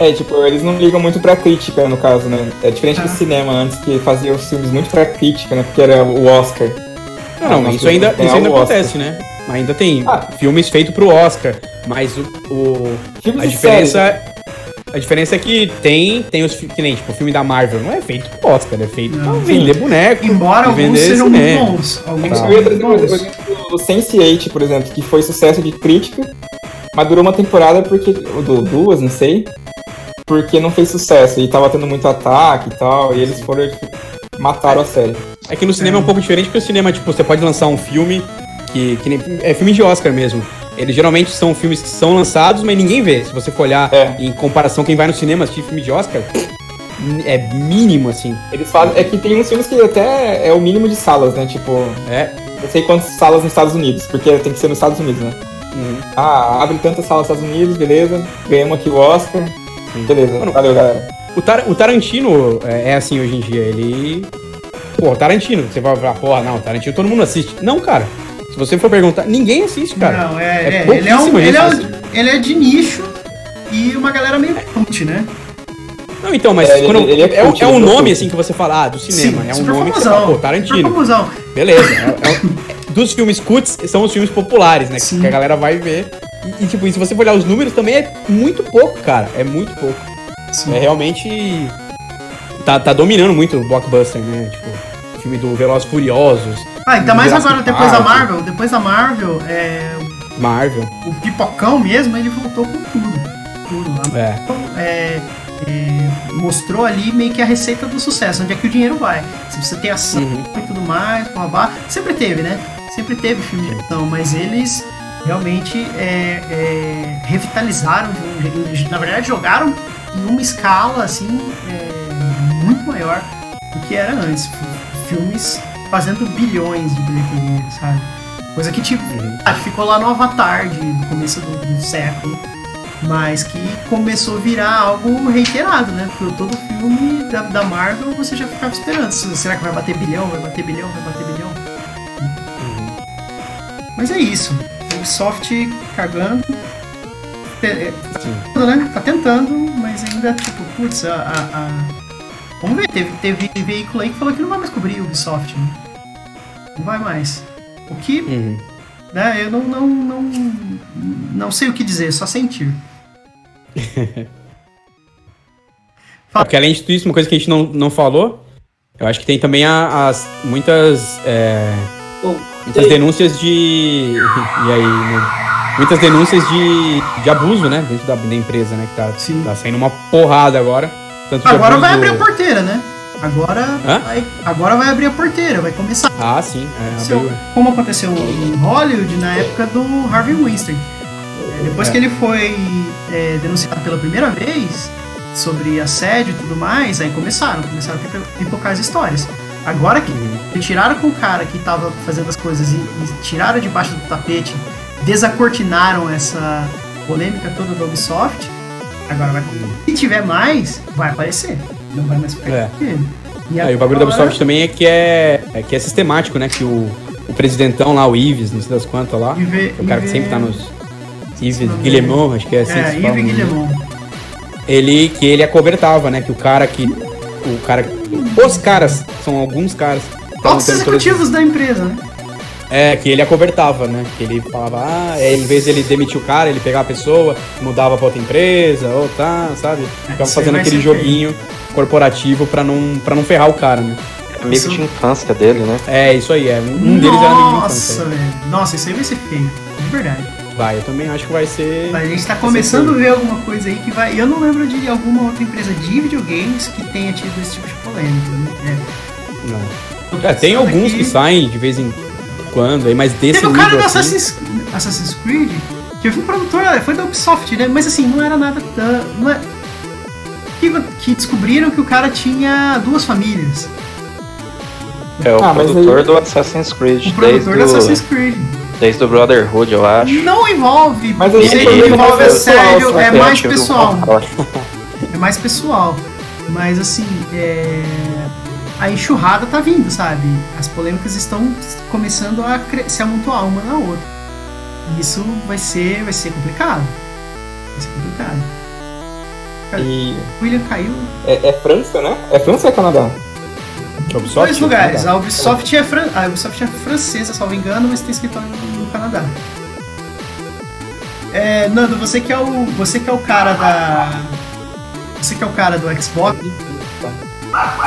É, tipo, eles não ligam muito pra crítica, no caso, né? É diferente Ah. do cinema antes, que fazia os filmes muito pra crítica, né? Porque era o Oscar. Não, não, isso ainda, isso ainda algo Oscar. acontece, né? Ainda tem Ah. filmes feitos pro Oscar, mas o, o- a diferença. séries, A diferença é que tem, tem os que nem, tipo, o filme da Marvel não é feito pro Oscar, é feito Não. pra vender boneco. Embora alguns sejam muito bons. Alguns Tá. Eu ia muito trazer, por bons. exemplo, o Sense8, por exemplo, que foi sucesso de crítica, mas durou uma temporada porque. ou du- duas, não sei. Porque não fez sucesso. E tava tendo muito ataque e tal. E eles foram. tipo, mataram a série. É que no cinema é. um pouco diferente, porque o cinema, tipo, você pode lançar um filme que, que nem, é filme de Oscar mesmo. Eles geralmente são filmes que são lançados, mas ninguém vê. Se você for olhar É. em comparação, quem vai no cinema assistir filme de Oscar, é mínimo, assim. Eles fazem. É que tem uns filmes que até é o mínimo de salas, né? Tipo, É. não sei quantas salas nos Estados Unidos, porque tem que ser nos Estados Unidos, né? Uhum. Ah, abre tantas salas nos Estados Unidos, beleza. Ganhamos aqui o Oscar. Beleza, Mano, valeu, galera. O, Tar- o Tarantino é, é assim hoje em dia, ele. Pô, o Tarantino, você vai falar, porra, não, Tarantino todo mundo assiste. Não, cara. Se você for perguntar, ninguém assiste, cara. Não, é, É é, ele, é um, ele, é um- ele é de nicho e uma galera meio cult, né? Não, então, mas É, ele- quando, ele é é, um- cult, é ele um é nome cult. assim que você fala, ah, do cinema. Sim, é um nome que você famosão, fala, pô, Tarantino. famosão. Beleza. é- é dos filmes cults são os filmes populares, né? Sim. Que a galera vai ver. E, e, tipo, e se você for olhar os números também é muito pouco, cara. É muito pouco. Sim. É realmente. Tá, tá dominando muito o blockbuster, né? Tipo, filme do Velozes Furiosos, Ah, ainda mais Jurassic agora, depois da. Marvel. Depois da Marvel, é, Marvel. o pipocão mesmo, ele voltou com tudo. Tudo. É. É, é, mostrou ali meio que a receita do sucesso, onde é que o dinheiro vai. Se você tem ação Uhum. e tudo mais, blá, sempre teve, né? Sempre teve filme de ação, mas eles realmente é, é, revitalizaram, na verdade jogaram em uma escala assim é, muito maior do que era antes. Filmes fazendo bilhões de bilheteria, sabe? Coisa que tipo, ah, ficou lá no Avatar de, do começo do, do século, mas que começou a virar algo reiterado, né? Porque todo filme da, da Marvel você já ficava esperando. se- Será que vai bater bilhão? Vai bater bilhão? Vai bater bilhão? Mas é isso. Ubisoft cagando. É, Sim. né? Tá tentando, mas ainda, tipo, putz, a- a- Vamos ver, teve, teve veículo aí que falou que não vai mais cobrir Ubisoft, né? Não vai mais. O que, Uhum. né, eu não, não, não, não sei o que dizer, só sentir. É, porque além de tudo isso, uma coisa que a gente não, não falou, eu acho que tem também a- as muitas. é, Bom, muitas denúncias de. E aí, né? Muitas denúncias de, de abuso, né? Dentro da, da empresa, né? Que tá, Sim. tá saindo uma porrada agora. Tanto Agora vai abuso- abrir a porteira, né? Agora Hã? vai, agora vai abrir a porteira, vai começar. Ah, sim. É, Aconteceu- abriu. como aconteceu em Hollywood na época do Harvey Weinstein. É, depois É. que ele foi é, denunciado pela primeira vez sobre assédio e tudo mais, aí começaram, começaram a pipo- pipocar as histórias. Agora que Uhum. tiraram com o cara que tava fazendo as coisas e, e tiraram debaixo do tapete, desacortinaram essa polêmica toda da Ubisoft, agora vai. Se tiver mais, vai aparecer. Não vai mais ficar É. E Ah, e o bagulho da agora- Ubisoft também é que é, é que é sistemático, né? Que o, o presidentão lá, o Ives, não sei das quantas lá, Ive- que é o cara que Ive- sempre tá nos. Ives Guillemot, acho que é assim. que É, Yves né? Guillemot. Ele, que ele acobertava, né? Que o cara que. O cara. Os caras, são alguns caras. que Altos todas- executivos da empresa, né? É, que ele acobertava, né? Que ele falava, ah, é, em vez dele demitir o cara, ele pegava a pessoa, mudava pra outra empresa, ou tá, sabe? Ficava fazendo aquele joguinho corporativo pra não, pra não ferrar o cara, né? Amigo Isso- de infância dele, né? É, isso aí, é. Um, um deles era amigo de infância. Nossa, velho. Nossa, isso aí vai ser feio. De verdade. Vai, eu também acho que vai ser. A gente tá começando a ver alguma coisa aí que vai. Eu não lembro de alguma outra empresa de videogames que tenha tido esse tipo de polêmica. Né? Não. É, tô É, tem alguns aqui- que saem de vez em quando, aí, mas desse Teve o cara do assim, Assassin's, Assassin's Creed, que eu vi um produtor, foi da Ubisoft, né? Mas assim, não era nada tão. Não é... que, que descobriram que o cara tinha duas famílias. É o Ah, produtor aí- do Assassin's Creed, O produtor do Assassin's Creed. desde o Brotherhood, eu acho. Não envolve, Mas aí sei, ele não envolve foi assédio, pessoal, é mais pessoal. É mais pessoal. Mas assim, é... a enxurrada tá vindo, sabe? As polêmicas estão começando a se amontoar uma na outra. E isso vai ser, vai ser complicado. Vai ser complicado. E O William caiu é, é França, né? É França ou é Canadá? é em Ubisoft, dois lugares. Canadá. A Ubisoft, é fran... a Ubisoft é francesa, salvo engano, mas tem escritório no no Canadá. É, Nando, você que é o, você que é o cara da, você que é o cara do Xbox,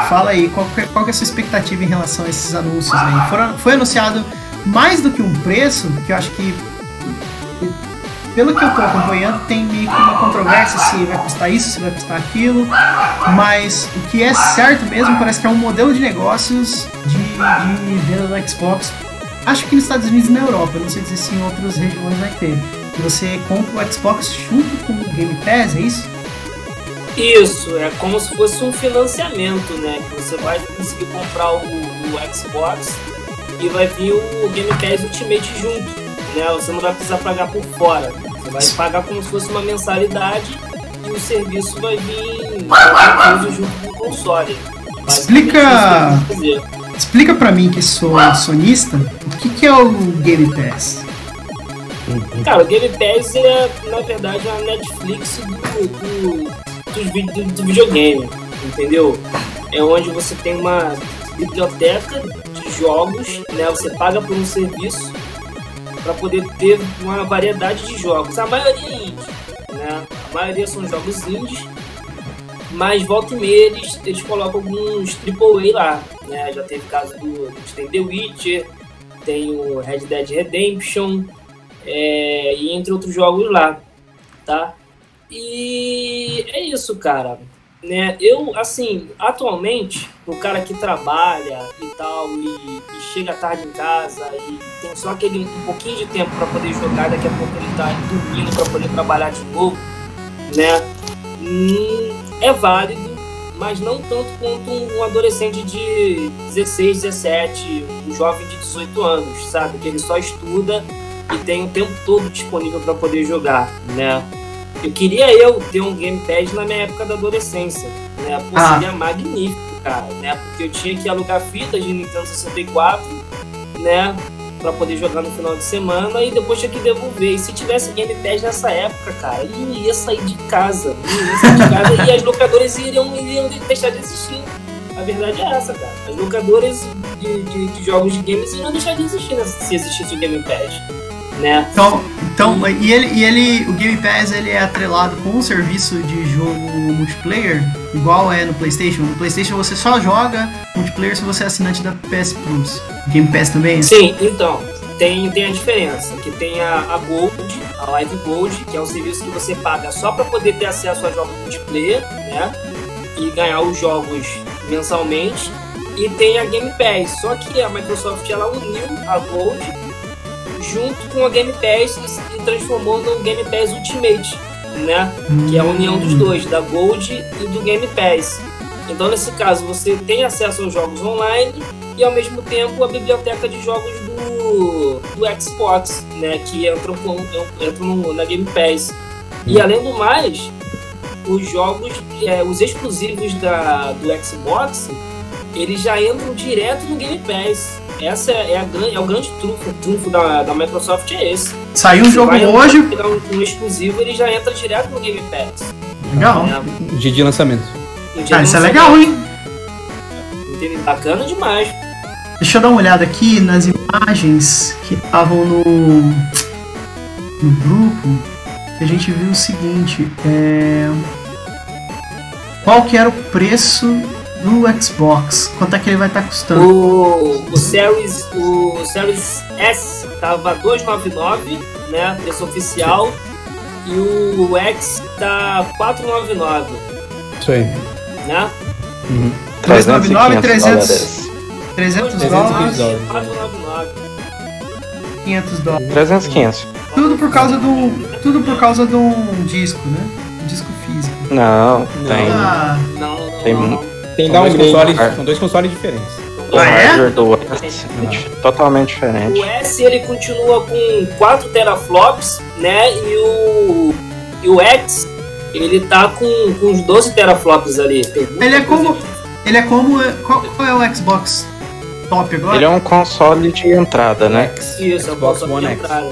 fala aí, qual, é- qual é a sua expectativa em relação a esses anúncios aí? Foram- foi anunciado mais do que um preço, que eu acho que, pelo que eu tô acompanhando, tem meio que uma controvérsia se vai custar isso, se vai custar aquilo, mas o que é certo mesmo parece que é um modelo de negócios de, de venda do Xbox. Acho que nos Estados Unidos e na Europa, eu não sei dizer se em outras regiões vai ter. Você compra o Xbox junto com o Game Pass, é isso? Isso, é como se fosse um financiamento, né? Que você vai conseguir comprar o, o Xbox e vai vir o Game Pass Ultimate junto, né? Você não vai precisar pagar por fora. Você vai pagar como se fosse uma mensalidade e o serviço vai vir vai junto com o console. Explica-. Explica pra mim que sou sonista, o que, que é o Game Pass? Cara, o Game Pass é, na verdade, a Netflix do, do, dos vi- do, do videogame, entendeu? É onde você tem uma biblioteca de jogos, né? Você paga por um serviço para poder ter uma variedade de jogos. A maioria é indie, né? A maioria são jogos indies, mas volta e meia eles, eles colocam alguns AAA lá, né? Já teve caso do, tem The Witcher, tem o Red Dead Redemption, é, e entre outros jogos lá, tá? E é isso, cara. Né? Eu, assim, atualmente, o cara que trabalha e tal, e, e chega tarde em casa e tem só aquele um pouquinho de tempo para poder jogar, daqui a pouco ele tá dormindo para poder trabalhar de novo, né? Hum, é válido, mas não tanto quanto um adolescente de 16, 17, um jovem de 18 anos, sabe? Que ele só estuda e tem o tempo todo disponível para poder jogar, né? Eu queria eu ter um gamepad na minha época da adolescência, né? Pô, Ah. seria magnífico, cara, né? Porque eu tinha que alugar fitas de Nintendo 64, né? Pra poder jogar no final de semana e depois tinha que devolver. E se tivesse gamepad nessa época, cara, eu não ia sair de casa. Não ia sair de casa e as locadoras iriam, iriam deixar de existir. A verdade é essa, cara. As locadoras de, de- de jogos de games iriam deixar de existir né, se existisse o gamepad, né? Então, então e ele, e ele, o Game Pass ele é atrelado com um serviço de jogo multiplayer, igual é no PlayStation. No PlayStation você só joga multiplayer se você é assinante da PS Plus. O Game Pass também? é Sim, então, tem, tem a diferença, que tem a, a Gold, a Live Gold, que é um serviço que você paga só para poder ter acesso a jogos multiplayer, né? E ganhar os jogos mensalmente. E tem a Game Pass, só que a Microsoft ela uniu a Gold junto com a Game Pass e, e transformou no Game Pass Ultimate, né? que é a união dos dois, da Gold e do Game Pass. Então, nesse caso, você tem acesso aos jogos online e, ao mesmo tempo, a biblioteca de jogos do, do Xbox, né, que entram, na Game Pass. E, além do mais, os jogos, é, os exclusivos da, do Xbox, eles já entram direto no Game Pass. Essa é, a, gran- é o grande trunfo, trunfo da, da Microsoft, é esse. Saiu um jogo hoje. pegar um, um exclusivo, ele já entra direto no Game Pass. Legal. né? Dia de lançamento. Dia Cara, do isso é lançamento. legal, hein? Bacana demais. Deixa eu dar uma olhada aqui nas imagens que estavam no, no grupo. Que a gente viu o seguinte. É... Qual que era o preço do Xbox? Quanto é que ele vai estar custando? O, o Series o Series S tava 299, né, preço oficial, e o X tá 499, Isso aí. né? 399, 300 300, 300 300 dólares, dólares. 499. 500 dólares. 300, 500. Tudo por causa do, tudo por causa de um disco, né? Um disco físico. Não, tem. Ah, Não, não, Tem não. Tem São dois, consoles, cara. são dois consoles diferentes. O Ah, é? do S é totalmente diferente. O S ele continua com 4 teraflops, né? E o, e o X ele tá com, com uns 12 teraflops ali. Muita Ele é como- ele é como. Qual, qual é o Xbox top agora? Ele é um console de entrada, né? Isso, é o Xbox console One de X. entrada.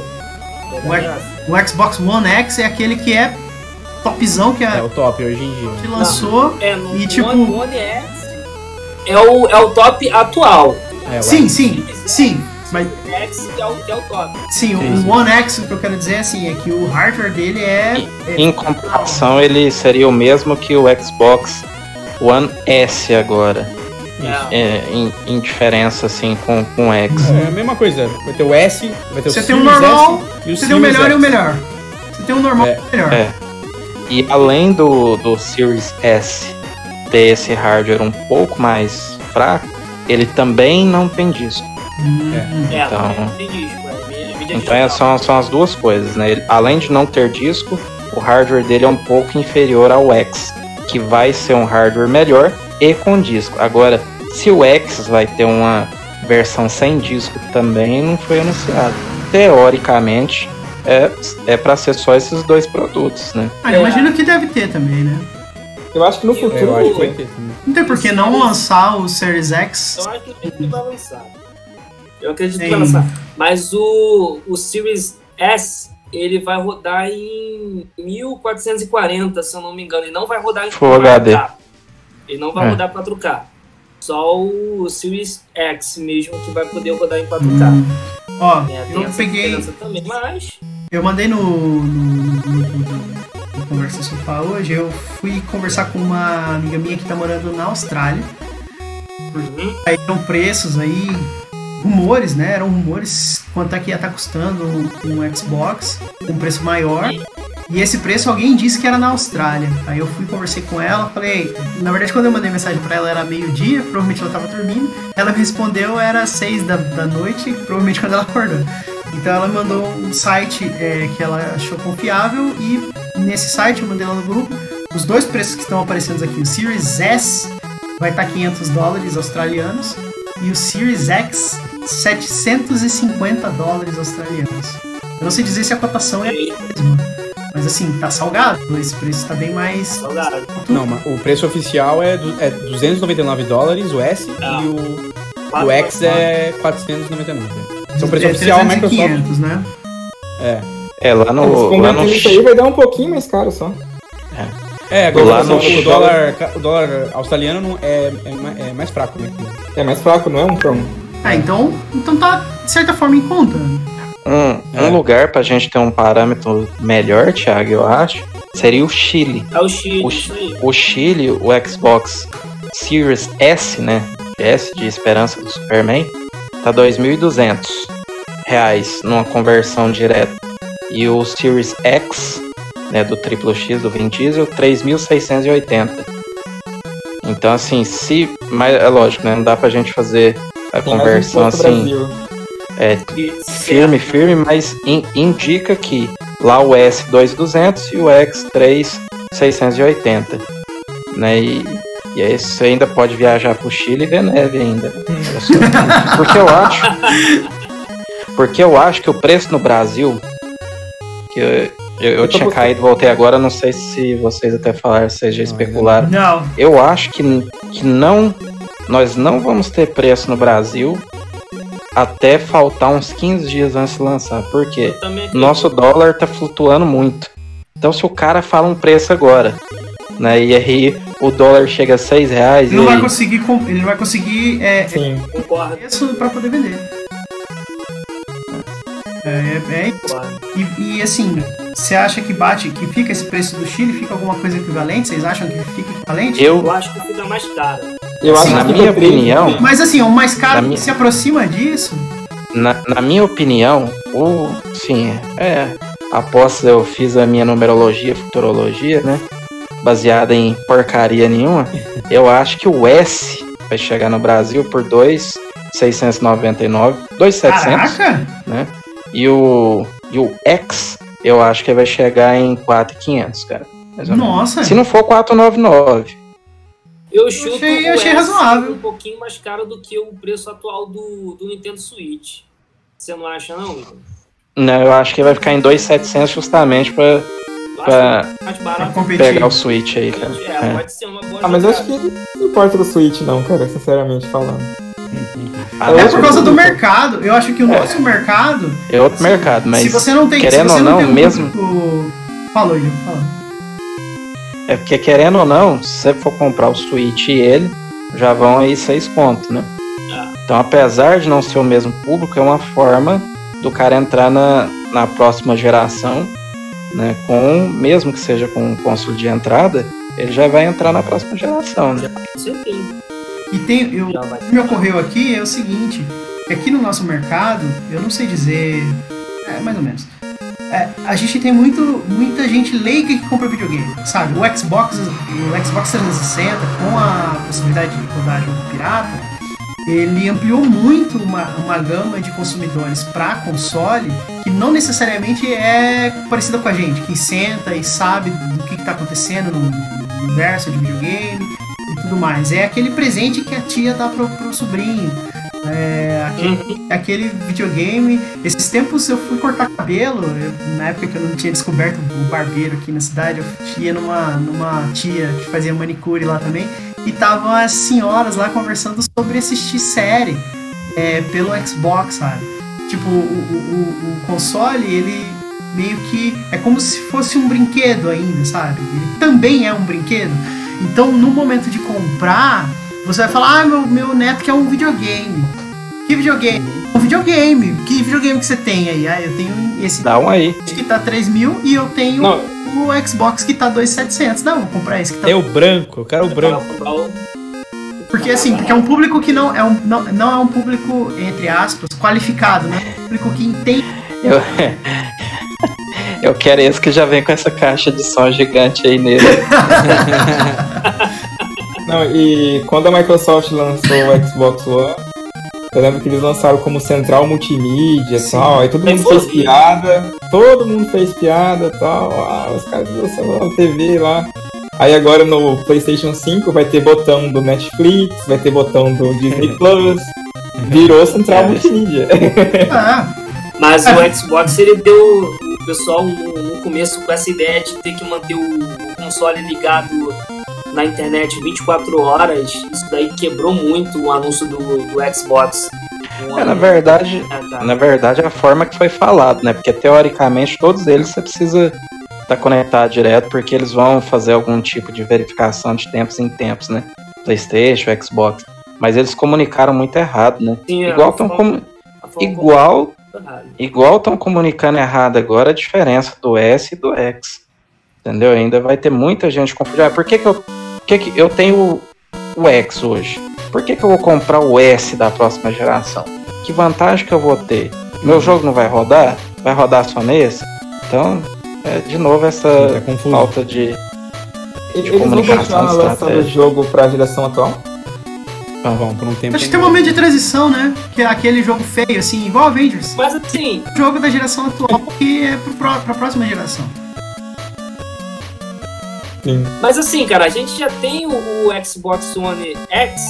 O Xbox One X é aquele que é topzão que, É a, o top hoje em dia. que lançou. É, no E, tipo- One, One X é o, é o top atual. É, o Sim, sim, sim. Mas- X é o, que é o top. Sim, Sim, o. One X, o que eu quero dizer assim, é que o hardware dele é. é- Em comparação, ele seria o mesmo que o Xbox One S agora. É. É, em, em diferença, assim, com, com o X. É a mesma coisa. Vai ter o S, vai ter Você o tem o normal, S e o Você tem o melhor e o melhor. Você tem o normal É, e o melhor. é. E além do, do Series S ter esse hardware um pouco mais fraco, ele também não tem disco. Hum, É, Então- não tem disco. É, Então é, digital. são, são as duas coisas, né? Ele- além de não ter disco, o hardware dele é um pouco inferior ao X, que vai ser um hardware melhor e com disco. Agora, se o X vai ter uma versão sem disco também, não foi anunciado. Teoricamente, é, é para ser só esses dois produtos, né? Ah, eu imagino que deve ter também, né? Eu acho que no futuro. eu acho que vai ter. também. Não tem por que não lançar o Series X. Eu acho que ele vai lançar. Eu acredito que Sim. vai lançar. Mas o, o Series S, ele vai rodar em 1440, se eu não me engano. E não vai rodar em Full HD. 4K. Ele não vai É. rodar 4K. Só o Series X mesmo que vai poder rodar em 4K. Hum. Ó, É, tem eu essa peguei. também, mas Eu mandei no, no, no- no Conversa Sofá hoje. Eu fui conversar com uma amiga minha que tá morando na Austrália. uhum, Aí eram preços aí, rumores, né? Eram rumores quanto é que ia estar custando um, um Xbox, um preço maior. E esse preço alguém disse que era na Austrália. Aí eu fui conversei com ela, falei, na verdade quando eu mandei mensagem pra ela era meio-dia, provavelmente ela tava dormindo. Ela me respondeu era seis da, da noite, provavelmente quando ela acordou. Então ela mandou um site é, que ela achou confiável e nesse site eu mandei lá no grupo os dois preços que estão aparecendo aqui. O Series S vai estar 500 dólares australianos e o Series X 750 dólares australianos. Eu não sei dizer se a cotação é a mesma, mas assim, tá salgado, esse preço tá bem mais. saudade. Não, mas o preço oficial é, du- é 299 dólares o S Ah. e o, o X é 499. Esse é o preço é oficial, a 300 Microsoft. 500, né? É. É, lá Mas no. Lá no isso aí vai dar um pouquinho mais caro só. É, agora Lá o, no o dólar, o dólar australiano não é, é, é mais fraco, né? É mais fraco, não é um promo. Ah, então, então tá de certa forma em conta. Um, É. um lugar pra gente ter um parâmetro melhor, Thiago, eu acho, seria o Chile. É o X, O, o Chile, o Xbox Series S, né? S de Esperança do Superman, tá 2.200 reais numa conversão direta. E o Series X, né, do triplo X do Vin Diesel, 3.680. Então, assim, se. Mas é lógico, né? Não dá pra gente fazer a Tem conversão assim. É, firme, firme, mas in- indica que lá o S 2200 e o X 3680, né? E, e aí você ainda pode viajar pro Chile e ver neve ainda. Porque eu acho, porque eu acho que o preço no Brasil, que eu, eu, eu tinha buscando. caído, voltei agora, não sei se vocês até falaram, vocês já especularam. Não, Eu acho que, que não. Nós não vamos ter preço no Brasil até faltar uns 15 dias antes de lançar. Por quê? Eu também acredito. Nosso dólar tá flutuando muito. Então se o cara fala um preço agora, né? E aí o dólar chega a 6 reais ele e não vai conseguir, ele não vai conseguir é, Sim. Concordo, preço pra poder vender. É, é, é. E, e, assim, você acha que bate, que fica esse preço do Chile, fica alguma coisa equivalente? Vocês acham que fica equivalente? eu, Eu acho que fica mais caro. Eu acho na que minha opinião, Mas assim, o mais caro minha- se aproxima disso. na, na minha opinião, o sim, é, após eu fiz a minha numerologia, futurologia, né? Baseada em porcaria nenhuma, eu acho que o S vai chegar no Brasil por 2,699, 2,700, Caraca! né? E o, e o X, eu acho que vai chegar em 4,500, cara. Nossa! Se não for 499. Eu chuto achei- o achei S razoável. um pouquinho mais caro do que o preço atual do, do Nintendo Switch. Você não acha, não, Igor? Não, eu acho que vai ficar em 2,700 justamente acho pra pegar o Switch aí, cara. É, É. pode ser uma boa Ah, mas eu acho jogada. que não importa do Switch, não, cara, sinceramente falando. Ah, É mas por causa do É. mercado. Eu acho que o nosso mercado. É outro mercado, mas se você não tem. querendo ou não, um mesmo- público- Falou, Igor, fala. é porque querendo ou não, se você for comprar o Switch e ele, já vão aí seis pontos, né? Então, apesar de não ser o mesmo público, é uma forma do cara entrar na, na próxima geração, né? Com, mesmo que seja com um console de entrada, ele já vai entrar na próxima geração, né? E tem, eu, o que me ocorreu aqui é o seguinte, que aqui no nosso mercado, eu não sei dizer, é, mais ou menos, é, a gente tem muito, muita gente leiga que compra videogame, sabe? O Xbox, o Xbox 360, com a possibilidade de rodar jogo pirata, ele ampliou muito uma, uma gama de consumidores para console que não necessariamente é parecida com a gente, que senta e sabe do que está acontecendo no universo de videogame e tudo mais. É aquele presente que a tia dá pro, pro sobrinho. É aquele, aquele videogame. Esses tempos eu fui cortar cabelo, eu- na época que eu não tinha descoberto o barbeiro aqui na cidade, eu ia numa, numa tia que fazia manicure lá também, e estavam as senhoras lá conversando sobre assistir série é, pelo Xbox, sabe? Tipo, o, o, o- console, ele meio que é como se fosse um brinquedo ainda, sabe? Ele também é um brinquedo. Então, no momento de comprar, você vai falar: Ah, meu, meu neto quer um videogame. Que videogame? Um videogame. Que videogame que você tem aí? Ah, eu tenho esse Dá um aí. que tá 3 mil e eu tenho Não. O Xbox que tá 2,700. Não, vou comprar esse que tá. Tem o branco, eu quero o branco. Porque assim, porque é um público que não é um, não, não é um público, entre aspas, qualificado, né? É um público que entende. Eu, eu quero esse que já vem com essa caixa de som gigante aí nele. Não, e quando a Microsoft lançou o Xbox One, eu lembro que eles lançaram como central multimídia e tal, aí todo Bem mundo fez fofinho. piada, todo mundo fez piada e tal, ah, os caras lançaram a TV lá. Aí agora no PlayStation 5 vai ter botão do Netflix, vai ter botão do Disney Plus, virou central É, multimídia. Ah, Mas o Xbox ele deu o pessoal no, no começo com essa ideia de ter que manter o console ligado na internet 24 horas. Isso daí quebrou muito o anúncio do, do Xbox. Um É, na verdade, atrás. na verdade, é a forma que foi falado, né? Porque teoricamente todos eles você precisa estar conectado direto, porque eles vão fazer algum tipo de verificação de tempos em tempos, né? PlayStation, Xbox. Mas eles comunicaram muito errado, né? Sim, é, Igual estão forma igual tá igual estão comunicando errado agora a diferença do S e do X. Entendeu? Ainda vai ter muita gente confundindo. Ah, por que, que eu que, que eu tenho o X hoje? Por que, que eu vou comprar o S da próxima geração? Que vantagem que eu vou ter? Meu jogo não vai rodar? Vai rodar só nesse? Então, é, de novo essa Tá falta de. Eles vão comunicação, continuar lançando o jogo pra geração atual? Vamos, vamos, por um tempo. acho que tem um momento de transição, né? Que é aquele jogo feio, assim, igual Avengers. Mas assim, Jogo da geração atual que é pro, pró- pra próxima geração. Sim. mas assim, cara, a gente já tem o, o Xbox One X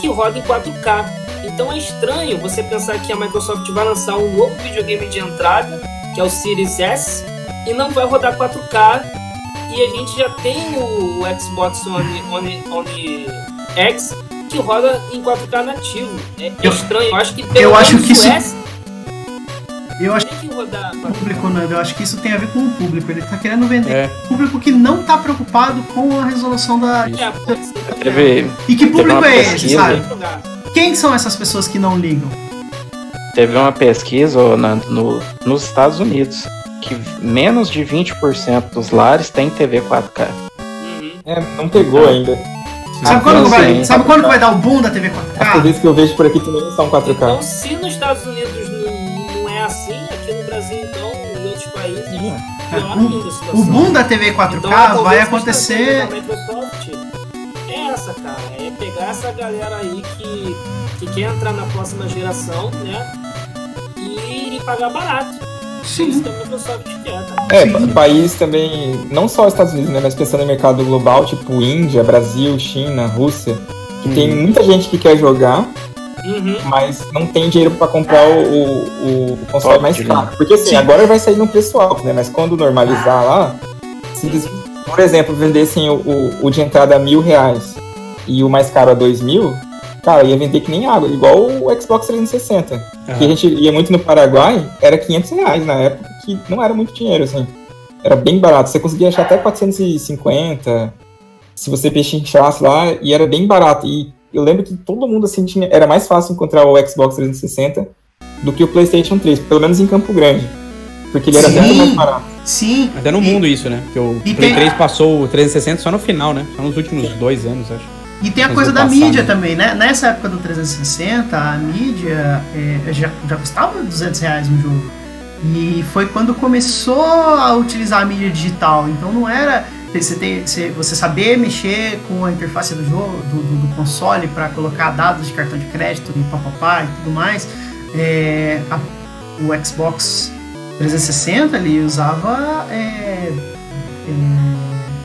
que roda em 4K. Então é estranho você pensar que a Microsoft vai lançar um novo videogame de entrada, que é o Series S, e não vai rodar 4K. E a gente já tem o Xbox One, One, One X que roda em 4K nativo. É, é Eu- estranho. Eu acho que pelo eu acho que o isso- S Eu acho que rodar o 4K. público, Nando, eu acho que isso tem a ver com o público. Ele tá querendo vender É, um público que não tá preocupado com a resolução da. É, E que público é esse, sabe? Quem são essas pessoas que não ligam? teve uma pesquisa Nando, no, nos Estados Unidos que menos de 20% dos lares tem TV 4K. Uhum. É, não pegou ainda. Sabe, Ah, quando vai, sabe quando vai dar o boom da TV As 4K? TVs que eu vejo por aqui também não são 4K. Então, se nos Estados Unidos situação. O boom da TV 4K Então, vai acontecer. é essa, cara. É pegar essa galera aí que, que quer entrar na próxima geração, né? E pagar barato. Isso Sim. tá? É, Sim. pa- país também, não só os Estados Unidos, né, mas pensando em mercado global, tipo Índia, Brasil, China, Rússia, que tem muita gente que quer jogar, Uhum. mas não tem dinheiro pra comprar o, o, o console Top mais caro. Porque assim, Sim. agora vai sair no preço alto, né? Mas quando normalizar lá, se eles, por exemplo, vendessem o, o, o de entrada a mil reais e o mais caro a dois mil, cara, ia vender que nem água, igual o Xbox 360. Que a gente ia muito no Paraguai, era 500 reais na época, que não era muito dinheiro, assim. Era bem barato. Você conseguia achar até 450, se você pechinchasse lá, e era bem barato. E eu lembro que todo mundo assim tinha, era mais fácil encontrar o Xbox 360 do que o PlayStation 3, pelo menos em Campo Grande. Porque ele era Sim. muito mais barato. Sim. Até no E- mundo isso, né? Porque o Play tem- 3 passou o 360 só no final, né? Só nos últimos dois anos, acho. E tem a coisa da passar, mídia né? também, né? Nessa época do 360, a mídia é, já, já custava 200 reais um jogo. E foi quando começou a utilizar a mídia digital. Então não era você, ter, você, saber mexer com a interface do jogo, do, do- do console para colocar dados de cartão de crédito e papapá e tudo mais. É, a- o Xbox 360 ele usava. é, é,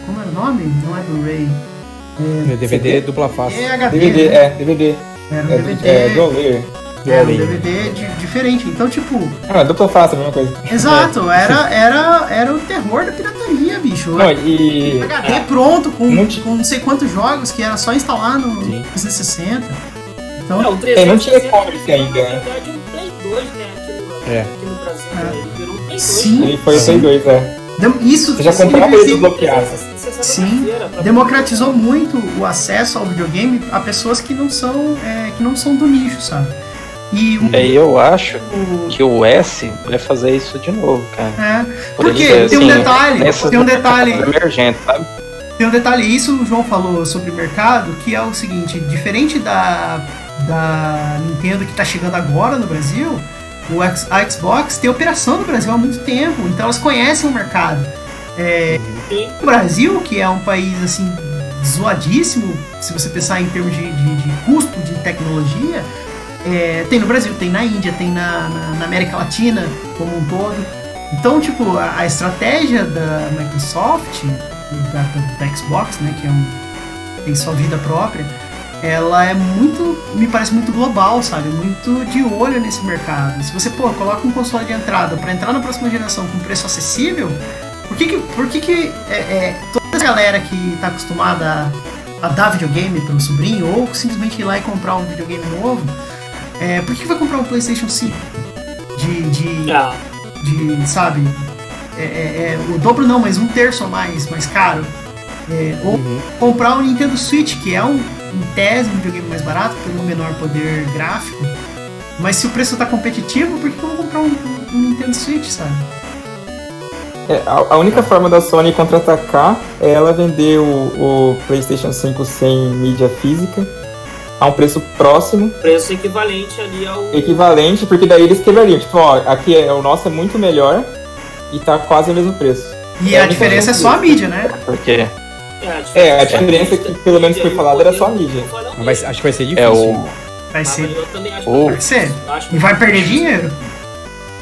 como era o nome? Não é Blu-ray. DVD dupla face. É HD. DVD, né? é, DVD. Era um É, DVD. é dual layer. Era um. DVD di- diferente. Então, tipo, Ah, dupla face, a mesma coisa. exato, era, era, era o terror da pirataria, bicho. Não, e. HD pronto, com, Não ti- com não sei quantos jogos que era só instalar no Sim. 360. Então, É, o É, não tinha 360 e-commerce ainda, Na né? verdade, um Play 2, né? Aqui no, É. aqui no Brasil, É. né? Ele virou um Play 2. Sim. Ele foi o Play 2, é. isso, Você já comprava ele desbloqueado. Sim, democratizou muito o acesso ao videogame a pessoas que não são, é, que não são do nicho, sabe? E o, É, eu acho o- que o S vai fazer isso de novo, cara. é, Por porque ser, tem um assim, detalhe, nessas tem um detalhe, emergente, sabe? Tem um detalhe, isso o João falou sobre mercado, que é o seguinte, diferente da, da Nintendo que está chegando agora no Brasil, o X- a Xbox tem operação no Brasil há muito tempo, então elas conhecem o mercado. É, o Brasil, que é um país assim zoadíssimo, se você pensar em termos de, de- de custo de tecnologia, é, tem no Brasil, tem na Índia, tem na, na- na América Latina como um todo. Então, tipo, a, a estratégia da Microsoft, da, da- Xbox, né, que é um, tem sua vida própria, ela é muito, me parece muito global, sabe? Muito de olho nesse mercado. Se você, pô, coloca um console de entrada para entrar na próxima geração com preço acessível, por que que, por que, que é, é, toda essa galera que tá acostumada a, a dar videogame pro sobrinho ou simplesmente ir lá e comprar um videogame novo, é, por que, vai comprar um PlayStation 5? De, de, Ah, de sabe, é, é- é o dobro não, mas um terço a mais, mais caro. É, ou Uhum. comprar um Nintendo Switch, que é um, em tese um videogame mais barato, pelo menor poder gráfico. Mas se o preço tá competitivo, por que que eu vou comprar um, um Nintendo Switch, sabe? É, a, a única forma da Sony contra-atacar é ela vender o, o PlayStation 5 sem mídia física a um preço próximo, preço equivalente ali ao. equivalente, porque daí eles quebrariam. Tipo, ó, aqui é, o nosso é muito melhor e tá quase o mesmo preço. E É, a muita diferença é só a mídia, né? Porque É, a diferença é que, pelo menos foi falado, era só a mídia. Mas vai- acho que vai ser difícil. é o, Vai Mas ser. eu também acho o- que Vai ser. que- E vai perder dinheiro?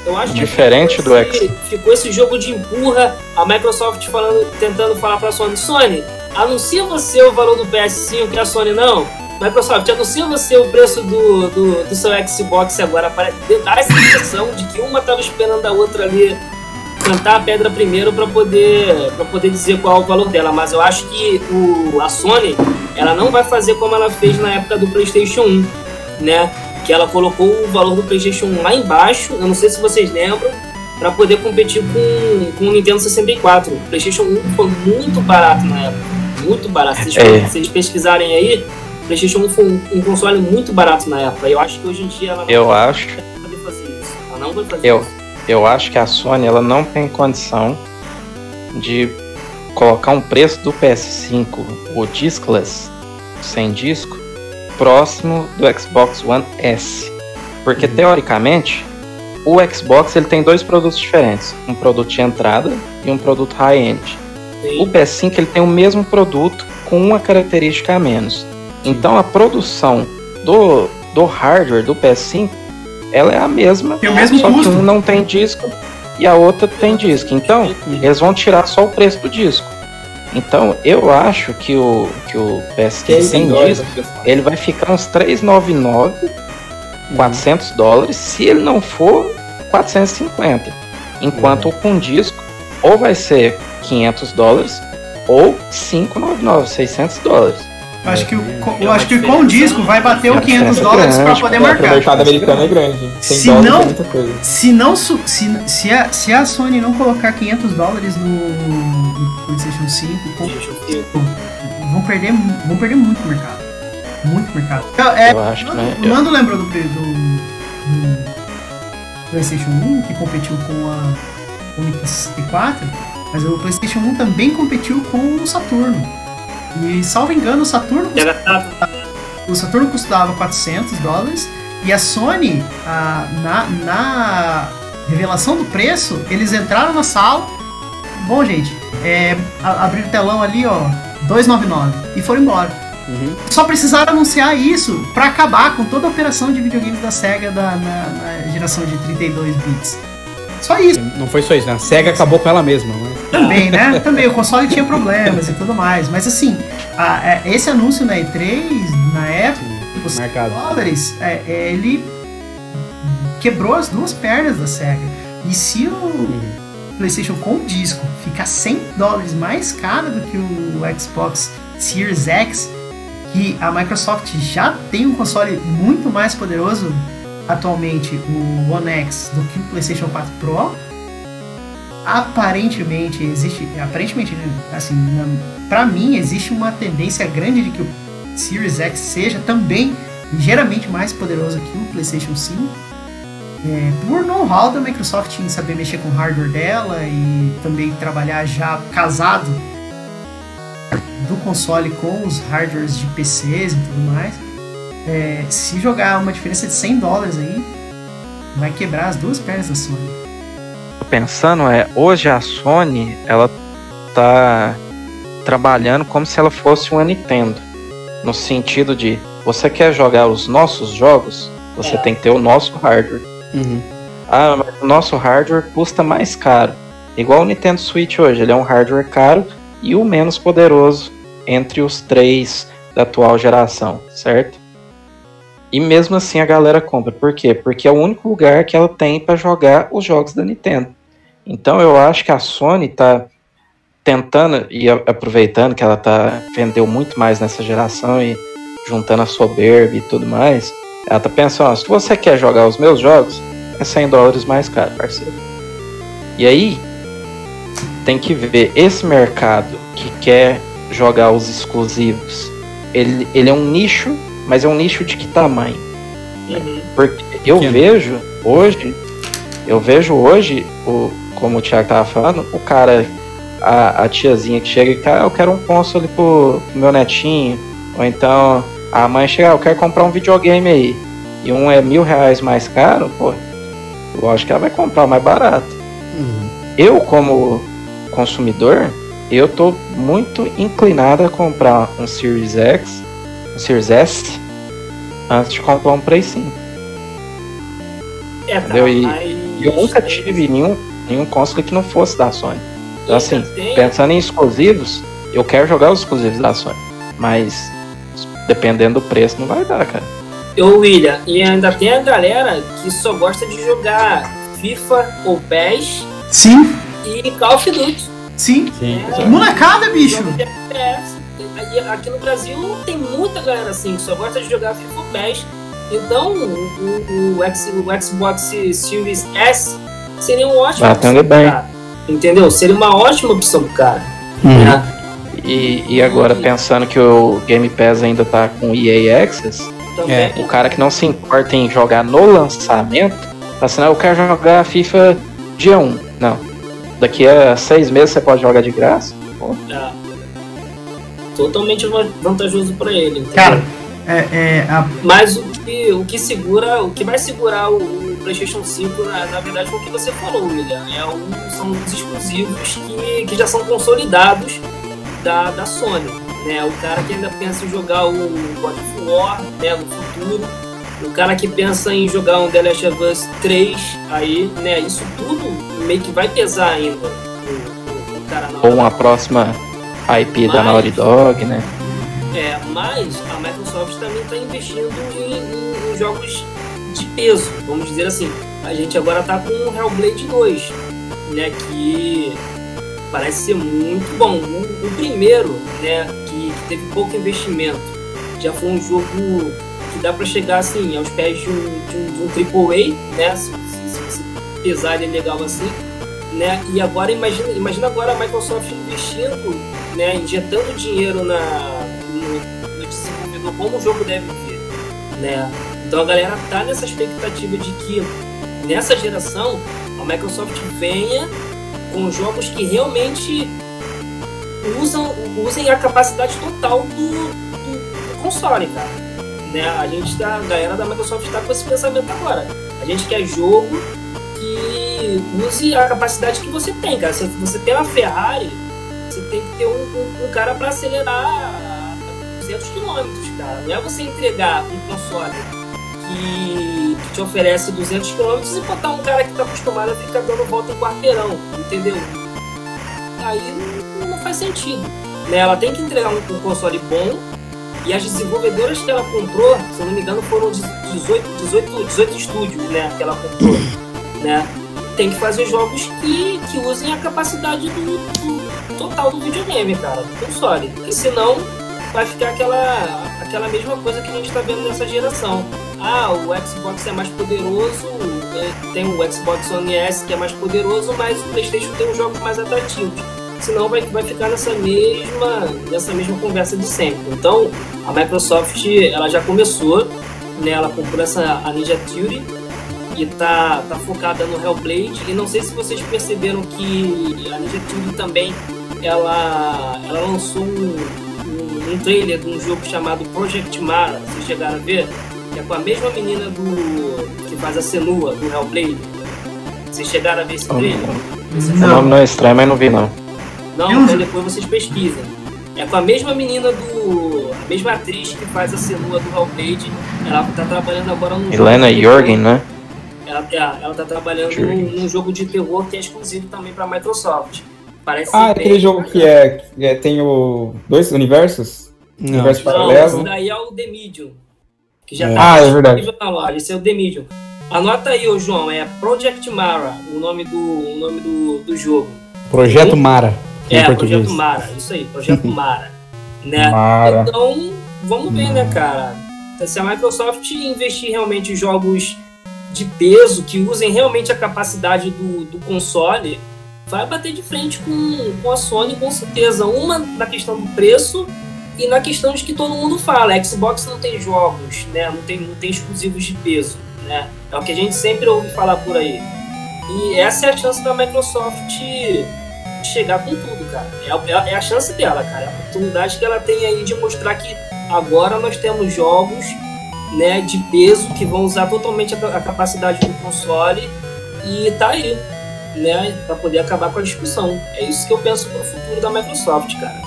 Eu acho que Diferente ficou do esse- Ficou esse jogo de empurra, a Microsoft falando, tentando falar pra Sony, Sony, anuncia você o valor do PS5 e a Sony não. Microsoft, anuncia você o preço do, do, do seu Xbox agora para dar essa impressão de que uma tava esperando a outra ali cantar a pedra primeiro para poder para poder dizer qual é o valor dela, mas eu acho que o, a Sony ela não vai fazer como ela fez na época do PlayStation 1, né? Que ela colocou o valor do PlayStation 1 lá embaixo, eu não sei se vocês lembram, para poder competir com, com o Nintendo 64. O PlayStation 1 foi muito barato na época, muito barato. Se vocês, É. se vocês pesquisarem aí, o PlayStation 1 foi um, um console muito barato na época. Eu acho que hoje em dia ela não eu vai acho, poder fazer isso. Ela não vai fazer Eu- isso. eu acho que a Sony ela não tem condição de colocar um preço do PS5, o discless, sem disco, próximo do Xbox One S. Porque teoricamente, o Xbox ele tem dois produtos diferentes, um produto de entrada e um produto high-end. O Sim. PS5 ele tem o mesmo produto com uma característica a menos. Então a produção do, do hardware do PS5 ela é a mesma, Tem o mesmo só custo. que um não tem disco e a outra tem disco. Então eles vão tirar só o preço do disco. Então eu acho que o que o PS5 sem disco ele vai ficar uns 399, 400 dólares, se ele não for 450. Enquanto com disco ou vai ser 500 dólares ou 599, 600 dólares. Eu acho que, o, É eu acho que com o disco vai bater o É 500 grande, dólares para poder É, porque o marcar. mercado americano é grande. Se não- é. Se não se, se, a, se a Sony não colocar 500 dólares no, no PlayStation 5, com- Gente, eu fico- vão perder, vão perder muito mercado. Muito mercado. Eu, é, Eu acho que Nando, é- Nando lembrou do, do, do PlayStation 1, que competiu com a com o Nintendo 64, mas o PlayStation 1 também competiu com o Saturno. E, salvo engano, o Saturno Já gastava o Saturno custava 400 dólares e a Sony, ah, na, na revelação do preço, eles entraram na sala. Bom, gente, é, a- abriram o telão ali, ó, 299 e foram embora. Uhum. Só precisaram anunciar isso pra acabar com toda a operação de videogames da Sega da, na, na geração de 32 bits. Só isso. Não foi só isso, né? A SEGA acabou com ela mesma. Mas... Também, né? Também, o console tinha problemas e tudo mais. Mas assim, a- é, esse anúncio na E3, na época, os Mercado. dólares, é, é, ele quebrou as duas pernas da SEGA. E se o PlayStation com o disco ficar 100 dólares mais caro do que o Xbox Series X, que a Microsoft já tem um console muito mais poderoso atualmente, o One X, do que o PlayStation 4 Pro, aparentemente existe, aparentemente, assim, pra mim existe uma tendência grande de que o Series X seja também ligeiramente mais poderoso que o PlayStation 5. É, por know-how da Microsoft em saber mexer com o hardware dela e também trabalhar já casado do console com os hardwares de PCs e tudo mais. É, se jogar uma diferença de 100 dólares aí, vai quebrar as duas pernas da Sony. Pensando é, hoje a Sony, ela tá trabalhando como se ela fosse uma Nintendo. No sentido de, você quer jogar os nossos jogos, você É. tem que ter o nosso hardware. Uhum. Ah, mas o nosso hardware custa mais caro. Igual o Nintendo Switch hoje, ele é um hardware caro e o menos poderoso entre os três da atual geração, certo? E mesmo assim a galera compra. Por quê? Porque é o único lugar que ela tem para jogar os jogos da Nintendo. Então eu acho que a Sony tá tentando e aproveitando que ela tá vendeu muito mais nessa geração e juntando a soberba e tudo mais, ela tá pensando, ó, se você quer jogar os meus jogos, é 100 dólares mais caro, parceiro. E aí, tem que ver esse mercado que quer jogar os exclusivos. Ele, ele é um nicho, mas é um nicho de que tamanho? Uhum. Porque eu Pequeno. vejo hoje, eu vejo hoje, o, como o Thiago tava falando, o cara, a, a tiazinha que chega e fala, ah, eu quero um console pro, pro meu netinho. Ou então a mãe chega, ah, eu quero comprar um videogame aí. E um é mil reais mais caro, pô. Lógico que ela vai comprar o mais barato. Uhum. Eu, como consumidor, eu tô muito inclinado a comprar um Series X, Series S, antes de comprar um Play 5. É, Entendeu? E- mas... E eu nunca tive nenhum, nenhum console que não fosse da Sony. Então, assim, Tem- pensando em exclusivos, eu quero jogar os exclusivos da Sony. Mas, dependendo do preço, não vai dar, cara. Ô William, e ainda tem a galera que só gosta de jogar FIFA ou PES Sim, e Call of Duty. sim. Sim. É. Molecada, bicho! E Aqui no Brasil tem muita galera assim que só gosta de jogar FIFA PES. Então o, o, o X- o Xbox Series S seria um ótimo Vai atender bem. cara. Entendeu? Seria uma ótima opção pro cara. Uhum. né? E, e agora, pensando que o Game Pass ainda tá com EA Access. É, o cara que não se importa em jogar no lançamento, tá assim, "Ah, eu quero jogar FIFA dia 1. Não. Daqui a seis meses você pode jogar de graça. É. Totalmente va- vantajoso para ele. entendeu? Cara, é, é, a- Mas o que, o que segura, o que vai segurar o, o PlayStation 5, na, na verdade, foi o que você falou, William. É um, são os exclusivos que, que já são consolidados da, da Sony. Né? O cara que ainda pensa em jogar o God of War né, no futuro. O cara que pensa em jogar um The Last of Us 3, aí, né, isso tudo meio que vai pesar ainda. O, o- o cara na Ou uma próxima IP da Mas- Naughty Dog, né? É, mas a Microsoft também está investindo em, em- em jogos de peso, vamos dizer assim. A gente agora está com o Hellblade 2, né, que parece ser muito bom. O, o primeiro, né, que, que teve pouco investimento, já foi um jogo que dá para chegar assim aos pés de um, de um, de um AAA, né, se, se, se, se pesar ele é legal assim, né, e agora imagina, imagina agora a Microsoft investindo né, injetando dinheiro na, no, no desenvolvedor como o jogo deve vir, né? Então a galera tá nessa expectativa de que nessa geração a Microsoft venha com jogos que realmente usam, usem a capacidade total do, do, do console, cara. Né? A gente tá, a galera da Microsoft está com esse pensamento agora. A gente quer jogo que use a capacidade que você tem, cara. Se você tem uma Ferrari, você tem que ter um, um, um cara para acelerar a 200 km, cara. Não é você entregar um console que, que te oferece 200 km e botar um cara que está acostumado a ficar dando volta em quarteirão, entendeu? Aí não, não faz sentido. Né? Ela tem que entregar um, um console bom e as desenvolvedoras que ela comprou, se eu não me engano, foram 18, 18, 18 estúdios né, que ela comprou. Né? Tem que fazer jogos que, que usem a capacidade do, do total do videogame, cara, do console. Porque senão vai ficar aquela, aquela mesma coisa que a gente está vendo nessa geração. Ah, o Xbox é mais poderoso, é, tem o Xbox One S que é mais poderoso, mas o PlayStation tem os jogos mais atrativos. Senão vai, vai ficar nessa mesma, nessa mesma conversa de sempre. Então, a Microsoft ela já começou, né, ela comprou essa a Ninja Theory e tá, tá focada no Hellblade. E não sei se vocês perceberam que a Ninja Theory também ela, ela lançou um, um, um trailer de um jogo chamado Project Mara. Vocês chegaram a ver? Que é com a mesma menina do que faz a Senua do Hellblade. Vocês chegaram a ver esse trailer? Esse O nome não é estranho, mas não vi não. não, Eu não então depois vocês pesquisem. É com a mesma menina do. A mesma atriz que faz a Senua do Hellblade. Ela tá trabalhando agora num Helena Jorgen, né? Ela, é, ela tá trabalhando num, num jogo de terror que é exclusivo também pra Microsoft. Parece Ah, bem aquele jogo que é, que é- tem o dois universos? Não. Universo Não, paralelo? esse daí é o The Medium. Que já É. tá Ah, é verdade. na loja. Esse é o The Medium. Anota aí, ô João, é Project Mara, o nome do, o nome do, do jogo. Projeto Mara. Em É, português. Projeto Mara, isso aí, Projeto Mara. né? Mara. Então, vamos ver, né, cara? Se a Microsoft investir realmente em jogos de peso, que usem realmente a capacidade do, do console, vai bater de frente com, com a Sony, com certeza. Uma na questão do preço e na questão de que todo mundo fala, Xbox não tem jogos, né? Não tem, não tem exclusivos de peso, né? É o que a gente sempre ouve falar por aí. E essa é a chance da Microsoft chegar com tudo, cara. É, a- é a chance dela, cara. É a oportunidade que ela tem aí de mostrar que agora nós temos jogos né, de peso que vão usar totalmente a, a capacidade do console e tá aí, né, para poder acabar com a discussão. É isso que eu penso pro futuro da Microsoft, cara.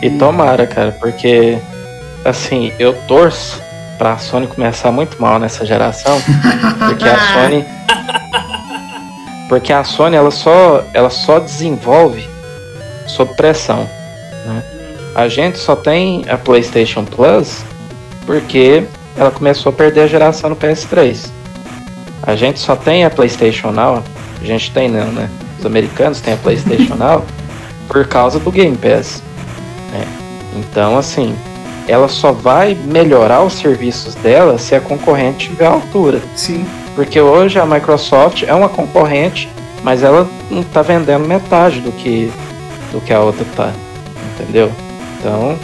E tomara, cara, porque assim, eu torço pra Sony começar muito mal nessa geração, porque a Sony porque a Sony ela só ela só desenvolve sob pressão. A gente só tem a PlayStation Plus porque ela começou a perder a geração no PS3. A gente só tem a PlayStation Now, a gente tem não, né? Os americanos têm a PlayStation Now por causa do Game Pass. né? Então, assim, ela só vai melhorar os serviços dela se a concorrente tiver altura. Sim. Porque hoje a Microsoft é uma concorrente, mas ela não tá vendendo metade do que, do que a outra tá. Entendeu? Então,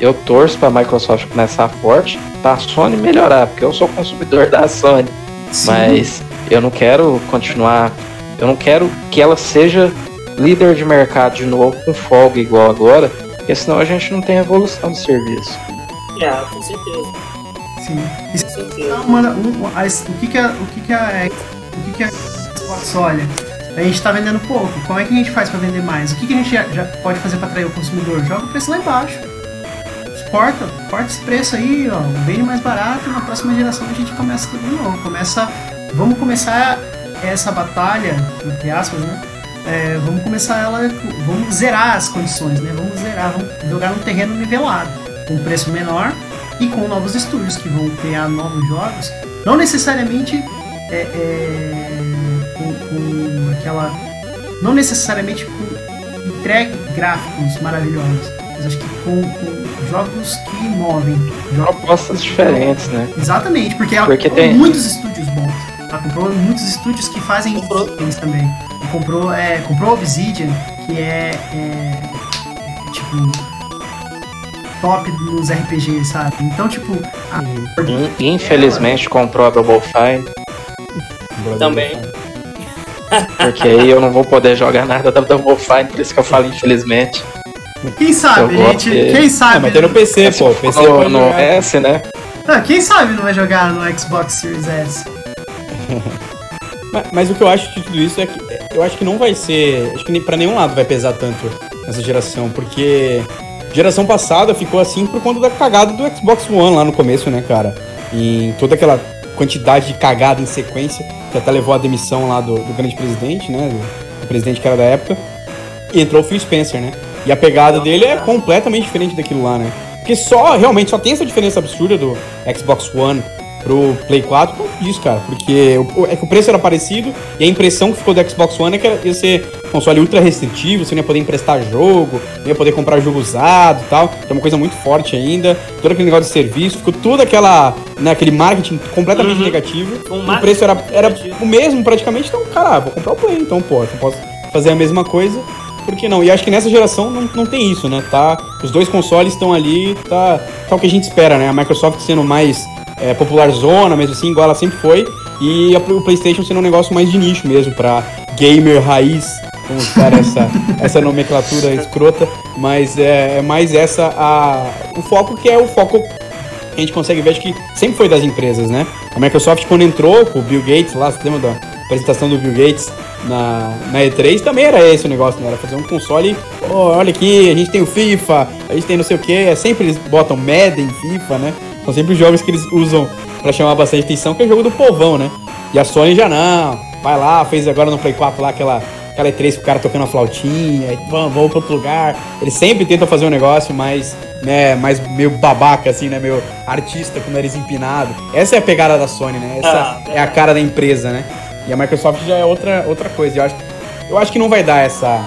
eu torço pra Microsoft começar forte, pra Sony melhorar, porque eu sou consumidor da Sony. Sim. Mas eu não quero continuar. Eu não quero que ela seja líder de mercado de novo com folga igual agora, porque senão a gente não tem evolução do serviço. É, com certeza, Sim. E com certeza. Não, mano, um- o que que a, o que que a, o que que a Xbox olha? A gente tá vendendo pouco. Como é que a gente faz pra vender mais? O que que a gente já, já pode fazer pra atrair o consumidor? Joga o preço lá embaixo. Corta, corta esse preço aí, ó. Vende mais barato na próxima geração a gente começa tudo de novo. Começa, vamos começar essa batalha, entre aspas, né? É, vamos começar ela, vamos zerar as condições, né? Vamos zerar, vamos jogar num terreno nivelado, com preço menor e com novos estúdios que vão criar novos jogos, não necessariamente é, é, com, com aquela, não necessariamente com entregue gráficos maravilhosos, mas acho que com, com jogos que movem, jogos Propostas diferentes, né? Exatamente, porque Porque comprou tem- muitos estúdios bons. Ela comprou muitos estúdios que fazem games também. E comprou, é, comprou Obsidian, que é, é, tipo. top nos RPGs, sabe? Então, tipo, a- In- Infelizmente comprou a Double Fine, Também. porque aí eu não vou poder jogar nada da Double Fine, por isso que eu falo infelizmente. Quem sabe, Eu gente? de- Quem Ah, sabe? mas tem no PC, pô. O PC no, pode no jogar. S, né? Ah, quem sabe não vai jogar no Xbox Series S? Mas, mas o que eu acho de tudo isso é que eu acho que não vai ser. Acho que nem, pra nenhum lado vai pesar tanto nessa geração, porque geração passada ficou assim por conta da cagada do Xbox One lá no começo, né, cara? E toda aquela quantidade de cagada em sequência que até levou à demissão lá do, do grande presidente, né? Do, do presidente que era da época. E entrou o Phil Spencer, né? E a pegada dele é completamente diferente daquilo lá, né? Porque só, realmente, só tem essa diferença absurda do Xbox One pro Play 4 por disso, cara. Porque o, é que o preço era parecido e a impressão que ficou do Xbox One é que ia ser console ultra restritivo, você não ia poder emprestar jogo, não ia poder comprar jogo usado e tal. Que é uma coisa muito forte ainda. Todo aquele negócio de serviço, ficou todo aquela, né, aquele marketing completamente Uhum. negativo. Um o preço era, era negativo. o mesmo praticamente, então, cara, vou comprar o Play, então, pô, eu posso fazer a mesma coisa. Por que não? E acho que nessa geração não, não tem isso, né? Tá, os dois consoles estão ali, tá, tá o que a gente espera, né? A Microsoft sendo mais é, popular zona, mesmo assim, igual ela sempre foi, e a- o PlayStation sendo um negócio mais de nicho mesmo, pra gamer raiz, vamos usar essa, essa nomenclatura escrota, mas é, é mais essa a, o foco que é o foco que a gente consegue ver, acho que sempre foi das empresas, né? A Microsoft, quando entrou com o Bill Gates lá, você lembra da apresentação do Bill Gates na, na E3, também era esse o negócio, né? Era fazer um console, "Pô, olha aqui, a gente tem o FIFA, a gente tem não sei o que, é sempre eles botam Madden, FIFA, né? São sempre os jogos que eles usam pra chamar bastante atenção, que é o jogo do povão, né? E a Sony já não, vai lá, fez agora no Play 4 lá aquela, aquela E3 com o cara tocando a flautinha, e vamos, vamos pra outro lugar. Eles sempre tentam fazer um negócio mais, né, mais meio babaca, assim, né, meio artista com o nariz empinado. Essa é a pegada da Sony, né? Essa Ah, é a cara da empresa, né? E a Microsoft já é outra, outra coisa. Eu acho, eu acho que não vai dar essa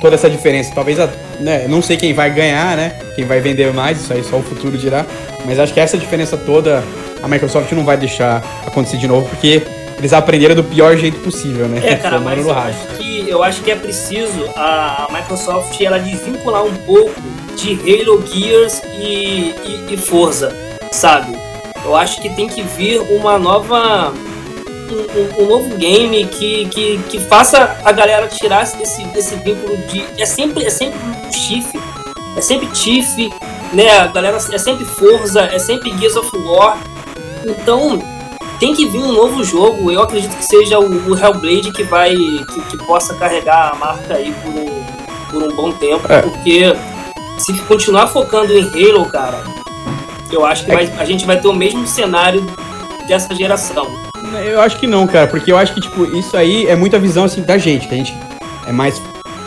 toda essa diferença. Talvez, a, né, não sei quem vai ganhar, né? Quem vai vender mais, isso aí só o futuro dirá. Mas acho que essa diferença toda a Microsoft não vai deixar acontecer de novo, porque eles aprenderam do pior jeito possível, né? É, cara, mas eu acho, que, eu acho que é preciso a, a Microsoft ela desvincular um pouco de Halo, Gears e, e, e Forza, sabe? Eu acho que tem que vir uma nova. Um, um- um novo game que, que, que faça a galera tirar esse, esse vínculo de. É sempre, é sempre chifre, é sempre Tiff, né? A galera é sempre Forza, é sempre Gears of War. Então, tem que vir um novo jogo. Eu acredito que seja o, o Hellblade que vai. Que, que possa carregar a marca aí por um, por um bom tempo. É. Porque se continuar focando em Halo, cara, eu acho que É vai- a gente vai ter o mesmo cenário dessa geração. Eu acho que não, cara, porque eu acho que, tipo, isso aí é muita visão, assim, da gente, que a gente é mais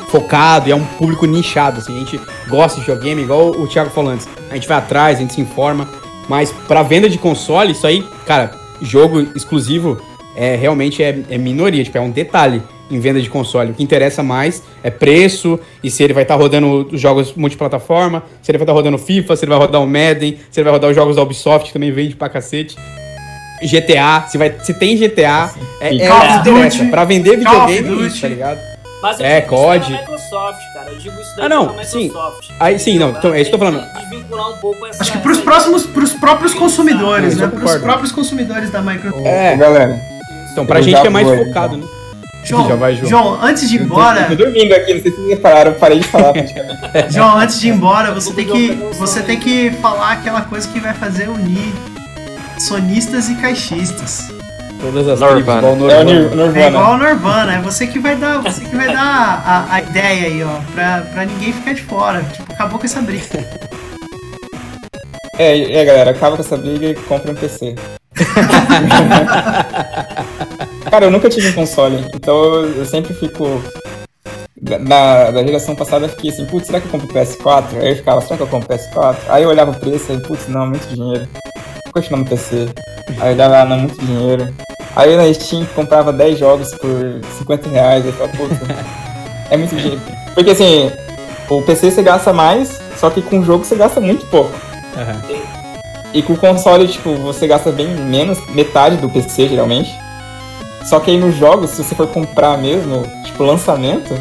focado e é um público nichado, assim, a gente gosta de videogame, igual o Thiago falou antes, a gente vai atrás, a gente se informa, mas pra venda de console, isso aí, cara, jogo exclusivo é realmente é, é minoria, tipo, é um detalhe em venda de console. O que interessa mais é preço e se ele vai estar rodando os jogos multiplataforma, se ele vai estar rodando FIFA, se ele vai rodar o Madden, se ele vai rodar os jogos da Ubisoft, que também vende pra cacete. GTA, se, vai, se tem GTA, é, é Call o of que interessa. Pra vender videogame, é isso, tá ligado? Mas eu É, digo isso COD. da Microsoft, cara. Eu digo isso daí Ah, não, da sim. Microsoft. Aí, sim, não, então, é isso que eu tô falando. um essa. Acho que pros próximos, pros próprios consumidores, Isso né? eu Pros próprios consumidores da Microsoft. É. Galera, Então, pra Eu gente já que é mais vou, focado, né? João, Já vai, João. João, antes de ir eu embora, tô dormindo aqui, não sei se vocês repararam, eu parei de falar praticamente. João, antes de ir embora, você tem que você tem que falar aquela coisa que vai fazer unir sonistas e caixistas. Todas as Nirvana. tribos, igual o É Nirvana. Nir- É igual o Nirvana, é você que vai dar, você que vai dar a, a ideia aí, ó, pra, pra ninguém ficar de fora. Tipo, acabou com essa briga. É, é, galera, acaba com essa briga e compra um PC. Cara, eu nunca tive um console, então eu, sempre fico. da- Na, da geração passada eu fiquei assim, putz, será que eu compro PS4? Aí eu ficava, será que eu compro PS4? Aí eu olhava o preço e, putz, não, muito dinheiro. Continuar no PC. Aí ah, não, muito dinheiro. Aí na Steam comprava 10 jogos por 50 reais, aí eu falava, putz, é muito dinheiro. Porque assim, o PC você gasta mais, só que com o jogo você gasta muito pouco. Aham. E com o console, tipo, você gasta bem menos, metade do PC, geralmente. Só que aí nos jogos, se você for comprar mesmo, tipo, lançamento,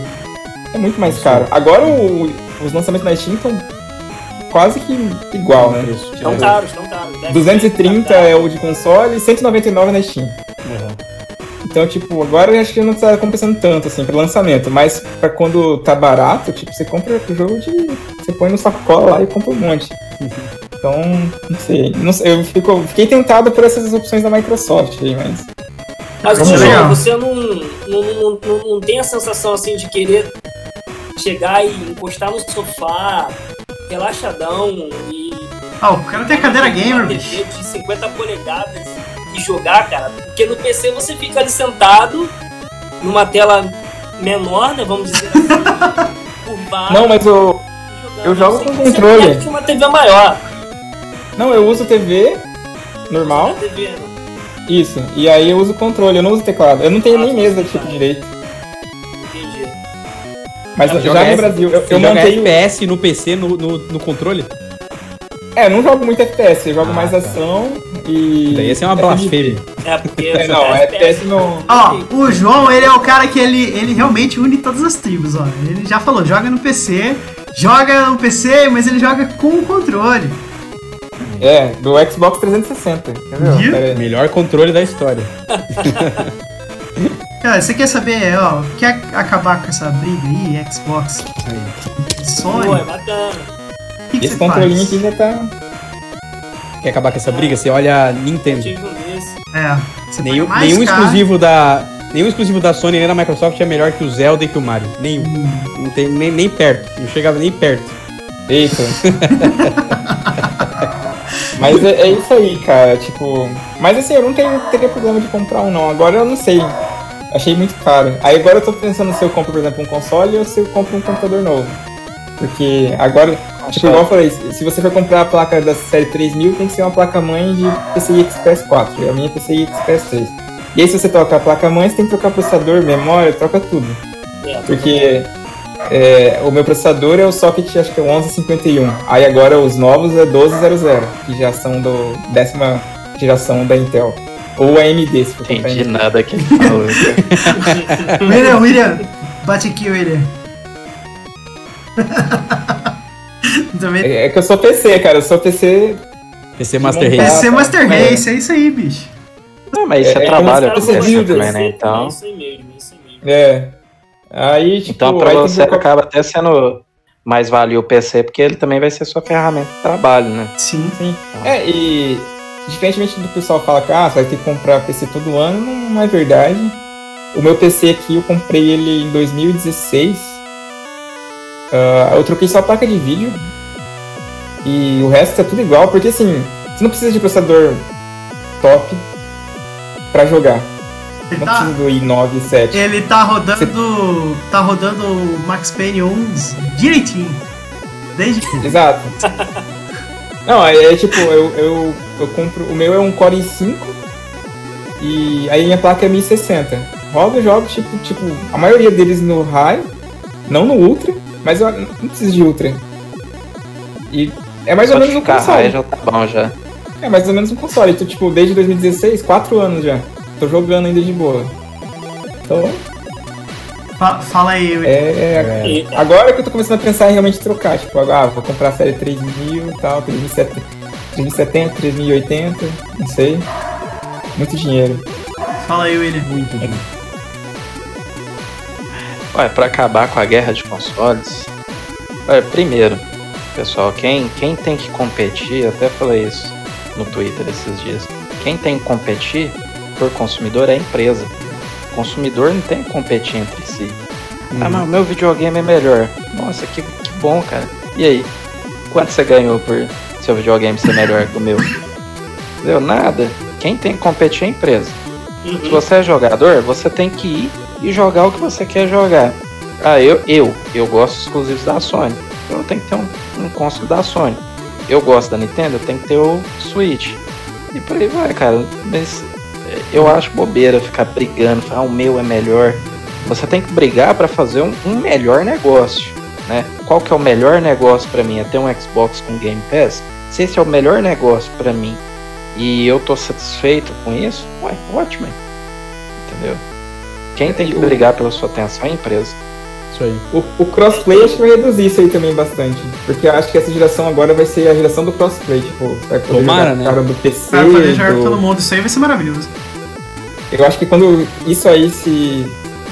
é muito mais caro. Agora o- os lançamentos na Steam estão quase que igual, né? Estão É. caros, estão caros. Deve 230 ser, tá é o de console e 199 na Steam. Então, tipo, agora eu acho que não tá compensando tanto, assim, pro lançamento. Mas pra quando tá barato, tipo, você compra o jogo de. Você põe no sacola lá e compra um monte. Então, não sei. Não sei, eu fico, fiquei tentado por essas opções da Microsoft aí, mas. Mas Vamos João, ver. você não, não, não, não, não tem a sensação assim de querer chegar e encostar no sofá, relaxadão e. Ó, o cara tem a cadeira gamer, bicho. De 50 polegadas e jogar, cara. Porque no PC você fica ali sentado numa tela menor, né? Vamos dizer assim. Não, mas eu. jogando. eu jogo Você- com você controle. que uma TV maior Não, eu uso TV normal. TV, né? Isso. E aí eu uso o controle, eu não uso teclado. Eu não tenho nem mesa tipo direito. Mas Você já joga no S- Brasil, eu, eu joga montei. FPS no PC, no, no, no controle? É, eu não jogo muito FPS, eu jogo Ah, mais tá. ação e. Daí ia ser uma blasfêmia. É, porque. É, não, jogar FPS não. Ó, o João, ele é o cara que ele, ele realmente une todas as tribos, ó. Ele já falou, joga no PC, joga no PC, mas ele joga com o controle. É, do Xbox 360. Entendeu? Melhor controle da história. Cara, você quer saber, ó, quer acabar com essa briga aí, Xbox, Sony? Pô, é bacana. o que, que Esse controlinho faz? aqui já tá. Quer acabar com essa briga? Você olha Nintendo. É, você Nenhum, nenhum exclusivo da. Nenhum exclusivo da Sony nem da Microsoft é melhor que o Zelda e que o Mario. Nenhum. Não tem nem, nem perto. Não chegava nem perto. Eita. Mas é, é isso aí, cara. Tipo. Mas assim, eu não tenho, teria problema de comprar um, não. Agora eu não sei. Achei muito caro. Aí agora eu tô pensando se eu compro, por exemplo, um console ou se eu compro um computador novo. Porque agora, tipo, igual eu falei, se você for comprar a placa da série 3000, tem que ser uma placa-mãe de PCI Express 4. E a minha é PCI Express 3. E aí, se você trocar a placa-mãe, você tem que trocar processador, memória, troca tudo. É, Porque é, o meu processador é o socket, acho que é o 1151. Aí agora os novos é 1200, que já são do décima geração da Intel. Ou AMD, se for Entendi AMD. nada que ele falou. William, William, bate aqui, William. Também É, é que eu sou PC, cara. Eu sou PC. PC Master montar- Race. PC Master é. Race, é isso aí, bicho. Não, mas É- você é com se fosse PC builder, também, né? É Então, isso aí mesmo, é isso aí mesmo. É. Aí, tipo. então pra você acaba até sendo mais vale o PC, porque ele também vai ser sua ferramenta de trabalho, né? Sim. Sim. É, e diferentemente do pessoal fala que ah, você vai ter que comprar PC todo ano, não é verdade. O meu PC aqui, eu comprei ele em 2016. Ah, eu troquei só a placa de vídeo. E o resto é tudo igual, porque assim, você não precisa de processador top pra jogar. Ele Não tá, precisa do i9 e 7. ele tá rodando. Tá rodando o Max Payne 1 direitinho. Desde. Exato. Não, é, é tipo, eu, eu, eu compro. O meu é um Core i5 e aí minha placa é 1060. Roda jogos, tipo, tipo, a maioria deles no High, não no Ultra, mas eu não preciso de Ultra. E é mais Só ou menos um console. já tá bom já. É mais ou menos um console. Então, tipo, desde 2016, 4 anos já. Tô jogando ainda de boa. Então, Fa- Fala aí, William. é, é, Eita. Agora que eu tô começando a pensar em realmente trocar, tipo, ah, vou comprar a série 3000 e tal, 3070, 3070, 3080, não sei. Muito dinheiro. Fala aí, William. Muito bem. Ué, pra acabar com a guerra de consoles. Ué, primeiro, pessoal, quem, quem tem que competir, eu até falei isso no Twitter esses dias. Quem tem que competir por consumidor é a empresa. Consumidor não tem que competir entre si. Ah, mas o meu videogame é melhor. Nossa, que, que bom, cara. E aí? Quanto você ganhou por seu videogame ser melhor que o meu? Entendeu? Nada. Quem tem que competir é a empresa. Se Uhum. você é jogador, você tem que ir e jogar o que você quer jogar. Ah, eu, eu, eu gosto exclusivos da Sony. Então eu tenho que ter um, um console da Sony. Eu gosto da Nintendo, eu tenho que ter o Switch. E por aí vai, cara. Mas eu acho bobeira ficar brigando, falar ah, o meu é melhor. Você tem que brigar para fazer um, um melhor negócio, né? Qual que é o melhor negócio para mim? É ter um Xbox com Game Pass? Se esse é o melhor negócio para mim e eu tô satisfeito com isso, ué, ótimo. Entendeu? Quem tem que brigar pela sua atenção é a empresa. Isso aí. O, o crossplay acho que vai reduzir isso aí também bastante. Porque eu acho que essa geração agora vai ser a geração do crossplay. Tipo, vai poder Tomara, jogar né? cara do PC. Pra poder jogar do- todo mundo, isso aí vai ser maravilhoso. Eu acho que quando isso aí se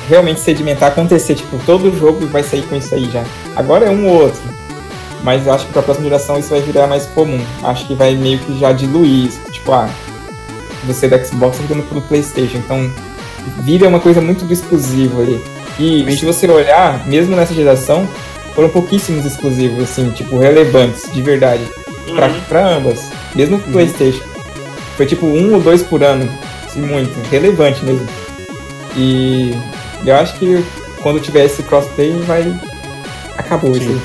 realmente sedimentar, acontecer, tipo, todo jogo vai sair com isso aí já. Agora é um ou outro. Mas acho que pra próxima geração isso vai virar mais comum. Acho que vai meio que já diluir isso. Tipo, ah, você da Xbox tá jogando pro Playstation. Então, vira uma coisa muito do exclusivo ali. E se você olhar, mesmo nessa geração, foram pouquíssimos exclusivos, assim, tipo, relevantes, de verdade. Pra, pra ambas. Mesmo pro Playstation. Foi tipo um ou dois por ano. Se muito. Relevante mesmo. E eu acho que quando tiver esse crossplay vai. Acabou isso aí.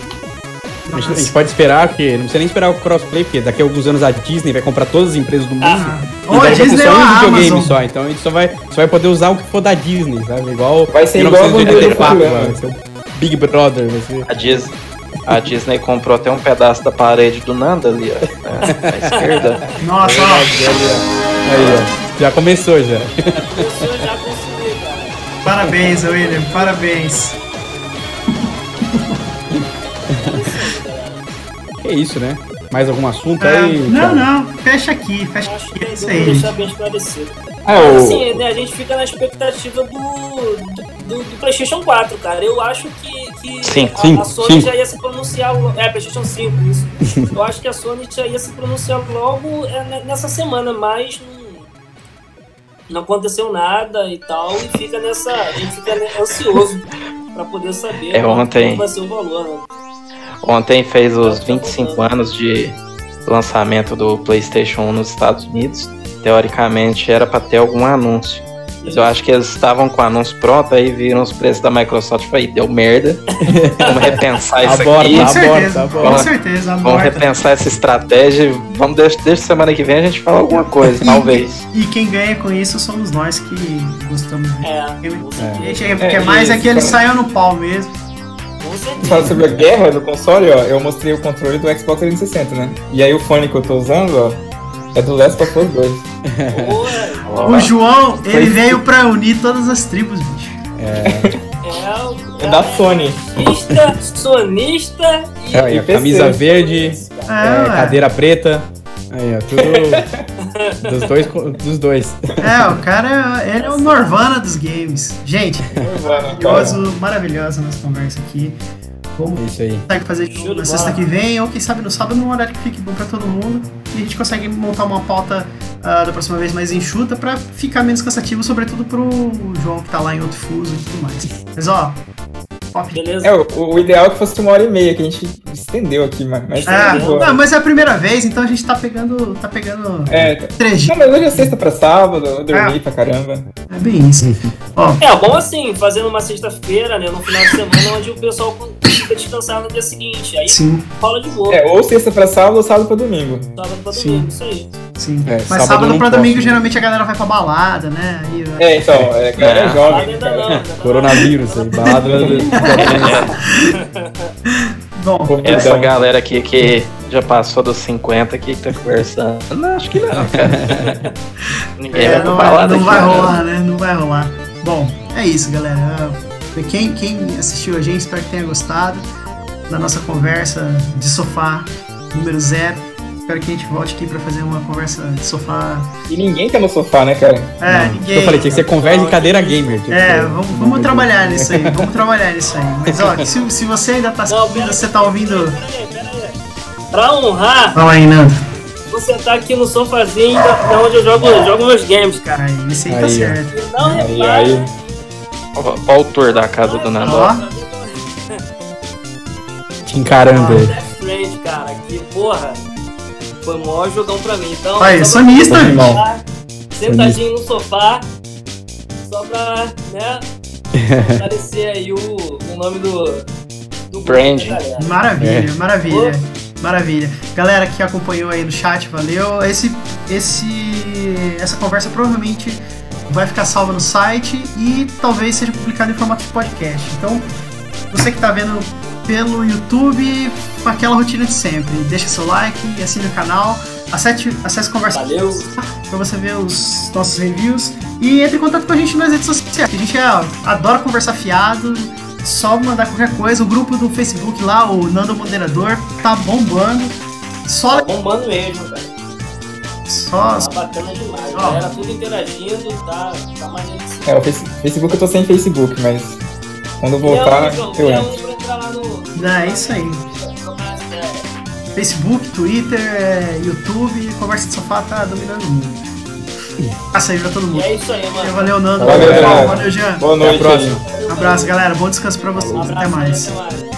A gente, a gente pode esperar que. Não precisa nem esperar o crossplay, porque daqui a alguns anos a Disney vai comprar todas as empresas do mundo. Ah, e daí Disney só ou um videogame Amazon. só. Então a gente só vai, só vai poder usar o que for da Disney, sabe? Igual. Vai ser igual a bandeira do 1984, programa. vai ser o Big Brother, vai ser. A Disney, a Disney comprou até um pedaço da parede do Nanda ali, ó. É, à esquerda. Nossa, ó, Aí, ó. Já começou já. Pessoa já cara. parabéns, William, parabéns. Que isso, né? Mais algum assunto É, aí? não, Thiago? não, fecha aqui, fecha Acho aqui, que é isso aí. deixar bem esclarecido. Ah, o, Assim, né, a gente fica na expectativa do, do, do PlayStation 4, cara. Eu acho que, que Sim, a, sim, a Sony sim. já ia se pronunciar. É, PlayStation 5, isso. Eu acho que a Sony já ia se pronunciar logo é, ne- nessa semana, mas não, aconteceu nada e tal. E fica nessa. A gente fica ansioso pra poder saber É, ontem- quanto vai ser o valor, né? Ontem fez os 25 anos de lançamento do PlayStation 1 nos Estados Unidos. Teoricamente era para ter algum anúncio. Mas eu acho que eles estavam com o anúncio pronto, aí viram os preços da Microsoft e falei, deu merda. Vamos repensar isso Aborta, aqui. Com aborta, certeza, aborta. com certeza, Vamos aborta. repensar essa estratégia. e Vamos deixar, deixa semana que vem a gente falar alguma coisa, talvez. E quem ganha com isso somos nós que gostamos de É, com A certeza. gente é, porque É, mais e é que ele saiu no pau mesmo. Fala sobre a guerra do console, ó, eu mostrei o controle do Xbox 360, né? E aí o fone que eu tô usando, ó, é do Last of Us 2. Porra, O João, ele Foi- veio pra unir todas as tribos, bicho. é, o É da Sony. Sonista, sonista e. É, aí, camisa verde, É, é, cadeira preta. Aí, ó, tudo dos dois. Dos dois. É, o cara, ele é o Norvana dos games. Gente, maravilhoso, maravilhosa nossa conversa aqui. Vamos isso aí. consegue fazer Show na sexta que vem, ou quem sabe no sábado, num horário que fique bom pra todo mundo. E a gente consegue montar uma pauta ah, da próxima vez mais enxuta pra ficar menos cansativo, sobretudo pro João que tá lá em outro fuso e tudo mais. Mas ó, top. Beleza? É, o, o ideal é que fosse uma hora e meia, que a gente estendeu aqui, mas, mas tá É, boa. não, mas é a primeira vez, então a gente tá pegando. tá pegando É, três não, mas hoje é sexta pra sábado, eu dormi Ah. pra caramba. É bem isso. Ó, É, bom assim, fazendo uma sexta-feira, né? No final de semana, onde o pessoal fica descansar no dia seguinte. Aí sim, rola de boa. É, ou sexta pra sábado ou sábado pra domingo. Sábado pra Sim. domingo, isso aí. sim. É, Mas sábado sábado, pra posso, domingo, né? geralmente a galera vai pra balada, né? Aí, ó. É, então, é, a galera é É. Sábado jovem, ainda cara. não. Coronavírus aí, balada. Bom. Essa galera aqui que já passou dos 50 aqui que tá conversando. Não, acho que não, cara. Ninguém é, vai não, balada não vai né? rolar, né? Não vai rolar. Bom, é isso, galera. Quem, quem assistiu a gente, espero que tenha gostado da nossa conversa de sofá número zero. Espero que a gente volte aqui pra fazer uma conversa de sofá. E ninguém tá no sofá, né, cara? É, Não, ninguém. Eu falei, tinha que ser conversa de cadeira gamer. que É, ser- vamos, vamos trabalhar nisso aí, vamos trabalhar nisso aí. Mas ó, se, se você ainda tá Não, pera você tá ouvindo. Pera aí, pera aí. Pra honrar, Fala aí, Nando. você tá aqui no sofazinho da, da onde eu jogo, jogo meus games, cara. Aí, esse aí, Aí, tá certo. E não Aí, repara. aí. Qual o tour da casa do Nando? Ó. Te encarando Strand, cara, que porra, foi o maior jogão pra mim. Então, Aí, sonista, irmão. Sentadinho no sofá, só pra, né, aparecer aí o, o nome do. do grupo, né? Maravilha, É. maravilha. Maravilha. Galera que acompanhou aí no chat, valeu. Esse, esse, essa conversa provavelmente vai ficar salva no site e talvez seja publicada em formato de podcast. Então, você que tá vendo pelo YouTube, com aquela rotina de sempre. Deixa seu like, assine o canal, acesse, acesse conversa Valeu. pra você ver os nossos reviews e entre em contato com a gente nas redes sociais. A gente é, adora conversar fiado, só mandar qualquer coisa. O grupo do Facebook lá, o Nando Moderador, tá bombando. Só. Tá bombando mesmo, cara. Só. Tá bacana demais. Ó. Galera tudo interagindo, tá, tá se- É, o Face- Facebook eu tô sem Facebook, mas quando eu voltar, João, eu Leão, entro. Entrar lá no. É isso aí. Facebook, Twitter, é, YouTube, Conversa de Sofá tá dominando o mundo. Passa aí pra todo E mundo. é isso aí, mano. Valeu, Nando. Valeu, Valeu, Jean. Boa Até a noite. próxima. Um abraço, galera. Bom descanso pra vocês. Um Até abraço, mais. Até mais.